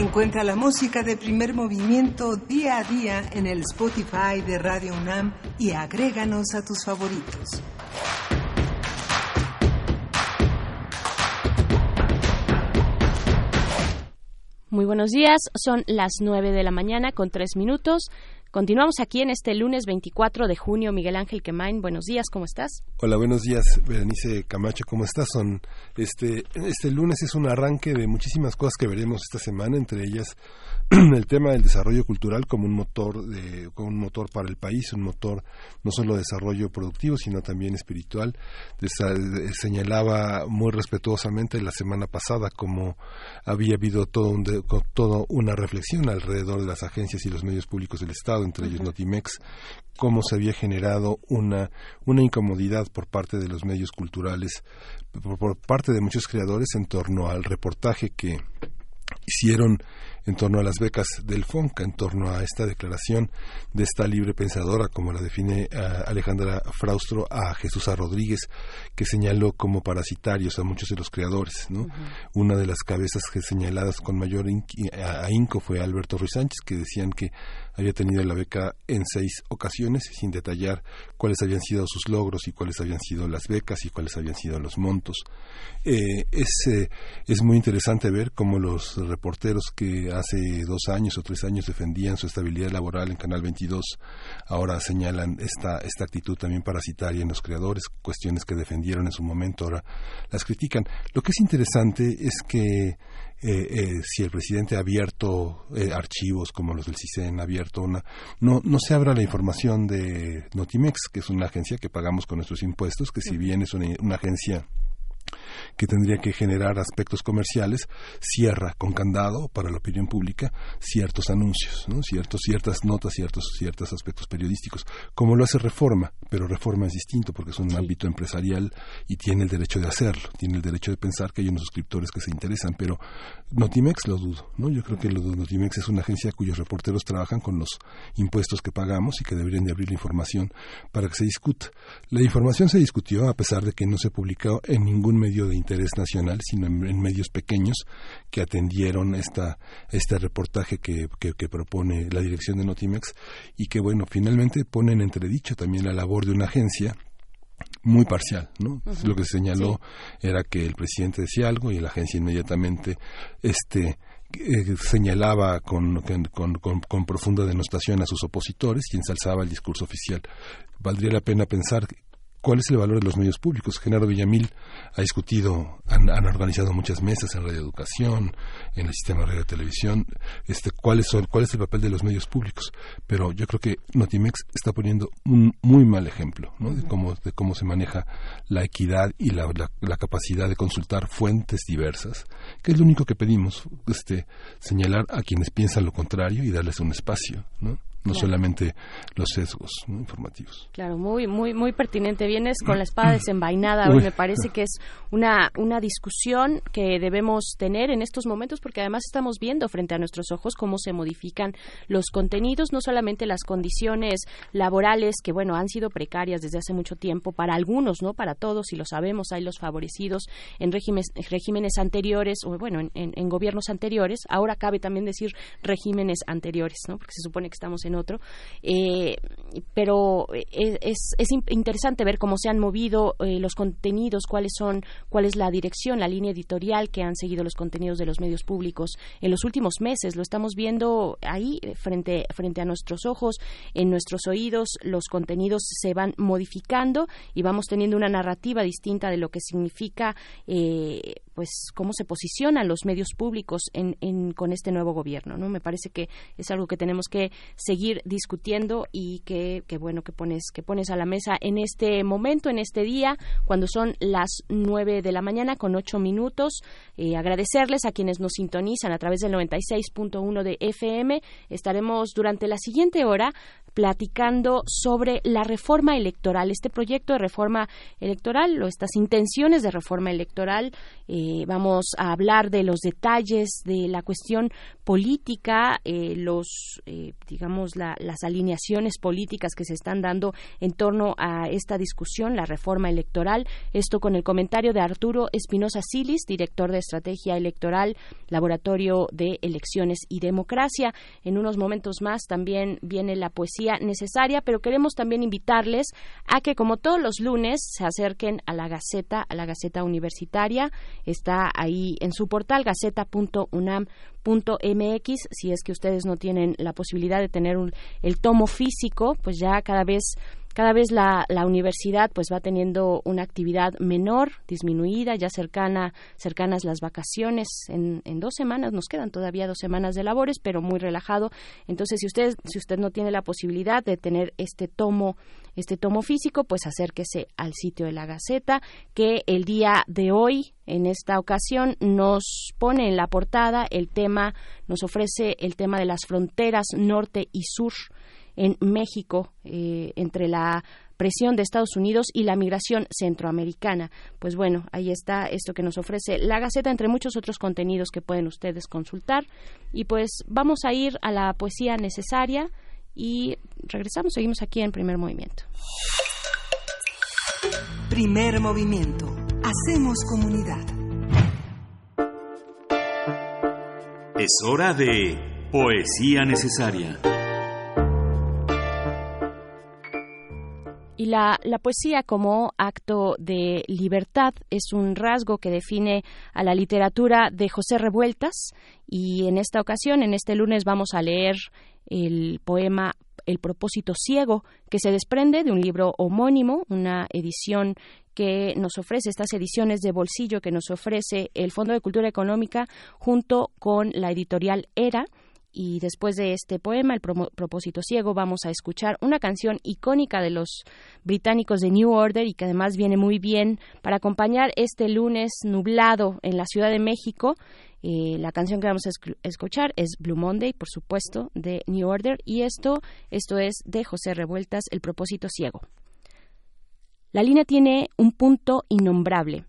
Encuentra la música de primer movimiento día a día en el Spotify de Radio UNAM y agréganos a tus favoritos. Muy buenos días, son las 9 de la mañana con tres minutos. Continuamos aquí en este lunes 24 de junio. Miguel Ángel Quemain, buenos días, ¿cómo estás? Hola, buenos días, Berenice Camacho, ¿cómo estás? Son este este lunes es un arranque de muchísimas cosas que veremos esta semana, entre ellas [clears throat] el tema del desarrollo cultural como un motor de, como un motor para el país, un motor no solo de desarrollo productivo, sino también espiritual. señalaba muy respetuosamente la semana pasada como había habido todo un todo una reflexión alrededor de las agencias y los medios públicos del Estado, entre ellos Notimex, cómo se había generado una, una incomodidad por parte de los medios culturales, por parte de muchos creadores en torno al reportaje que hicieron en torno a las becas del FONCA, en torno a esta declaración de esta libre pensadora, como la define eh, Alejandra Fraustro, a Jesús A. Rodríguez, que señaló como parasitarios a muchos de los creadores. ¿no? Una de las cabezas que señaladas con mayor ahínco fue Alberto Ruiz Sánchez, que decían que había tenido la beca en seis ocasiones, sin detallar cuáles habían sido sus logros y cuáles habían sido las becas y cuáles habían sido los montos. Eh, es, eh, es muy interesante ver cómo los reporteros que hace dos años o tres años defendían su estabilidad laboral en Canal 22, ahora señalan esta, esta actitud también parasitaria en los creadores, cuestiones que defendieron en su momento, ahora las critican. Lo que es interesante es que eh, eh, si el presidente ha abierto eh, archivos como los del CISEN, ha abierto una... No, no se abra la información de Notimex, que es una agencia que pagamos con nuestros impuestos, que si bien es una agencia que tendría que generar aspectos comerciales, cierra con candado para la opinión pública ciertos anuncios, ciertos, ciertas notas, ciertos, ciertos aspectos periodísticos, como lo hace Reforma, pero Reforma es distinto porque es un ámbito empresarial y tiene el derecho de hacerlo, tiene el derecho de pensar que hay unos suscriptores que se interesan, pero Notimex lo dudo, ¿no? Yo creo que Notimex es una agencia cuyos reporteros trabajan con los impuestos que pagamos y que deberían de abrir la información para que se discuta. La información se discutió a pesar de que no se publicó en ningún medio de interés nacional, sino en, medios pequeños que atendieron esta, este reportaje que, que, propone la dirección de Notimex y que, bueno, finalmente ponen entredicho también la labor de una agencia muy parcial, ¿no? Lo que se señaló era que el presidente decía algo y la agencia inmediatamente este eh, señalaba con, con, con, profunda denostación a sus opositores y ensalzaba el discurso oficial. Valdría la pena pensar cuál es el valor de los medios públicos. Genaro Villamil ha discutido, han, organizado muchas mesas en Radio Educación, en el sistema de radio y televisión, este, cuáles son, cuál es el papel de los medios públicos. Pero yo creo que Notimex está poniendo un muy mal ejemplo de, cómo, de cómo se maneja la equidad y la, la, capacidad de consultar fuentes diversas, que es lo único que pedimos, este, señalar a quienes piensan lo contrario y darles un espacio. ¿no? No solamente los sesgos informativos. Claro, muy muy muy pertinente. Vienes con la espada desenvainada. Me parece que es una una discusión que debemos tener en estos momentos porque además estamos viendo frente a nuestros ojos cómo se modifican los contenidos, no solamente las condiciones laborales que bueno han sido precarias desde hace mucho tiempo para algunos, no para todos y lo sabemos. Hay los favorecidos en regímenes regímenes anteriores o bueno en, en gobiernos anteriores. Ahora cabe también decir regímenes anteriores, no porque se supone que estamos en otro. Eh, pero es, es, interesante ver cómo se han movido eh, los contenidos, cuáles son, cuál es la dirección, la línea editorial que han seguido los contenidos de los medios públicos en los últimos meses. Lo estamos viendo ahí frente, frente a nuestros ojos, en nuestros oídos, los contenidos se van modificando y vamos teniendo una narrativa distinta de lo que significa eh, pues cómo se posicionan los medios públicos en, con este nuevo gobierno no me parece que es algo que tenemos que seguir discutiendo y que, bueno que pones que pones a la mesa en este momento en este día cuando son las nueve de la mañana con ocho minutos. Eh, agradecerles a quienes nos sintonizan a través del 96.1 de FM estaremos durante la siguiente hora platicando sobre la reforma electoral, este proyecto de reforma electoral o estas intenciones de reforma electoral. Eh, vamos a hablar de los detalles de la cuestión política, eh, los, eh, digamos, las alineaciones políticas que se están dando en torno a esta discusión, la reforma electoral. Esto con el comentario de Arturo Espinosa Silis, director de Estrategia Electoral, Laboratorio de Elecciones y Democracia. En unos momentos más también viene la poesía necesaria, pero queremos también invitarles a que, como todos los lunes, se acerquen a la Gaceta, a la Gaceta Universitaria. Está ahí en su portal, gaceta.unam.mx. Si es que ustedes no tienen la posibilidad de tener el tomo físico, pues ya cada vez cada vez la, la, universidad pues va teniendo una actividad menor, disminuida, ya cercana, cercanas las vacaciones. En, en, dos semanas, nos quedan todavía dos semanas de labores, pero muy relajado. Entonces, si usted, si usted no tiene la posibilidad de tener este tomo, este tomo físico, pues acérquese al sitio de la Gaceta, que el día de hoy, en esta ocasión, nos pone en la portada el tema, nos ofrece el tema de las fronteras norte y sur en México eh, entre la presión de Estados Unidos y la migración centroamericana. Pues bueno, ahí está esto que nos ofrece la Gaceta, entre muchos otros contenidos que pueden ustedes consultar. Y pues vamos a ir a la poesía necesaria y regresamos, seguimos aquí en primer movimiento. Primer movimiento. Hacemos comunidad. Es hora de poesía necesaria. Y la, la, poesía como acto de libertad es un rasgo que define a la literatura de José Revueltas. Y en esta ocasión, en este lunes, vamos a leer el poema El propósito ciego, que se desprende de un libro homónimo, una edición que nos ofrece, estas ediciones de bolsillo que nos ofrece el Fondo de Cultura Económica junto con la editorial ERA y después de este poema, El propósito ciego, vamos a escuchar una canción icónica de los británicos de New Order y que además viene muy bien para acompañar este lunes nublado en la Ciudad de México. Eh, la canción que vamos a escuchar es Blue Monday, por supuesto, de New Order y esto, esto es de José Revueltas, El propósito ciego. La línea tiene un punto innombrable,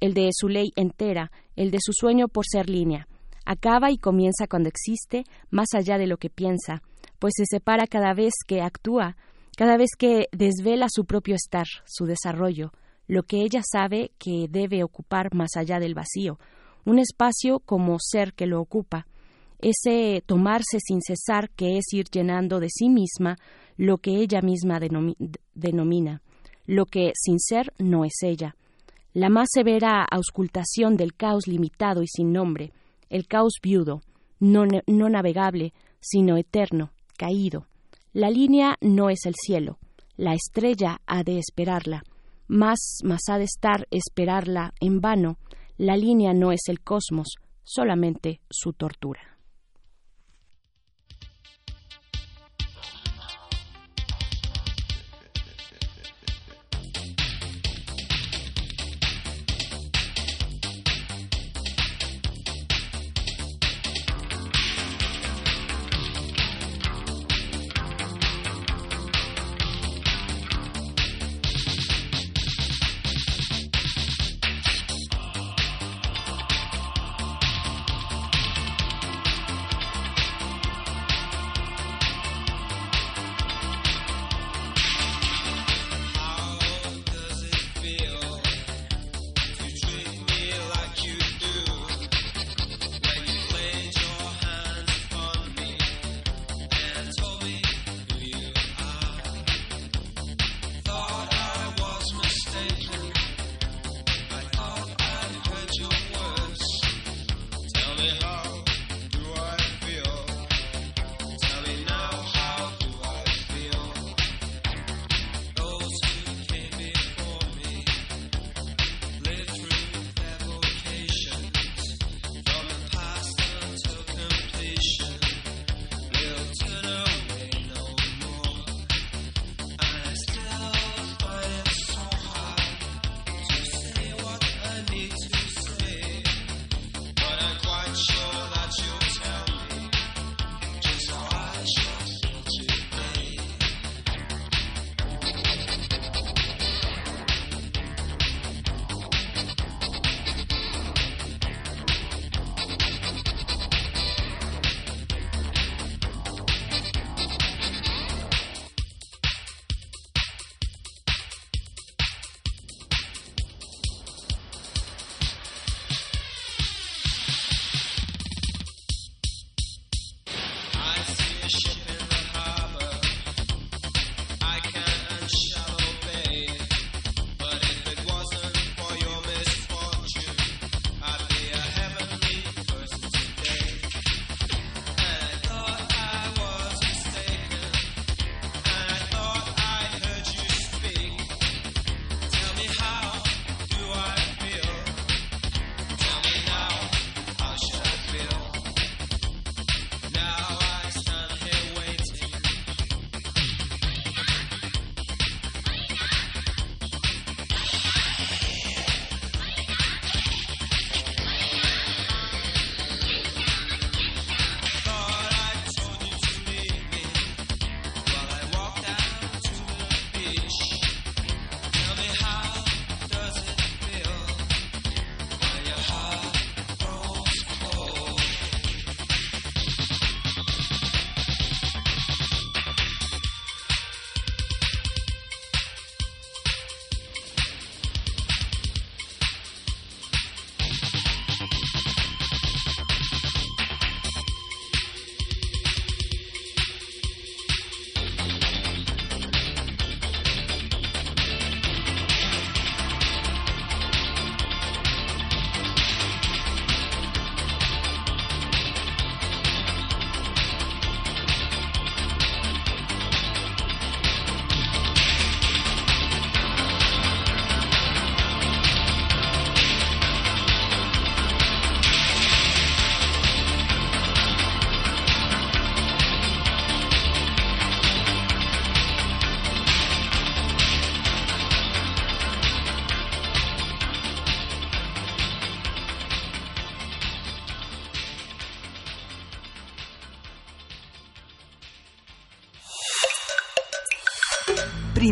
el de su ley entera, el de su sueño por ser línea acaba y comienza cuando existe, más allá de lo que piensa, pues se separa cada vez que actúa, cada vez que desvela su propio estar, su desarrollo, lo que ella sabe que debe ocupar más allá del vacío, un espacio como ser que lo ocupa, ese tomarse sin cesar que es ir llenando de sí misma lo que ella misma denomina, lo que sin ser no es ella, la más severa auscultación del caos limitado y sin nombre, el caos viudo, no, no navegable, sino eterno, caído. La línea no es el cielo, la estrella ha de esperarla, más, más ha de estar esperarla en vano, la línea no es el cosmos, solamente su tortura.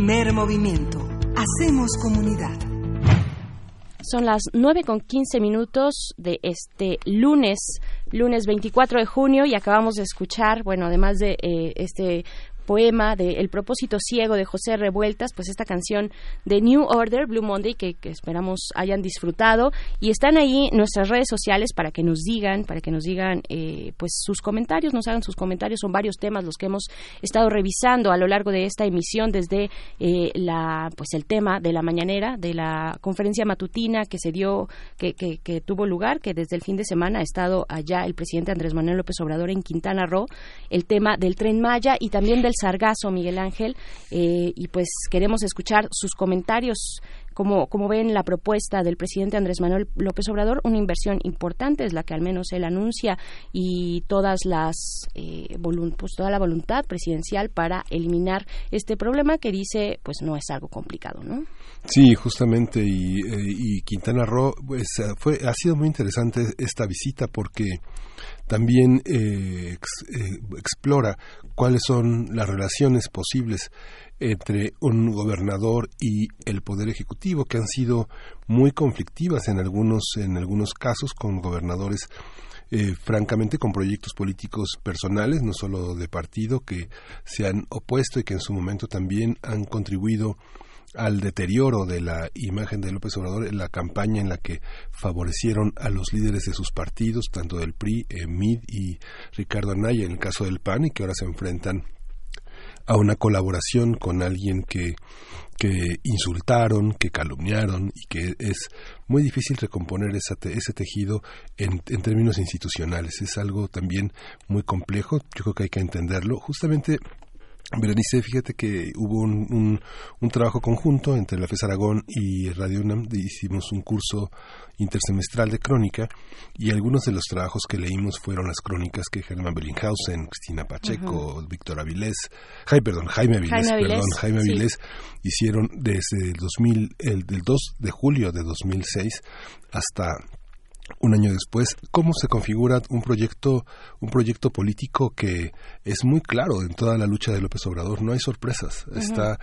Primer movimiento. Hacemos comunidad. Son las 9 con 15 minutos de este lunes, lunes 24 de junio, y acabamos de escuchar, bueno, además de eh, este poema de El propósito ciego de José Revueltas, pues esta canción de New Order, Blue Monday, que, esperamos hayan disfrutado. Y están ahí nuestras redes sociales para que nos digan, para que nos digan eh, pues sus comentarios, nos hagan sus comentarios. Son varios temas los que hemos estado revisando a lo largo de esta emisión, desde eh, la pues el tema de la mañanera, de la conferencia matutina que se dio, que, que, que tuvo lugar, que desde el fin de semana ha estado allá el presidente Andrés Manuel López Obrador en Quintana Roo, el tema del tren Maya y también del Sargazo, Miguel Ángel, eh, y pues queremos escuchar sus comentarios. Como, como ven la propuesta del presidente Andrés Manuel López Obrador, una inversión importante es la que al menos él anuncia y todas las eh, pues toda la voluntad presidencial para eliminar este problema que dice pues no es algo complicado, ¿no? Sí, justamente y, eh, Quintana Roo pues fue ha sido muy interesante esta visita porque también eh, eh, explora cuáles son las relaciones posibles entre un gobernador y el poder ejecutivo que han sido muy conflictivas en algunos en algunos casos con gobernadores eh, francamente con proyectos políticos personales, no solo de partido, que se han opuesto y que en su momento también han contribuido al deterioro de la imagen de López Obrador en la campaña en la que favorecieron a los líderes de sus partidos, tanto del PRI, eh, MID y Ricardo Anaya, en el caso del PAN, y que ahora se enfrentan a una colaboración con alguien que, que insultaron, que calumniaron y que es muy difícil recomponer esa ese tejido en, en, términos institucionales. Es algo también muy complejo, yo creo que hay que entenderlo. Justamente Berenice, fíjate que hubo un, un, trabajo conjunto entre la FES Aragón y Radio UNAM, hicimos un curso intersemestral de crónica y algunos de los trabajos que leímos fueron las crónicas que Germán Bellinghausen, Cristina Pacheco, Víctor Avilés, Jaime, perdón, Jaime Avilés, perdón, Jaime Avilés, hicieron desde el 2000, el, del 2 de julio de 2006 hasta un año después, cómo se configura un proyecto, un proyecto político que es muy claro en toda la lucha de López Obrador. No hay sorpresas. Está,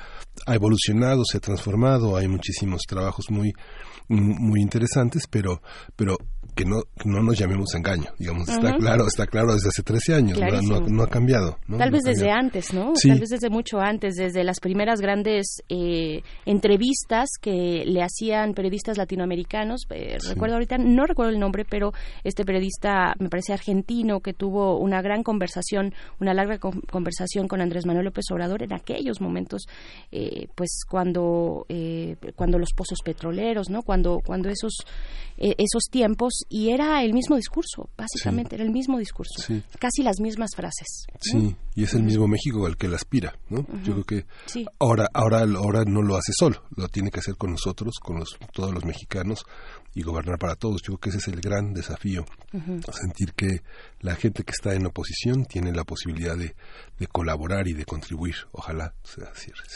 ha evolucionado, se ha transformado, hay muchísimos trabajos muy, muy interesantes, pero, pero que no, no nos llamemos engaño, digamos, está claro, está claro desde hace 13 años, no, ha cambiado. Tal vez desde antes, ¿no? Tal vez desde mucho antes, desde las primeras grandes eh, entrevistas que le hacían periodistas latinoamericanos, eh, recuerdo ahorita, no recuerdo el nombre, pero este periodista, me parece argentino, que tuvo una gran conversación, una larga conversación con Andrés Manuel López Obrador en aquellos momentos, eh, pues cuando, cuando los pozos petroleros, ¿no? Cuando, cuando esos, esos tiempos y era el mismo discurso, básicamente, era el mismo discurso, casi las mismas frases. Sí, y es el mismo México al que él aspira, ¿no? Yo creo que ahora, ahora, ahora no lo hace solo, lo tiene que hacer con nosotros, con los, todos los mexicanos, y gobernar para todos. Yo creo que ese es el gran desafío, sentir que la gente que está en oposición tiene la posibilidad de, colaborar y de contribuir. Ojalá sea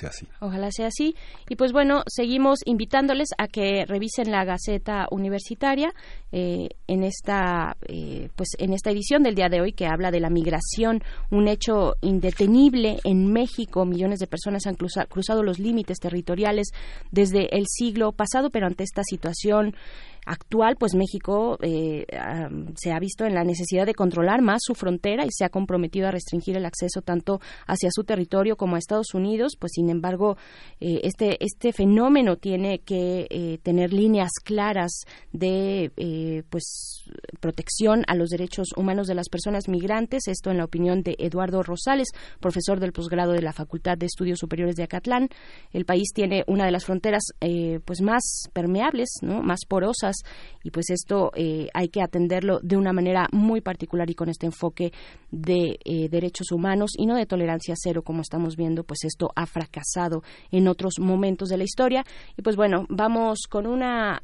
así. Ojalá sea así. Y pues bueno, seguimos invitándoles a que revisen la Gaceta Universitaria eh, en esta eh, pues en esta edición del día de hoy que habla de la migración, un hecho indetenible en México. Millones de personas han cruzado los límites territoriales desde el siglo pasado, pero ante esta situación actual, pues México eh, se ha visto en la necesidad de controlar más su frontera y se ha comprometido a restringir el acceso tanto hacia su territorio como a Estados Unidos. Pues sin embargo, eh, este este fenómeno tiene que eh, tener líneas claras de pues protección a los derechos humanos de las personas migrantes. Esto en la opinión de Eduardo Rosales, profesor del posgrado de la Facultad de Estudios Superiores de Acatlán. El país tiene una de las fronteras pues más permeables, ¿no? más porosas y pues esto eh, hay que atenderlo de una manera muy particular y con este enfoque de eh, derechos humanos y no de tolerancia cero como estamos viendo pues esto ha fracasado en otros momentos de la historia y pues bueno vamos con una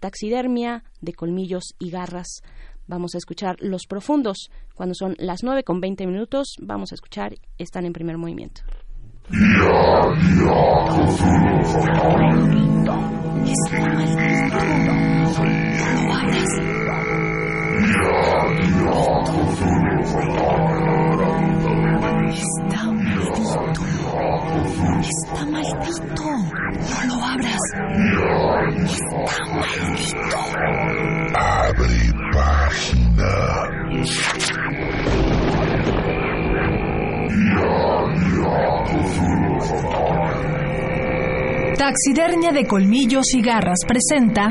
taxidermia de colmillos y garras vamos a escuchar los profundos cuando son las nueve con veinte minutos vamos a escuchar están en primer movimiento Está maldito. Está Está maldito. No lo abras. Está maldito. Abre página. Taxidermia de colmillos y garras presenta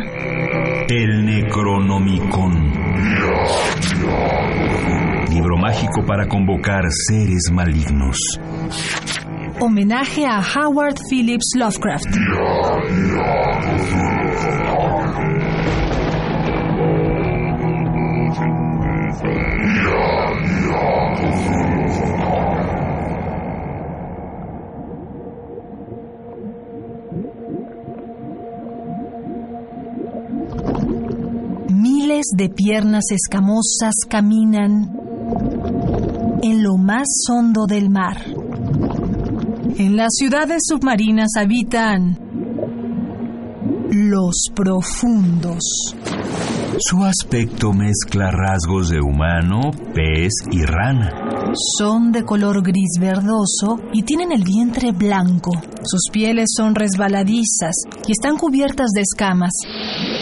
El Necronomicon. Libro mágico para convocar seres malignos. homenaje a Howard Phillips Lovecraft. Miles de piernas escamosas caminan en lo más hondo del mar. En las ciudades submarinas habitan los profundos. Su aspecto mezcla rasgos de humano, pez y rana. Son de color gris verdoso y tienen el vientre blanco. Sus pieles son resbaladizas y están cubiertas de escamas.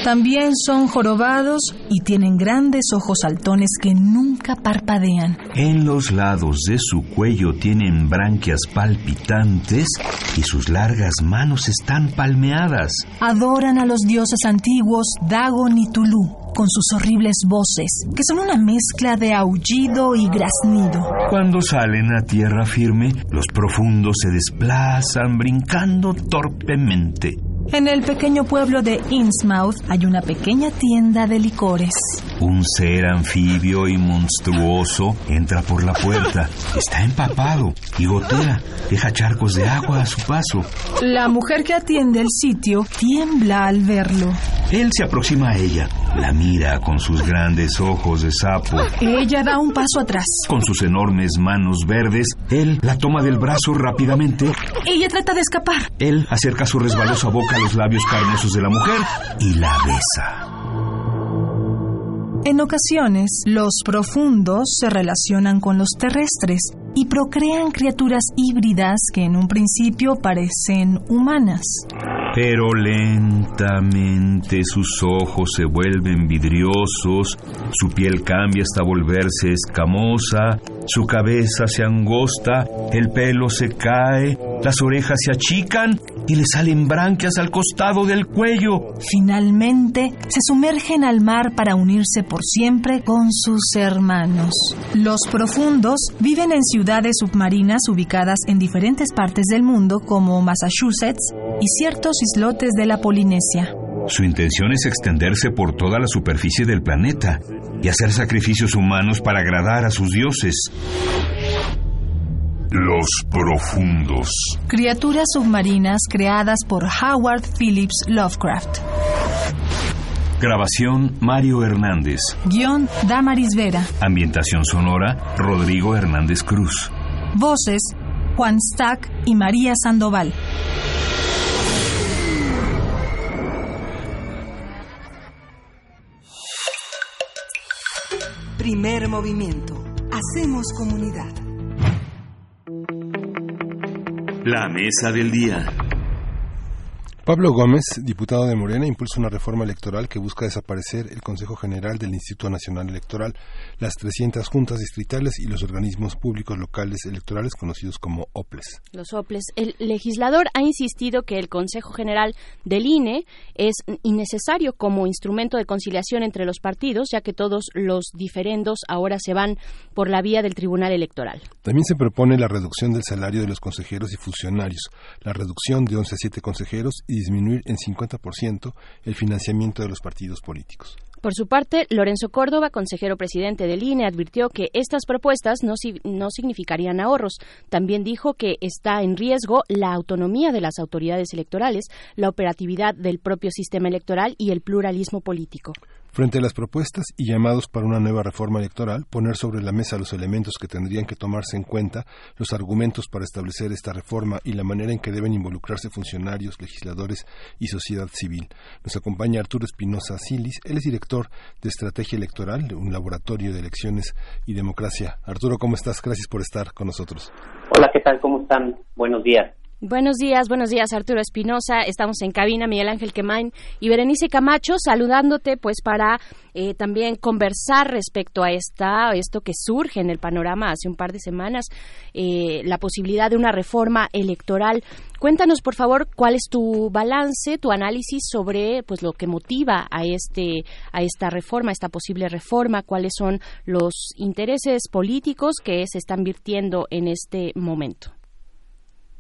También son jorobados y tienen grandes ojos saltones que nunca parpadean. En los lados de su cuello tienen branquias palpitantes y sus largas manos están palmeadas. Adoran a los dioses antiguos Dagon y Tulu con sus horribles voces, que son una mezcla de aullido y graznido. Cuando salen a tierra firme, los profundos se desplazan brincando torpemente. En el pequeño pueblo de Innsmouth hay una pequeña tienda de licores. Un ser anfibio y monstruoso entra por la puerta. [laughs] Está empapado y gotea. Deja charcos de agua a su paso. La mujer que atiende el sitio tiembla al verlo. Él se aproxima a ella. La mira con sus grandes ojos de sapo. Ella da un paso atrás. Con sus enormes manos verdes, él la toma del brazo rápidamente. Ella trata de escapar. Él acerca su resbalosa boca los labios carnosos de la mujer y la besa. En ocasiones, los profundos se relacionan con los terrestres y procrean criaturas híbridas que en un principio parecen humanas. Pero lentamente sus ojos se vuelven vidriosos, su piel cambia hasta volverse escamosa, su cabeza se angosta, el pelo se cae, las orejas se achican y le salen branquias al costado del cuello. Finalmente, se sumergen al mar para unirse por siempre con sus hermanos. Los profundos viven en ciudades submarinas ubicadas en diferentes partes del mundo como Massachusetts y ciertos islotes de la Polinesia. Su intención es extenderse por toda la superficie del planeta y hacer sacrificios humanos para agradar a sus dioses. Los profundos. Criaturas submarinas creadas por Howard Phillips Lovecraft. Grabación Mario Hernández. Guión Damaris Vera. Ambientación sonora Rodrigo Hernández Cruz. Voces Juan Stack y María Sandoval. Primer movimiento. Hacemos comunidad. La mesa del día. Pablo Gómez, diputado de Morena, impulsa una reforma electoral que busca desaparecer el Consejo General del Instituto Nacional Electoral, las 300 juntas distritales y los organismos públicos locales electorales conocidos como OPLES. Los OPLES. El legislador ha insistido que el Consejo General del INE es innecesario como instrumento de conciliación entre los partidos, ya que todos los diferendos ahora se van por la vía del Tribunal Electoral. También se propone la reducción del salario de los consejeros y funcionarios, la reducción de 11 a 7 consejeros y disminuir en 50% el financiamiento de los partidos políticos. Por su parte, Lorenzo Córdoba, consejero presidente del INE, advirtió que estas propuestas no, no, significarían ahorros. También dijo que está en riesgo la autonomía de las autoridades electorales, la operatividad del propio sistema electoral y el pluralismo político. Frente a las propuestas y llamados para una nueva reforma electoral, poner sobre la mesa los elementos que tendrían que tomarse en cuenta, los argumentos para establecer esta reforma y la manera en que deben involucrarse funcionarios, legisladores y sociedad civil. Nos acompaña Arturo Espinosa Silis, él es director de Estrategia Electoral, de un laboratorio de elecciones y democracia. Arturo, ¿cómo estás? Gracias por estar con nosotros. Hola, ¿qué tal? ¿Cómo están? Buenos días. Buenos días, buenos días Arturo Espinosa. Estamos en cabina, Miguel Ángel Quemain y Berenice Camacho, saludándote pues para eh, también conversar respecto a esta, esto que surge en el panorama hace un par de semanas, eh, la posibilidad de una reforma electoral. Cuéntanos, por favor, cuál es tu balance, tu análisis sobre pues lo que motiva a este a esta reforma, a esta posible reforma, cuáles son los intereses políticos que se están virtiendo en este momento.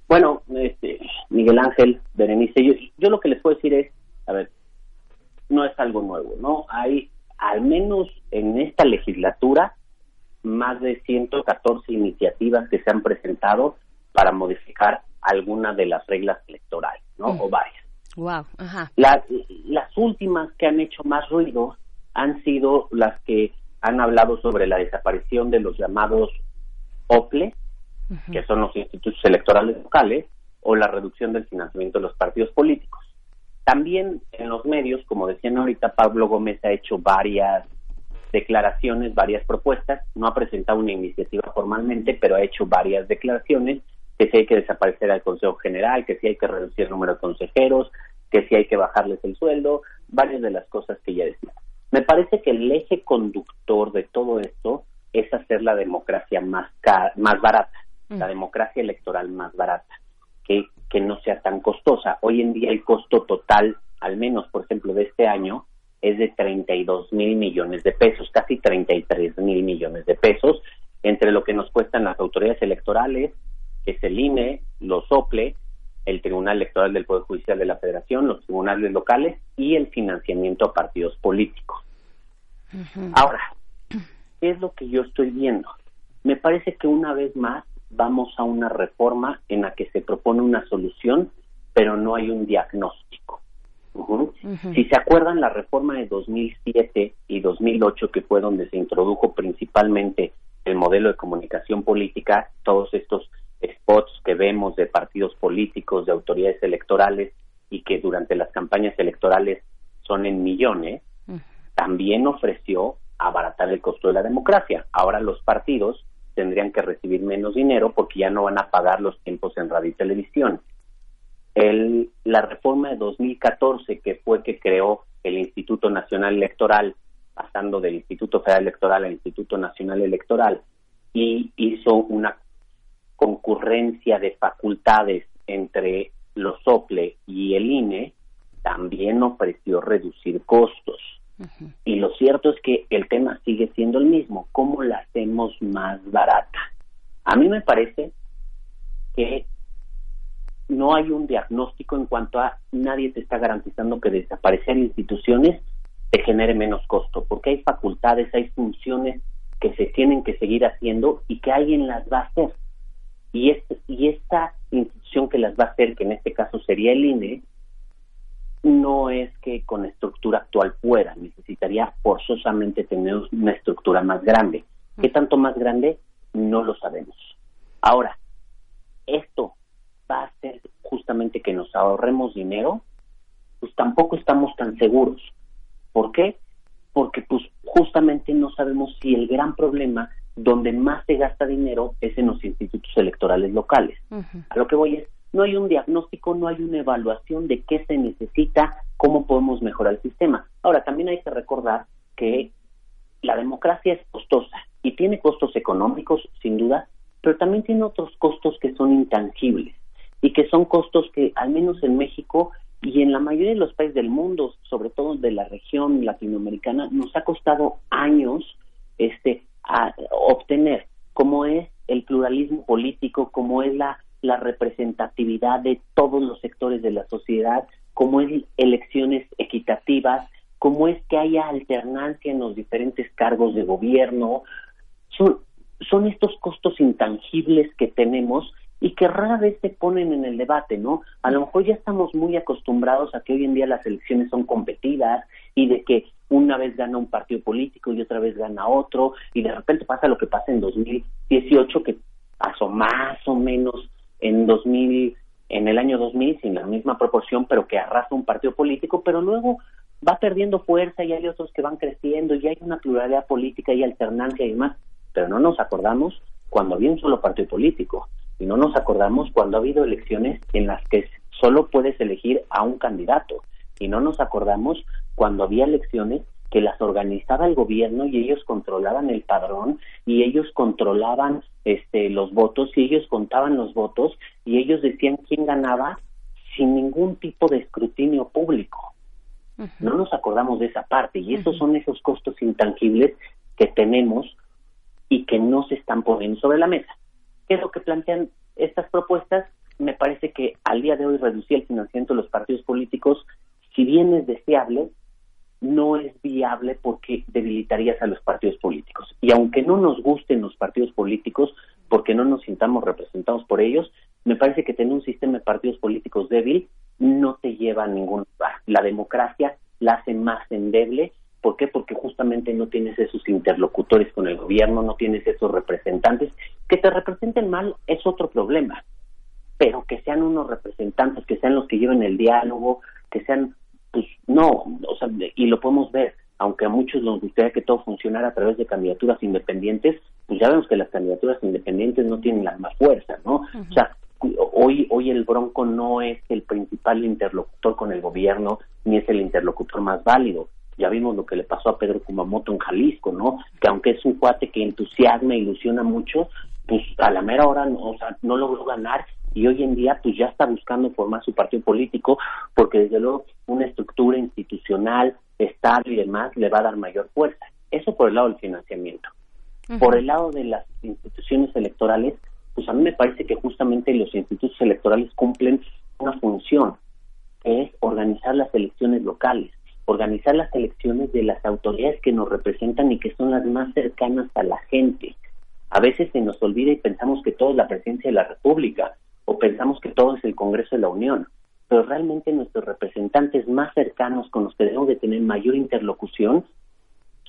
Bueno, este, Miguel Ángel, Berenice, yo, yo lo que les puedo decir es, a ver, no es algo nuevo, ¿no? Hay, al menos en esta legislatura, más de 114 iniciativas que se han presentado para modificar alguna de las reglas electorales, ¿no? O varias. Wow, ajá. las últimas que han hecho más ruido han sido las que han hablado sobre la desaparición de los llamados OPLE, que son los institutos electorales locales, o la reducción del financiamiento de los partidos políticos. También en los medios, como decían ahorita, Pablo Gómez ha hecho varias declaraciones, varias propuestas, no ha presentado una iniciativa formalmente, pero ha hecho varias declaraciones, que si hay que desaparecer al Consejo General, que si hay que reducir el número de consejeros, que si hay que bajarles el sueldo, varias de las cosas que ya decía. Me parece que el eje conductor de todo esto es hacer la democracia más, más barata la democracia electoral más barata, que, que no sea tan costosa. Hoy en día el costo total, al menos por ejemplo de este año, es de 32 mil millones de pesos, casi 33 mil millones de pesos, entre lo que nos cuestan las autoridades electorales, que es el INE, los OPLE, el Tribunal Electoral del Poder Judicial de la Federación, los tribunales locales y el financiamiento a partidos políticos. Ahora, ¿qué es lo que yo estoy viendo? Me parece que una vez más vamos a una reforma en la que se propone una solución, pero no hay un diagnóstico. Si se acuerdan, la reforma de 2007 y 2008, que fue donde se introdujo principalmente el modelo de comunicación política, todos estos spots que vemos de partidos políticos, de autoridades electorales y que durante las campañas electorales son en millones, también ofreció abaratar el costo de la democracia. Ahora los partidos tendrían que recibir menos dinero porque ya no van a pagar los tiempos en radio y televisión. El, la reforma de 2014, que fue que creó el Instituto Nacional Electoral, pasando del Instituto Federal Electoral al Instituto Nacional Electoral, y hizo una concurrencia de facultades entre los OPLE y el INE, también ofreció reducir costos. Y lo cierto es que el tema sigue siendo el mismo, ¿cómo la hacemos más barata? A mí me parece que no hay un diagnóstico en cuanto a nadie te está garantizando que desaparecer instituciones te genere menos costo, porque hay facultades, hay funciones que se tienen que seguir haciendo y que alguien las va a hacer. Y, este, y esta institución que las va a hacer, que en este caso sería el INE, no es que con la estructura actual pueda, necesitaría forzosamente tener una estructura más grande. ¿Qué tanto más grande? No lo sabemos. Ahora, esto va a hacer justamente que nos ahorremos dinero, pues tampoco estamos tan seguros. ¿Por qué? Porque pues justamente no sabemos si el gran problema donde más se gasta dinero es en los institutos electorales locales. A lo que voy es, no hay un diagnóstico, no hay una evaluación de qué se necesita, cómo podemos mejorar el sistema. Ahora, también hay que recordar que la democracia es costosa y tiene costos económicos, sin duda, pero también tiene otros costos que son intangibles y que son costos que, al menos en México y en la mayoría de los países del mundo, sobre todo de la región latinoamericana, nos ha costado años este a obtener, como es el pluralismo político, como es la la representatividad de todos los sectores de la sociedad, como es elecciones equitativas, como es que haya alternancia en los diferentes cargos de gobierno. Son, son estos costos intangibles que tenemos y que rara vez se ponen en el debate, ¿no? A lo mejor ya estamos muy acostumbrados a que hoy en día las elecciones son competidas y de que una vez gana un partido político y otra vez gana otro y de repente pasa lo que pasa en 2018 que pasó más o menos en 2000, en el año 2000 sin la misma proporción, pero que arrastra un partido político, pero luego va perdiendo fuerza y hay otros que van creciendo y hay una pluralidad política y alternancia y demás, pero no nos acordamos cuando había un solo partido político. y no nos acordamos cuando ha habido elecciones en las que solo puedes elegir a un candidato y no nos acordamos cuando había elecciones que las organizaba el gobierno y ellos controlaban el padrón y ellos controlaban este los votos y ellos contaban los votos y ellos decían quién ganaba sin ningún tipo de escrutinio público. No nos acordamos de esa parte y esos son esos costos intangibles que tenemos y que no se están poniendo sobre la mesa. ¿Qué es lo que plantean estas propuestas? Me parece que al día de hoy reducir el financiamiento de los partidos políticos, si bien es deseable, no es viable porque debilitarías a los partidos políticos. Y aunque no nos gusten los partidos políticos, porque no nos sintamos representados por ellos, me parece que tener un sistema de partidos políticos débil no te lleva a ningún lugar. La democracia la hace más endeble. ¿Por qué? Porque justamente no tienes esos interlocutores con el gobierno, no tienes esos representantes. Que te representen mal es otro problema, pero que sean unos representantes, que sean los que lleven el diálogo, que sean pues no, o sea, y lo podemos ver, aunque a muchos nos gustaría que todo funcionara a través de candidaturas independientes, pues ya vemos que las candidaturas independientes no tienen la más fuerza, ¿no? O sea, hoy hoy el Bronco no es el principal interlocutor con el gobierno ni es el interlocutor más válido. Ya vimos lo que le pasó a Pedro Kumamoto en Jalisco, ¿no? Que aunque es un cuate que entusiasma, e ilusiona mucho, pues a la mera hora no, o sea, no logró ganar y hoy en día pues ya está buscando formar su partido político porque desde luego una estructura institucional estable y demás le va a dar mayor fuerza. Eso por el lado del financiamiento. Por el lado de las instituciones electorales, pues a mí me parece que justamente los institutos electorales cumplen una función, que es organizar las elecciones locales, organizar las elecciones de las autoridades que nos representan y que son las más cercanas a la gente. A veces se nos olvida y pensamos que todo es la presidencia de la República, o pensamos que todo es el Congreso de la Unión, pero realmente nuestros representantes más cercanos con los que debemos de tener mayor interlocución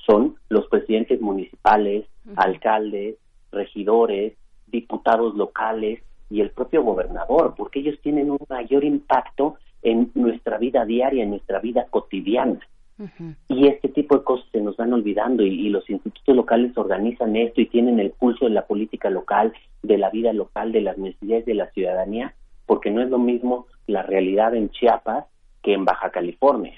son los presidentes municipales, alcaldes, regidores, diputados locales y el propio gobernador, porque ellos tienen un mayor impacto en nuestra vida diaria, en nuestra vida cotidiana. Y este tipo de cosas se nos van olvidando y, los institutos locales organizan esto y tienen el pulso de la política local, de la vida local, de las necesidades de la ciudadanía, porque no es lo mismo la realidad en Chiapas que en Baja California.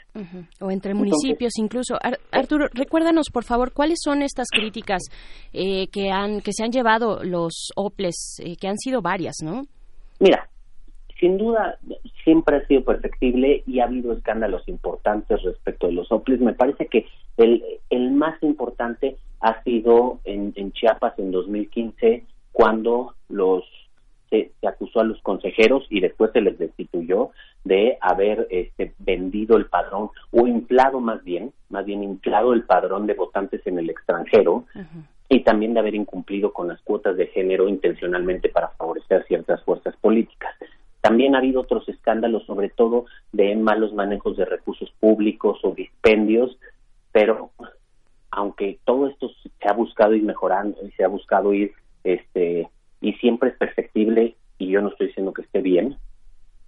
O entre municipios incluso. Arturo, recuérdanos por favor cuáles son estas críticas eh, que han que se han llevado los OPLES, eh, que han sido varias, ¿no? Mira, sin duda siempre ha sido perfectible y ha habido escándalos importantes respecto de los OPLES. Me parece que el, el más importante ha sido en, en Chiapas en 2015 cuando los se, acusó a los consejeros y después se les destituyó de haber este, vendido el padrón o inflado más bien, más bien inflado el padrón de votantes en el extranjero y también de haber incumplido con las cuotas de género intencionalmente para favorecer ciertas fuerzas políticas. También ha habido otros escándalos, sobre todo de malos manejos de recursos públicos o dispendios, pero aunque todo esto se ha buscado ir mejorando y se ha buscado ir, este, y siempre es perfectible, y yo no estoy diciendo que esté bien,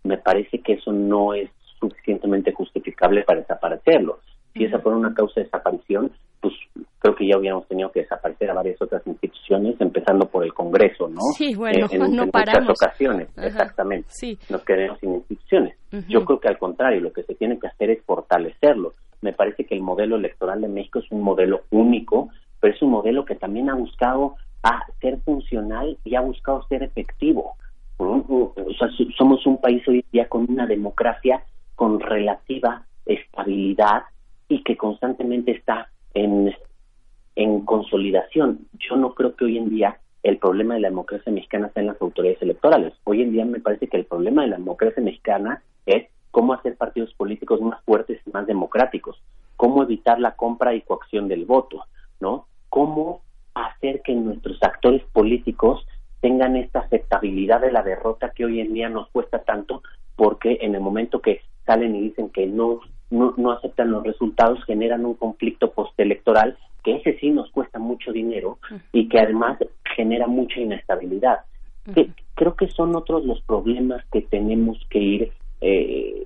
me parece que eso no es suficientemente justificable para desaparecerlo. Si esa fuera una causa de desaparición, pues creo que ya hubiéramos tenido que desaparecer a varias otras instituciones, empezando por el Congreso, ¿no? Sí, bueno, eh, en, no muchas ocasiones, exactamente. Sí. Nos quedamos sin instituciones. Yo creo que al contrario, lo que se tiene que hacer es fortalecerlo. Me parece que el modelo electoral de México es un modelo único, pero es un modelo que también ha buscado a ser funcional y ha buscado ser efectivo. O sea, somos un país hoy día con una democracia con relativa estabilidad y que constantemente está en, consolidación. Yo no creo que hoy en día el problema de la democracia mexicana está en las autoridades electorales. Hoy en día me parece que el problema de la democracia mexicana es cómo hacer partidos políticos más fuertes y más democráticos, cómo evitar la compra y coacción del voto, ¿no? Cómo hacer que nuestros actores políticos tengan esta aceptabilidad de la derrota que hoy en día nos cuesta tanto porque en el momento que salen y dicen que no no, aceptan los resultados, generan un conflicto postelectoral que ese sí nos cuesta mucho dinero y que además genera mucha inestabilidad. creo que son otros los problemas que tenemos que ir eh,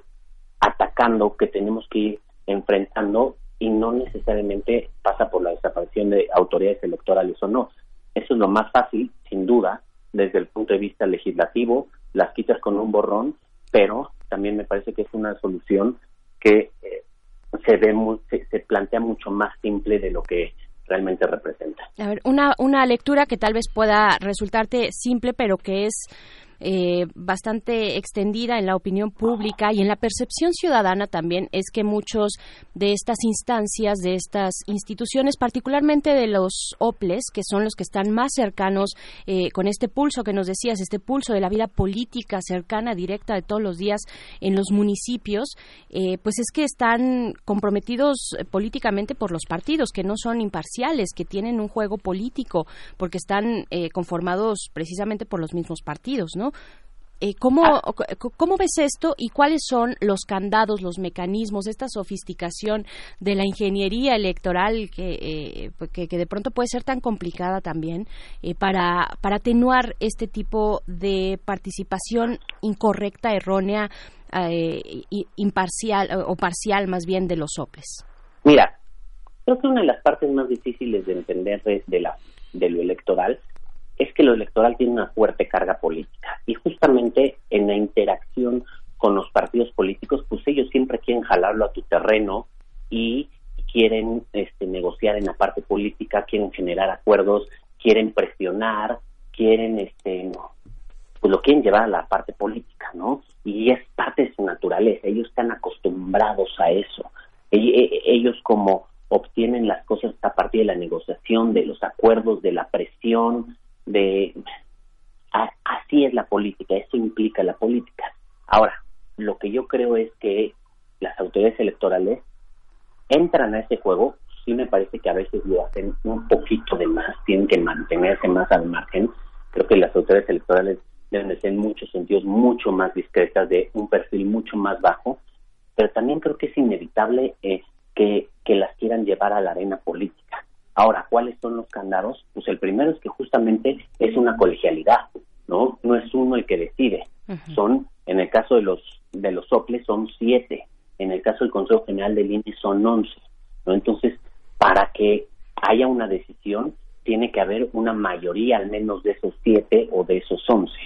atacando, que tenemos que ir enfrentando y no necesariamente pasa por la desaparición de autoridades electorales o no. Eso es lo más fácil, sin duda, desde el punto de vista legislativo, las quitas con un borrón, pero también me parece que es una solución que eh, se ve se, plantea mucho más simple de lo que realmente representa. A ver, una, una lectura que tal vez pueda resultarte simple, pero que es eh, bastante extendida en la opinión pública y en la percepción ciudadana también es que muchos de estas instancias, de estas instituciones, particularmente de los OPLES, que son los que están más cercanos eh, con este pulso que nos decías, este pulso de la vida política cercana, directa de todos los días en los municipios, eh, pues es que están comprometidos políticamente por los partidos, que no son imparciales, que tienen un juego político, porque están conformados precisamente por los mismos partidos, ¿no? Eh, ¿cómo, ¿Cómo ves esto y cuáles son los candados, los mecanismos, esta sofisticación de la ingeniería electoral que, eh, pues, que, de pronto puede ser tan complicada también eh, para, para atenuar este tipo de participación incorrecta, errónea, imparcial o parcial más bien de los soples? Mira, creo que una de las partes más difíciles de entender de, la, de lo electoral es que lo electoral tiene una fuerte carga política y justamente en la interacción con los partidos políticos, pues ellos siempre quieren jalarlo a tu terreno y quieren este, negociar en la parte política, quieren generar acuerdos, quieren presionar, quieren, este, pues lo quieren llevar a la parte política, ¿no? Y es parte de su naturaleza, ellos están acostumbrados a eso. E, ellos como obtienen las cosas a partir de la negociación, de los acuerdos, de la presión, de así es la política, eso implica la política. Ahora, lo que yo creo es que las autoridades electorales entran a ese juego, sí me parece que a veces lo hacen un poquito de más, tienen que mantenerse más al margen. Creo que las autoridades electorales deben de ser en muchos sentidos mucho más discretas, de un perfil mucho más bajo, pero también creo que es inevitable eh, que, que las quieran llevar a la arena política. Ahora, ¿cuáles son los candados? Pues el primero es que justamente es una colegialidad, ¿no? No es uno el que decide. Son, en el caso de los de los soples, son siete. En el caso del Consejo General del INE son once, ¿no? Entonces, para que haya una decisión, tiene que haber una mayoría al menos de esos siete o de esos once.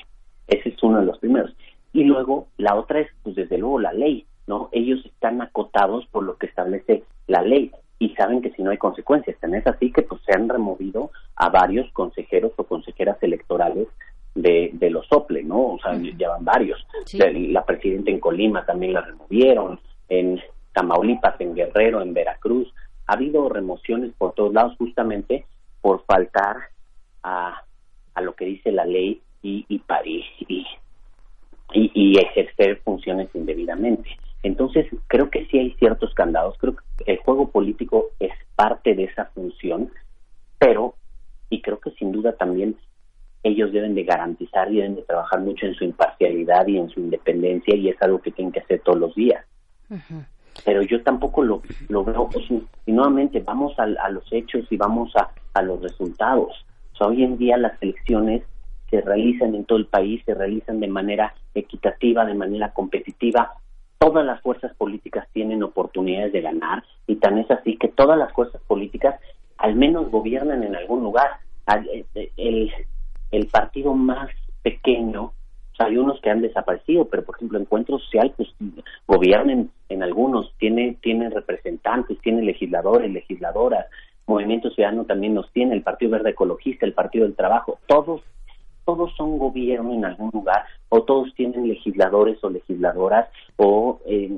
Ese es uno de los primeros. Y luego, la otra es, pues desde luego, la ley, ¿no? Ellos están acotados por lo que establece la ley y saben que si no hay consecuencias. Tan es así que pues se han removido a varios consejeros o consejeras electorales de, de los OPLE, ¿no? O sea, llevan varios. La, presidenta en Colima también la removieron, en Tamaulipas, en Guerrero, en Veracruz. Ha habido remociones por todos lados justamente por faltar a, a lo que dice la ley y, y, y, y, y ejercer funciones indebidamente. Entonces, creo que sí hay ciertos candados, creo que el juego político es parte de esa función, pero, y creo que sin duda también ellos deben de garantizar y deben de trabajar mucho en su imparcialidad y en su independencia y es algo que tienen que hacer todos los días. Pero yo tampoco lo, lo veo, y nuevamente vamos a, los hechos y vamos a, a los resultados. O sea, hoy en día las elecciones se realizan en todo el país, se realizan de manera equitativa, de manera competitiva, todas las fuerzas políticas tienen oportunidades de ganar y tan es así que todas las fuerzas políticas al menos gobiernan en algún lugar. Eh, eh, el, el partido más pequeño, o sea, hay unos que han desaparecido, pero por ejemplo Encuentro Social, pues gobiernan en algunos, tiene, tiene representantes, tiene legisladores, legisladoras, Movimiento Ciudadano también los tiene, el Partido Verde Ecologista, el Partido del Trabajo, todos todos son gobierno en algún lugar o todos tienen legisladores o legisladoras o eh,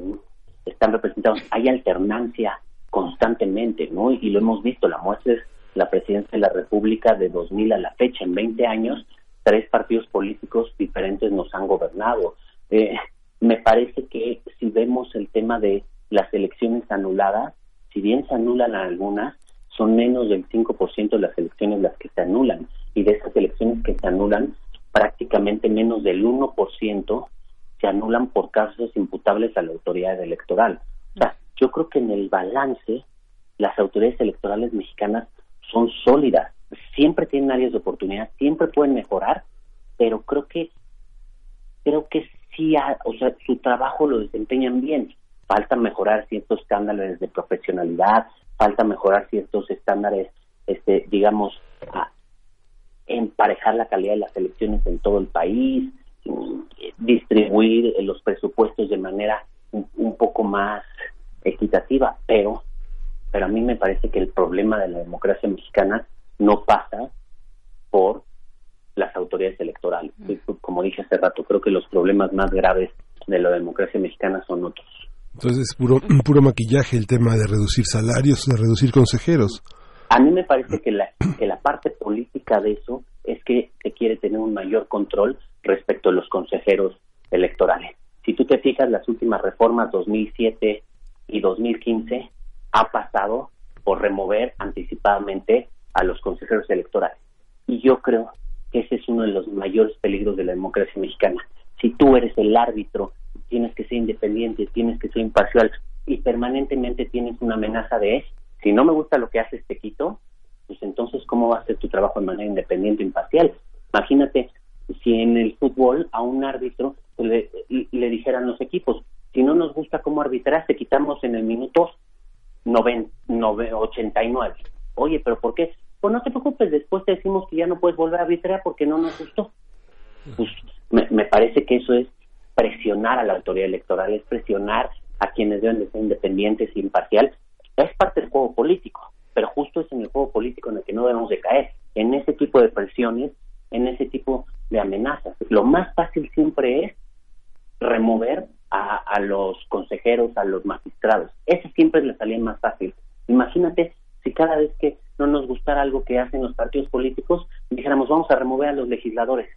están representados. Hay alternancia constantemente, ¿no? Y lo hemos visto, la muestra es la presidencia de la República de 2000 a la fecha, en 20 años, tres partidos políticos diferentes nos han gobernado. Eh, me parece que si vemos el tema de las elecciones anuladas, si bien se anulan algunas, son menos del 5% de las elecciones las que se anulan y de esas elecciones que se anulan, prácticamente menos del 1% se anulan por casos imputables a la autoridad electoral. O sea, yo creo que en el balance las autoridades electorales mexicanas son sólidas, siempre tienen áreas de oportunidad, siempre pueden mejorar, pero creo que creo que sí, o sea, su trabajo lo desempeñan bien. Falta mejorar ciertos estándares de profesionalidad, falta mejorar ciertos estándares, este, digamos, emparejar la calidad de las elecciones en todo el país, distribuir los presupuestos de manera un, un poco más equitativa, pero pero a mí me parece que el problema de la democracia mexicana no pasa por las autoridades electorales. Como dije hace rato, creo que los problemas más graves de la democracia mexicana son otros. Entonces es puro, [clears throat] puro maquillaje el tema de reducir salarios, de reducir consejeros. A mí me parece que la, que la parte política de eso es que se quiere tener un mayor control respecto a los consejeros electorales. Si tú te fijas, las últimas reformas 2007 y 2015 ha pasado por remover anticipadamente a los consejeros electorales. Y yo creo que ese es uno de los mayores peligros de la democracia mexicana. Si tú eres el árbitro, tienes que ser independiente, tienes que ser imparcial y permanentemente tienes una amenaza de, si no me gusta lo que haces, te quito, pues entonces, ¿cómo va a ser tu trabajo de manera independiente imparcial? Imagínate si en el fútbol a un árbitro le, le dijeran los equipos, si no nos gusta cómo arbitrar, te quitamos en el minuto 89. Oye, pero ¿por qué? Pues no te preocupes, después te decimos que ya no puedes volver a arbitrar porque no nos gustó. Pues me parece que eso es presionar a la autoridad electoral, es presionar a quienes deben de ser independientes e imparcial. Es parte del juego político, pero justo es en el juego político en el que no debemos de caer, en ese tipo de presiones, en ese tipo de amenazas. Lo más fácil siempre es remover a, los consejeros, a los magistrados. Esa siempre es la salida más fácil. Imagínate si cada vez que no nos gustara algo que hacen los partidos políticos, dijéramos vamos a remover a los legisladores.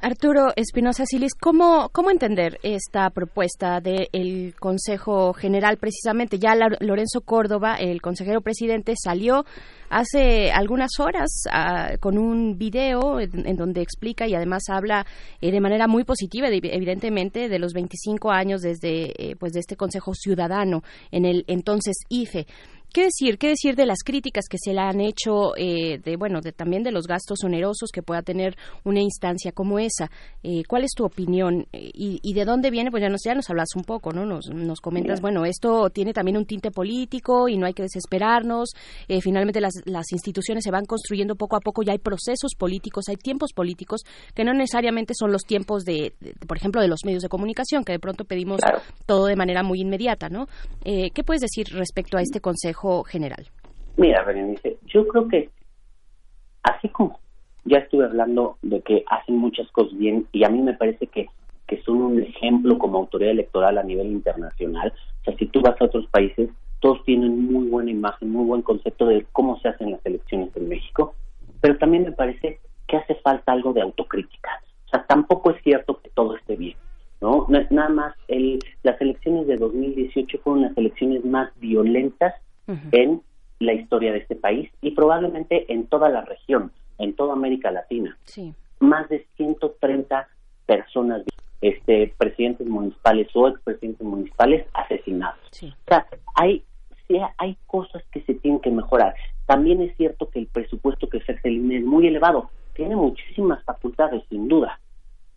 Arturo Espinosa Silis, ¿cómo, ¿cómo entender esta propuesta del Consejo General precisamente? Ya Lorenzo Córdoba, el consejero presidente, salió hace algunas horas ah, con un video en, donde explica y además habla eh, de manera muy positiva, evidentemente, de los 25 años desde eh, pues de este Consejo Ciudadano en el entonces IFE. ¿Qué decir? ¿Qué decir de las críticas que se le han hecho, eh, de bueno, de, también de los gastos onerosos que pueda tener una instancia como esa? Eh, ¿Cuál es tu opinión eh, y, de dónde viene? Pues ya nos ya nos hablas un poco, ¿no? Nos, nos comentas, bueno, esto tiene también un tinte político y no hay que desesperarnos. finalmente las, las instituciones se van construyendo poco a poco y hay procesos políticos, hay tiempos políticos que no necesariamente son los tiempos de, por ejemplo, de los medios de comunicación, que de pronto pedimos todo de manera muy inmediata, ¿no? ¿Qué puedes decir respecto a este consejo? General? Mira, Berenice, yo creo que así como ya estuve hablando de que hacen muchas cosas bien y a mí me parece que, que son un ejemplo como autoridad electoral a nivel internacional. O sea, si tú vas a otros países, todos tienen muy buena imagen, muy buen concepto de cómo se hacen las elecciones en México, pero también me parece que hace falta algo de autocrítica. O sea, tampoco es cierto que todo esté bien. ¿no? Nada más, el, las elecciones de 2018 fueron las elecciones más violentas en la historia de este país y probablemente en toda la región, en toda América Latina. Más de 130 personas, este, presidentes municipales o expresidentes municipales asesinados. O sea, hay, hay cosas que se tienen que mejorar. También es cierto que el presupuesto que ejerce el INE es muy elevado. Tiene muchísimas facultades, sin duda.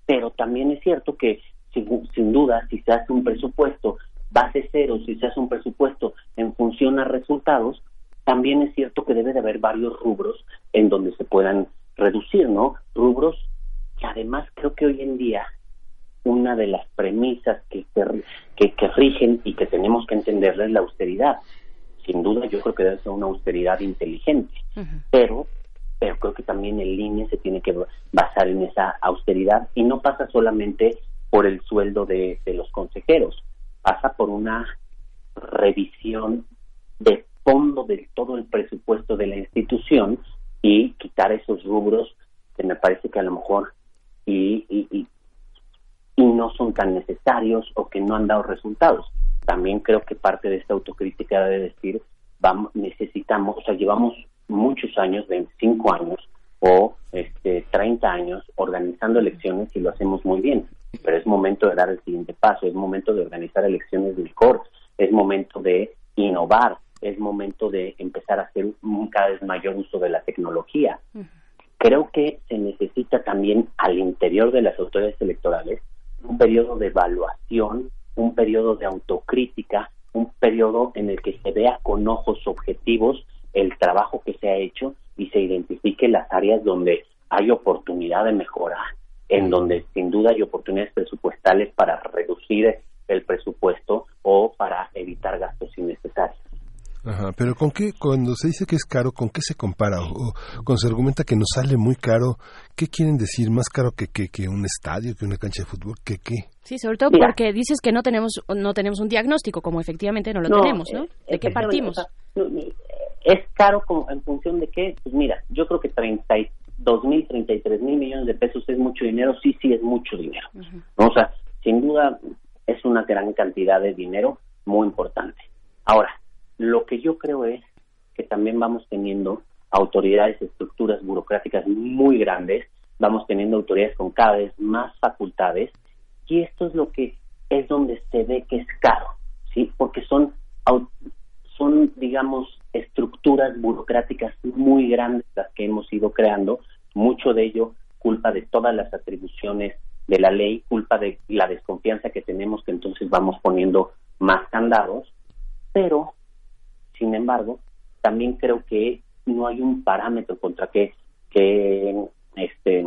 Pero también es cierto que, sin, sin duda, si se hace un presupuesto base cero, si se hace un presupuesto en función a resultados, también es cierto que debe de haber varios rubros en donde se puedan reducir, ¿no? Rubros que además creo que hoy en día una de las premisas que, que, que rigen y que tenemos que entenderla es la austeridad. Sin duda yo creo que debe ser una austeridad inteligente, pero pero creo que también el INE se tiene que basar en esa austeridad y no pasa solamente por el sueldo de, de los consejeros, pasa por una revisión de fondo de todo el presupuesto de la institución y quitar esos rubros que me parece que a lo mejor y, y, y, no son tan necesarios o que no han dado resultados. También creo que parte de esta autocrítica debe decir, vamos, necesitamos, o sea, llevamos muchos años, 25 años o este 30 años organizando elecciones y lo hacemos muy bien pero es momento de dar el siguiente paso, es momento de organizar elecciones del COR, es momento de innovar, es momento de empezar a hacer un cada vez mayor uso de la tecnología. Creo que se necesita también al interior de las autoridades electorales un periodo de evaluación, un periodo de autocrítica, un periodo en el que se vea con ojos objetivos el trabajo que se ha hecho y se identifique las áreas donde hay oportunidad de mejora, en donde sin duda hay oportunidades presupuestales para reducir el presupuesto o para evitar gastos innecesarios. Ajá, pero ¿con qué, cuando se dice que es caro, con qué se compara? O, cuando se argumenta que nos sale muy caro, ¿qué quieren decir? ¿Más caro que, que, que un estadio, que una cancha de fútbol? ¿Qué qué? Sí, sobre todo porque dices que no tenemos no tenemos un diagnóstico, como efectivamente no lo tenemos, ¿no? ¿De qué partimos? es caro como, en función de qué, pues mira, yo creo que 32 mil, 33 mil millones de pesos es mucho dinero, sí, sí es mucho dinero. O sea, sin duda es una gran cantidad de dinero muy importante. Ahora, lo que yo creo es que también vamos teniendo autoridades, estructuras burocráticas muy grandes, vamos teniendo autoridades con cada vez más facultades y esto es lo que es donde se ve que es caro, ¿sí? Porque son son digamos estructuras burocráticas muy grandes las que hemos ido creando, mucho de ello culpa de todas las atribuciones de la ley, culpa de la desconfianza que tenemos que entonces vamos poniendo más candados, pero sin embargo, también creo que no hay un parámetro contra que, que este,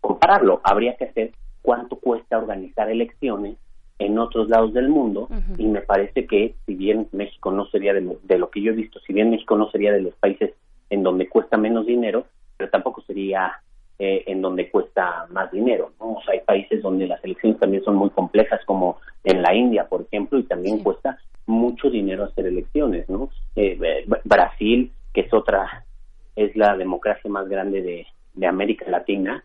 compararlo. Habría que hacer cuánto cuesta organizar elecciones en otros lados del mundo. Y me parece que si bien México no sería de lo, de lo que yo he visto, si bien México no sería de los países en donde cuesta menos dinero, pero tampoco sería eh, en donde cuesta más dinero. ¿no? hay países donde las elecciones también son muy complejas, como en la India, por ejemplo, y también cuesta mucho dinero hacer elecciones, ¿no? Eh, eh, Brasil, que es otra, es la democracia más grande de, América Latina,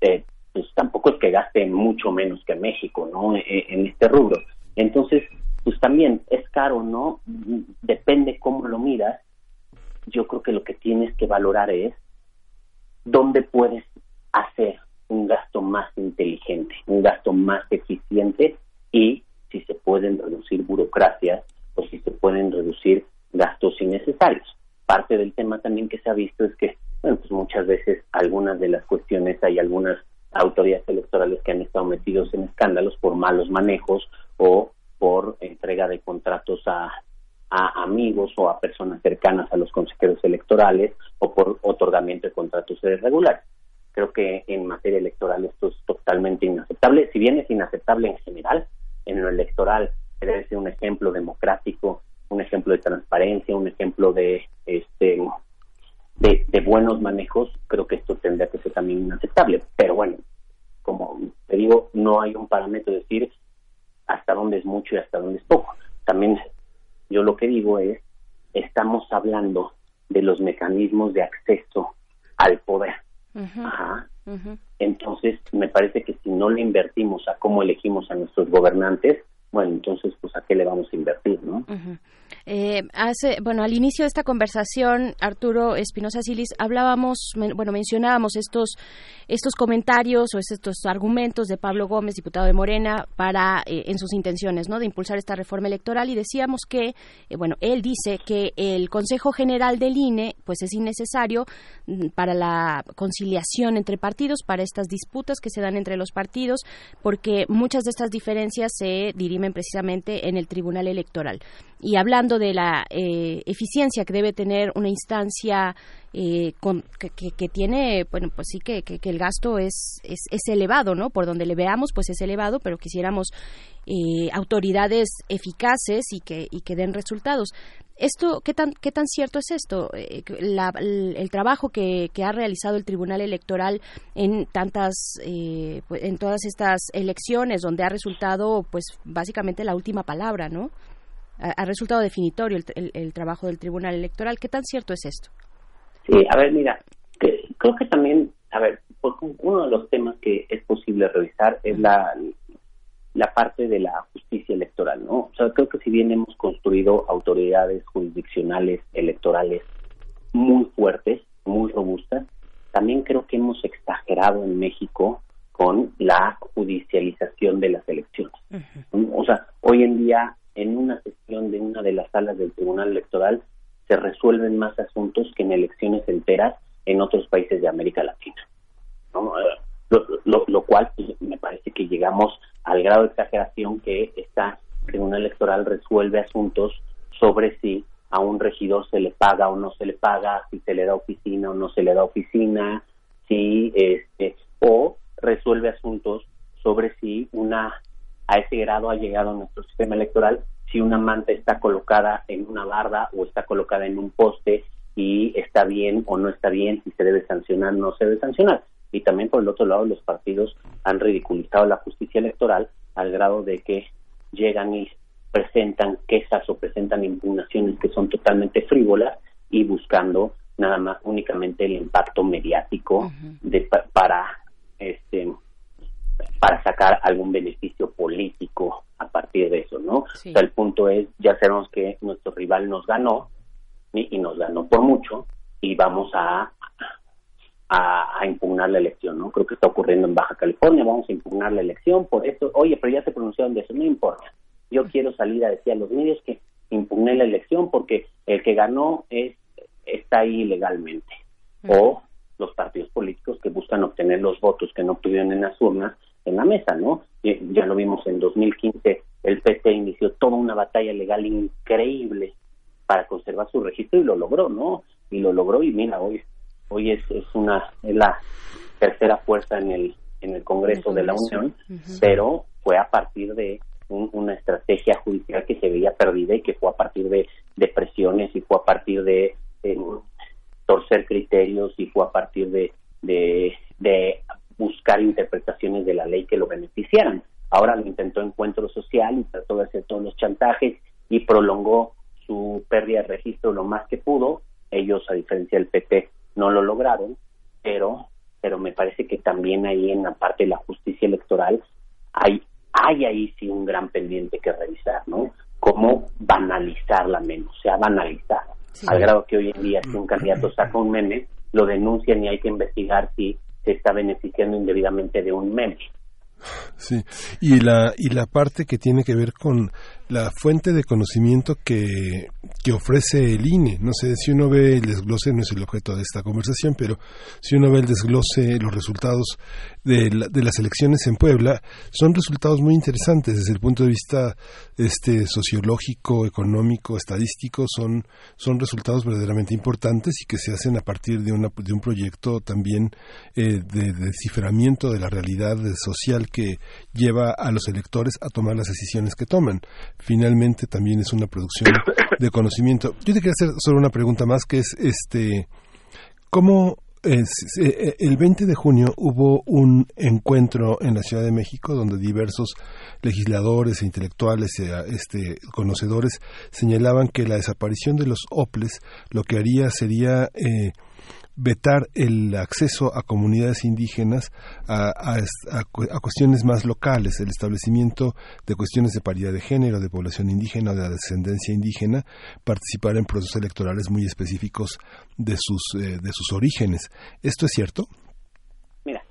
eh, pues tampoco es que gaste mucho menos que México, ¿no? en este rubro. Entonces, pues también es caro, ¿no? Depende cómo lo miras. Yo creo que lo que tienes que valorar es dónde puedes hacer un gasto más inteligente, un gasto más eficiente y si se pueden reducir burocracias o si se pueden reducir gastos innecesarios. Parte del tema también que se ha visto es que, bueno, pues muchas veces algunas de las cuestiones hay algunas autoridades electorales que han estado metidos en escándalos por malos manejos o por entrega de contratos a, a amigos o a personas cercanas a los consejeros electorales o por otorgamiento de contratos irregulares. Creo que en materia electoral esto es totalmente inaceptable. Si bien es inaceptable en general, en lo electoral debe ser un ejemplo democrático, un ejemplo de transparencia, un ejemplo de este de, buenos manejos, creo que esto tendría que ser también inaceptable. Pero bueno, como te digo, no hay un parámetro de decir hasta dónde es mucho y hasta dónde es poco. También yo lo que digo es, estamos hablando de los mecanismos de acceso al poder. Ajá. Entonces, me parece que si no le invertimos a cómo elegimos a nuestros gobernantes, bueno, entonces, pues, ¿a qué le vamos a invertir, no? Eh, hace, bueno, al inicio de esta conversación, Arturo Espinosa Silis, hablábamos, bueno, mencionábamos estos, estos comentarios o estos argumentos de Pablo Gómez, diputado de Morena, para, eh, en sus intenciones, ¿no?, de impulsar esta reforma electoral y decíamos que, eh, bueno, él dice que el Consejo General del INE, pues, es innecesario mm, para la conciliación entre partidos, para estas disputas que se dan entre los partidos, porque muchas de estas diferencias se dirimen precisamente en el Tribunal Electoral. Y hablando de la eh, eficiencia que debe tener una instancia eh, que, tiene, bueno, pues sí que, el gasto es, es, elevado, ¿no? Por donde le veamos, pues es elevado, pero quisiéramos eh, autoridades eficaces y que, y que den resultados. Esto, ¿qué tan, qué tan cierto es esto? el, trabajo que, ha realizado el Tribunal Electoral en tantas, pues, en todas estas elecciones, donde ha resultado, pues, básicamente la última palabra, ¿no? ha, resultado definitorio el, trabajo del Tribunal Electoral. ¿Qué tan cierto es esto? Sí, a ver, mira, creo que también, a ver, uno de los temas que es posible revisar es la, la parte de la justicia electoral, ¿no? O sea, creo que si bien hemos construido autoridades jurisdiccionales electorales muy fuertes, muy robustas, también creo que hemos exagerado en México con la judicialización de las elecciones. O sea, hoy en día en una sesión de una de las salas del Tribunal Electoral se resuelven más asuntos que en elecciones enteras en otros países de América Latina. Eh, lo, cual pues, me parece que llegamos al grado de exageración que esta Tribunal Electoral resuelve asuntos sobre si a un regidor se le paga o no se le paga, si se le da oficina o no se le da oficina, si este o resuelve asuntos sobre si una a ese grado ha llegado nuestro sistema electoral si una manta está colocada en una barda o está colocada en un poste y está bien o no está bien, si se debe sancionar o no se debe sancionar. Y también por el otro lado los partidos han ridiculizado la justicia electoral al grado de que llegan y presentan quejas o presentan impugnaciones que son totalmente frívolas y buscando nada más únicamente el impacto mediático de, para este para sacar algún beneficio político a partir de eso, ¿no? O sea, el punto es, ya sabemos que nuestro rival nos ganó y, nos ganó por mucho y vamos a, a, impugnar la elección, ¿no? Creo que está ocurriendo en Baja California, vamos a impugnar la elección por esto. Oye, pero ya se pronunciaron de eso, no importa. Yo quiero salir a decir a los medios que impugné la elección porque el que ganó es está ahí legalmente. O los partidos políticos que buscan obtener los votos que no obtuvieron en las urnas en la mesa, ¿no? Ya lo vimos en 2015, el PT inició toda una batalla legal increíble para conservar su registro y lo logró, ¿no? Y lo logró y mira, hoy hoy es, es una es la tercera fuerza en el en el Congreso, de la Unión, pero fue a partir de una estrategia judicial que se veía perdida y que fue a partir de, de presiones y fue a partir de eh, torcer criterios y fue a partir de, de, buscar interpretaciones de la ley que lo beneficiaran. Ahora lo intentó Encuentro Social y trató de hacer todos los chantajes y prolongó su pérdida de registro lo más que pudo. Ellos, a diferencia del PT, no lo lograron, pero, pero me parece que también ahí en la parte de la justicia electoral hay, hay ahí sí un gran pendiente que revisar, ¿no? Cómo banalizarla menos, se ha banalizado al grado que hoy en día si un candidato saca un meme, lo denuncian y hay que investigar si se está beneficiando indebidamente de un meme. Sí, y la, y la parte que tiene que ver con la fuente de conocimiento que, que ofrece el INE. No sé, si uno ve el desglose, no es el objeto de esta conversación, pero si uno ve el desglose, los resultados de, de las elecciones en Puebla, son resultados muy interesantes desde el punto de vista este, sociológico, económico, estadístico, son, son resultados verdaderamente importantes y que se hacen a partir de, una, de un proyecto también eh, de desciframiento de la realidad social que lleva a los electores a tomar las decisiones que toman finalmente también es una producción [coughs] de conocimiento. Yo te quería hacer solo una pregunta más que es este cómo eh, el 20 de junio hubo un encuentro en la Ciudad de México donde diversos legisladores e intelectuales, e, este, conocedores, señalaban que la desaparición de los OPLES lo que haría sería eh, vetar el acceso a comunidades indígenas a, a, cuestiones más locales, el establecimiento de cuestiones de paridad de género, de población indígena o de descendencia indígena, participar en procesos electorales muy específicos de sus, eh, de sus orígenes. ¿Esto es cierto? Mira,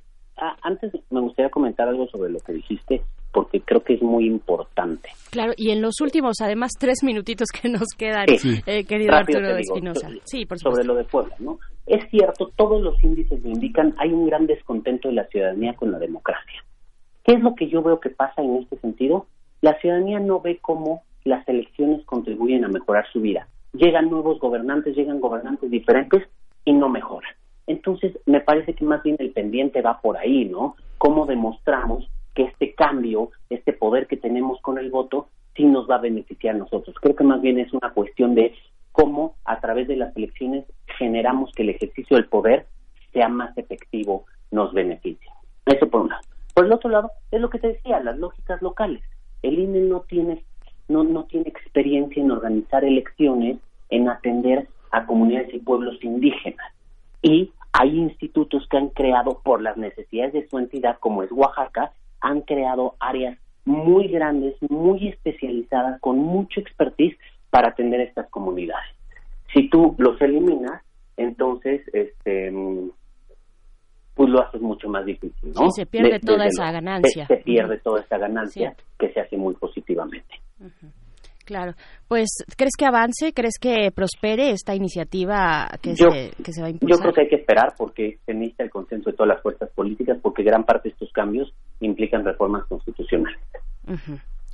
antes me gustaría comentar algo sobre lo que dijiste porque creo que es muy importante. Claro, y en los últimos, además, tres minutitos que nos quedan, eh, querido Arturo Espinosa. Sí, por Sobre lo de Puebla, ¿no? Es cierto, todos los índices lo indican, hay un gran descontento de la ciudadanía con la democracia. ¿Qué es lo que yo veo que pasa en este sentido? La ciudadanía no ve cómo las elecciones contribuyen a mejorar su vida. Llegan nuevos gobernantes, llegan gobernantes diferentes y no mejoran. Entonces, me parece que más bien el pendiente va por ahí, ¿no? ¿Cómo demostramos que este cambio, este poder que tenemos con el voto, sí nos va a beneficiar a nosotros. Creo que más bien es una cuestión de cómo a través de las elecciones generamos que el ejercicio del poder sea más efectivo, nos beneficie. Eso por un lado. Por el otro lado, es lo que te decía, las lógicas locales. El INE no tiene, no, no tiene experiencia en organizar elecciones, en atender a comunidades y pueblos indígenas. Y hay institutos que han creado por las necesidades de su entidad, como es Oaxaca, han creado áreas muy grandes, muy especializadas, con mucho expertise para atender estas comunidades. Si tú los eliminas, entonces, este, pues lo haces mucho más difícil, ¿no? Sí, se pierde toda esa ganancia. Se, pierde toda esa ganancia que se hace muy positivamente. Claro. Pues, ¿crees que avance? ¿Crees que prospere esta iniciativa que, se, que se va a impulsar? Yo creo que hay que esperar porque se necesita el consenso de todas las fuerzas políticas porque gran parte de estos cambios implican reformas constitucionales.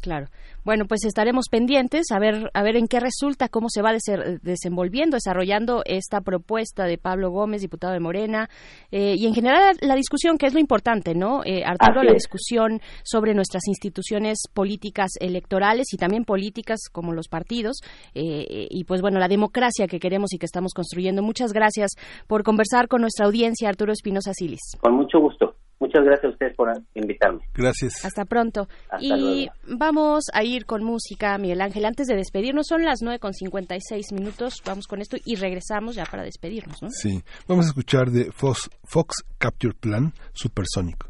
Claro. Bueno, pues estaremos pendientes a ver a ver en qué resulta, cómo se va desenvolviendo, desarrollando esta propuesta de Pablo Gómez, diputado de Morena, eh, y en general la discusión, que es lo importante, ¿no? Eh, Arturo, la discusión sobre nuestras instituciones políticas electorales y también políticas como los partidos, eh, y pues bueno, la democracia que queremos y que estamos construyendo. Muchas gracias por conversar con nuestra audiencia, Arturo Espinosa Silis. Con mucho gusto. Muchas gracias a ustedes por invitarme. Gracias. Hasta pronto. y vamos a ir con música, Miguel Ángel. Antes de despedirnos, son las 9 con 56 minutos. Vamos con esto y regresamos ya para despedirnos, ¿no? Sí. Vamos a escuchar de Fox, Fox Capture Plan Supersónico.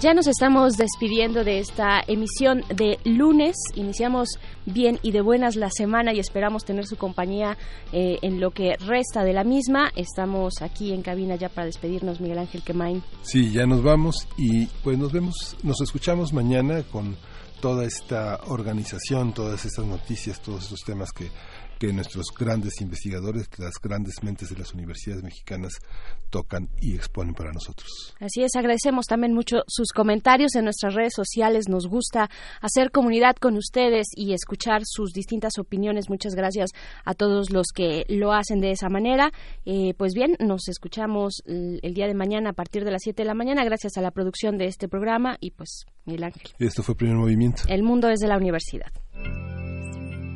Ya nos estamos despidiendo de esta emisión de lunes. Iniciamos bien y de buenas la semana y esperamos tener su compañía eh, en lo que resta de la misma. Estamos aquí en cabina ya para despedirnos, Miguel Ángel Quemain. Sí, ya nos vamos y pues nos vemos, nos escuchamos mañana con toda esta organización, todas estas noticias, todos estos temas que que nuestros grandes investigadores, las grandes mentes de las universidades mexicanas tocan y exponen para nosotros. Así es, agradecemos también mucho sus comentarios en nuestras redes sociales. Nos gusta hacer comunidad con ustedes y escuchar sus distintas opiniones. Muchas gracias a todos los que lo hacen de esa manera. Eh, pues bien, nos escuchamos el, día de mañana a partir de las 7 de la mañana, gracias a la producción de este programa y pues Miguel Ángel. Esto fue Primer Movimiento. El mundo desde la universidad.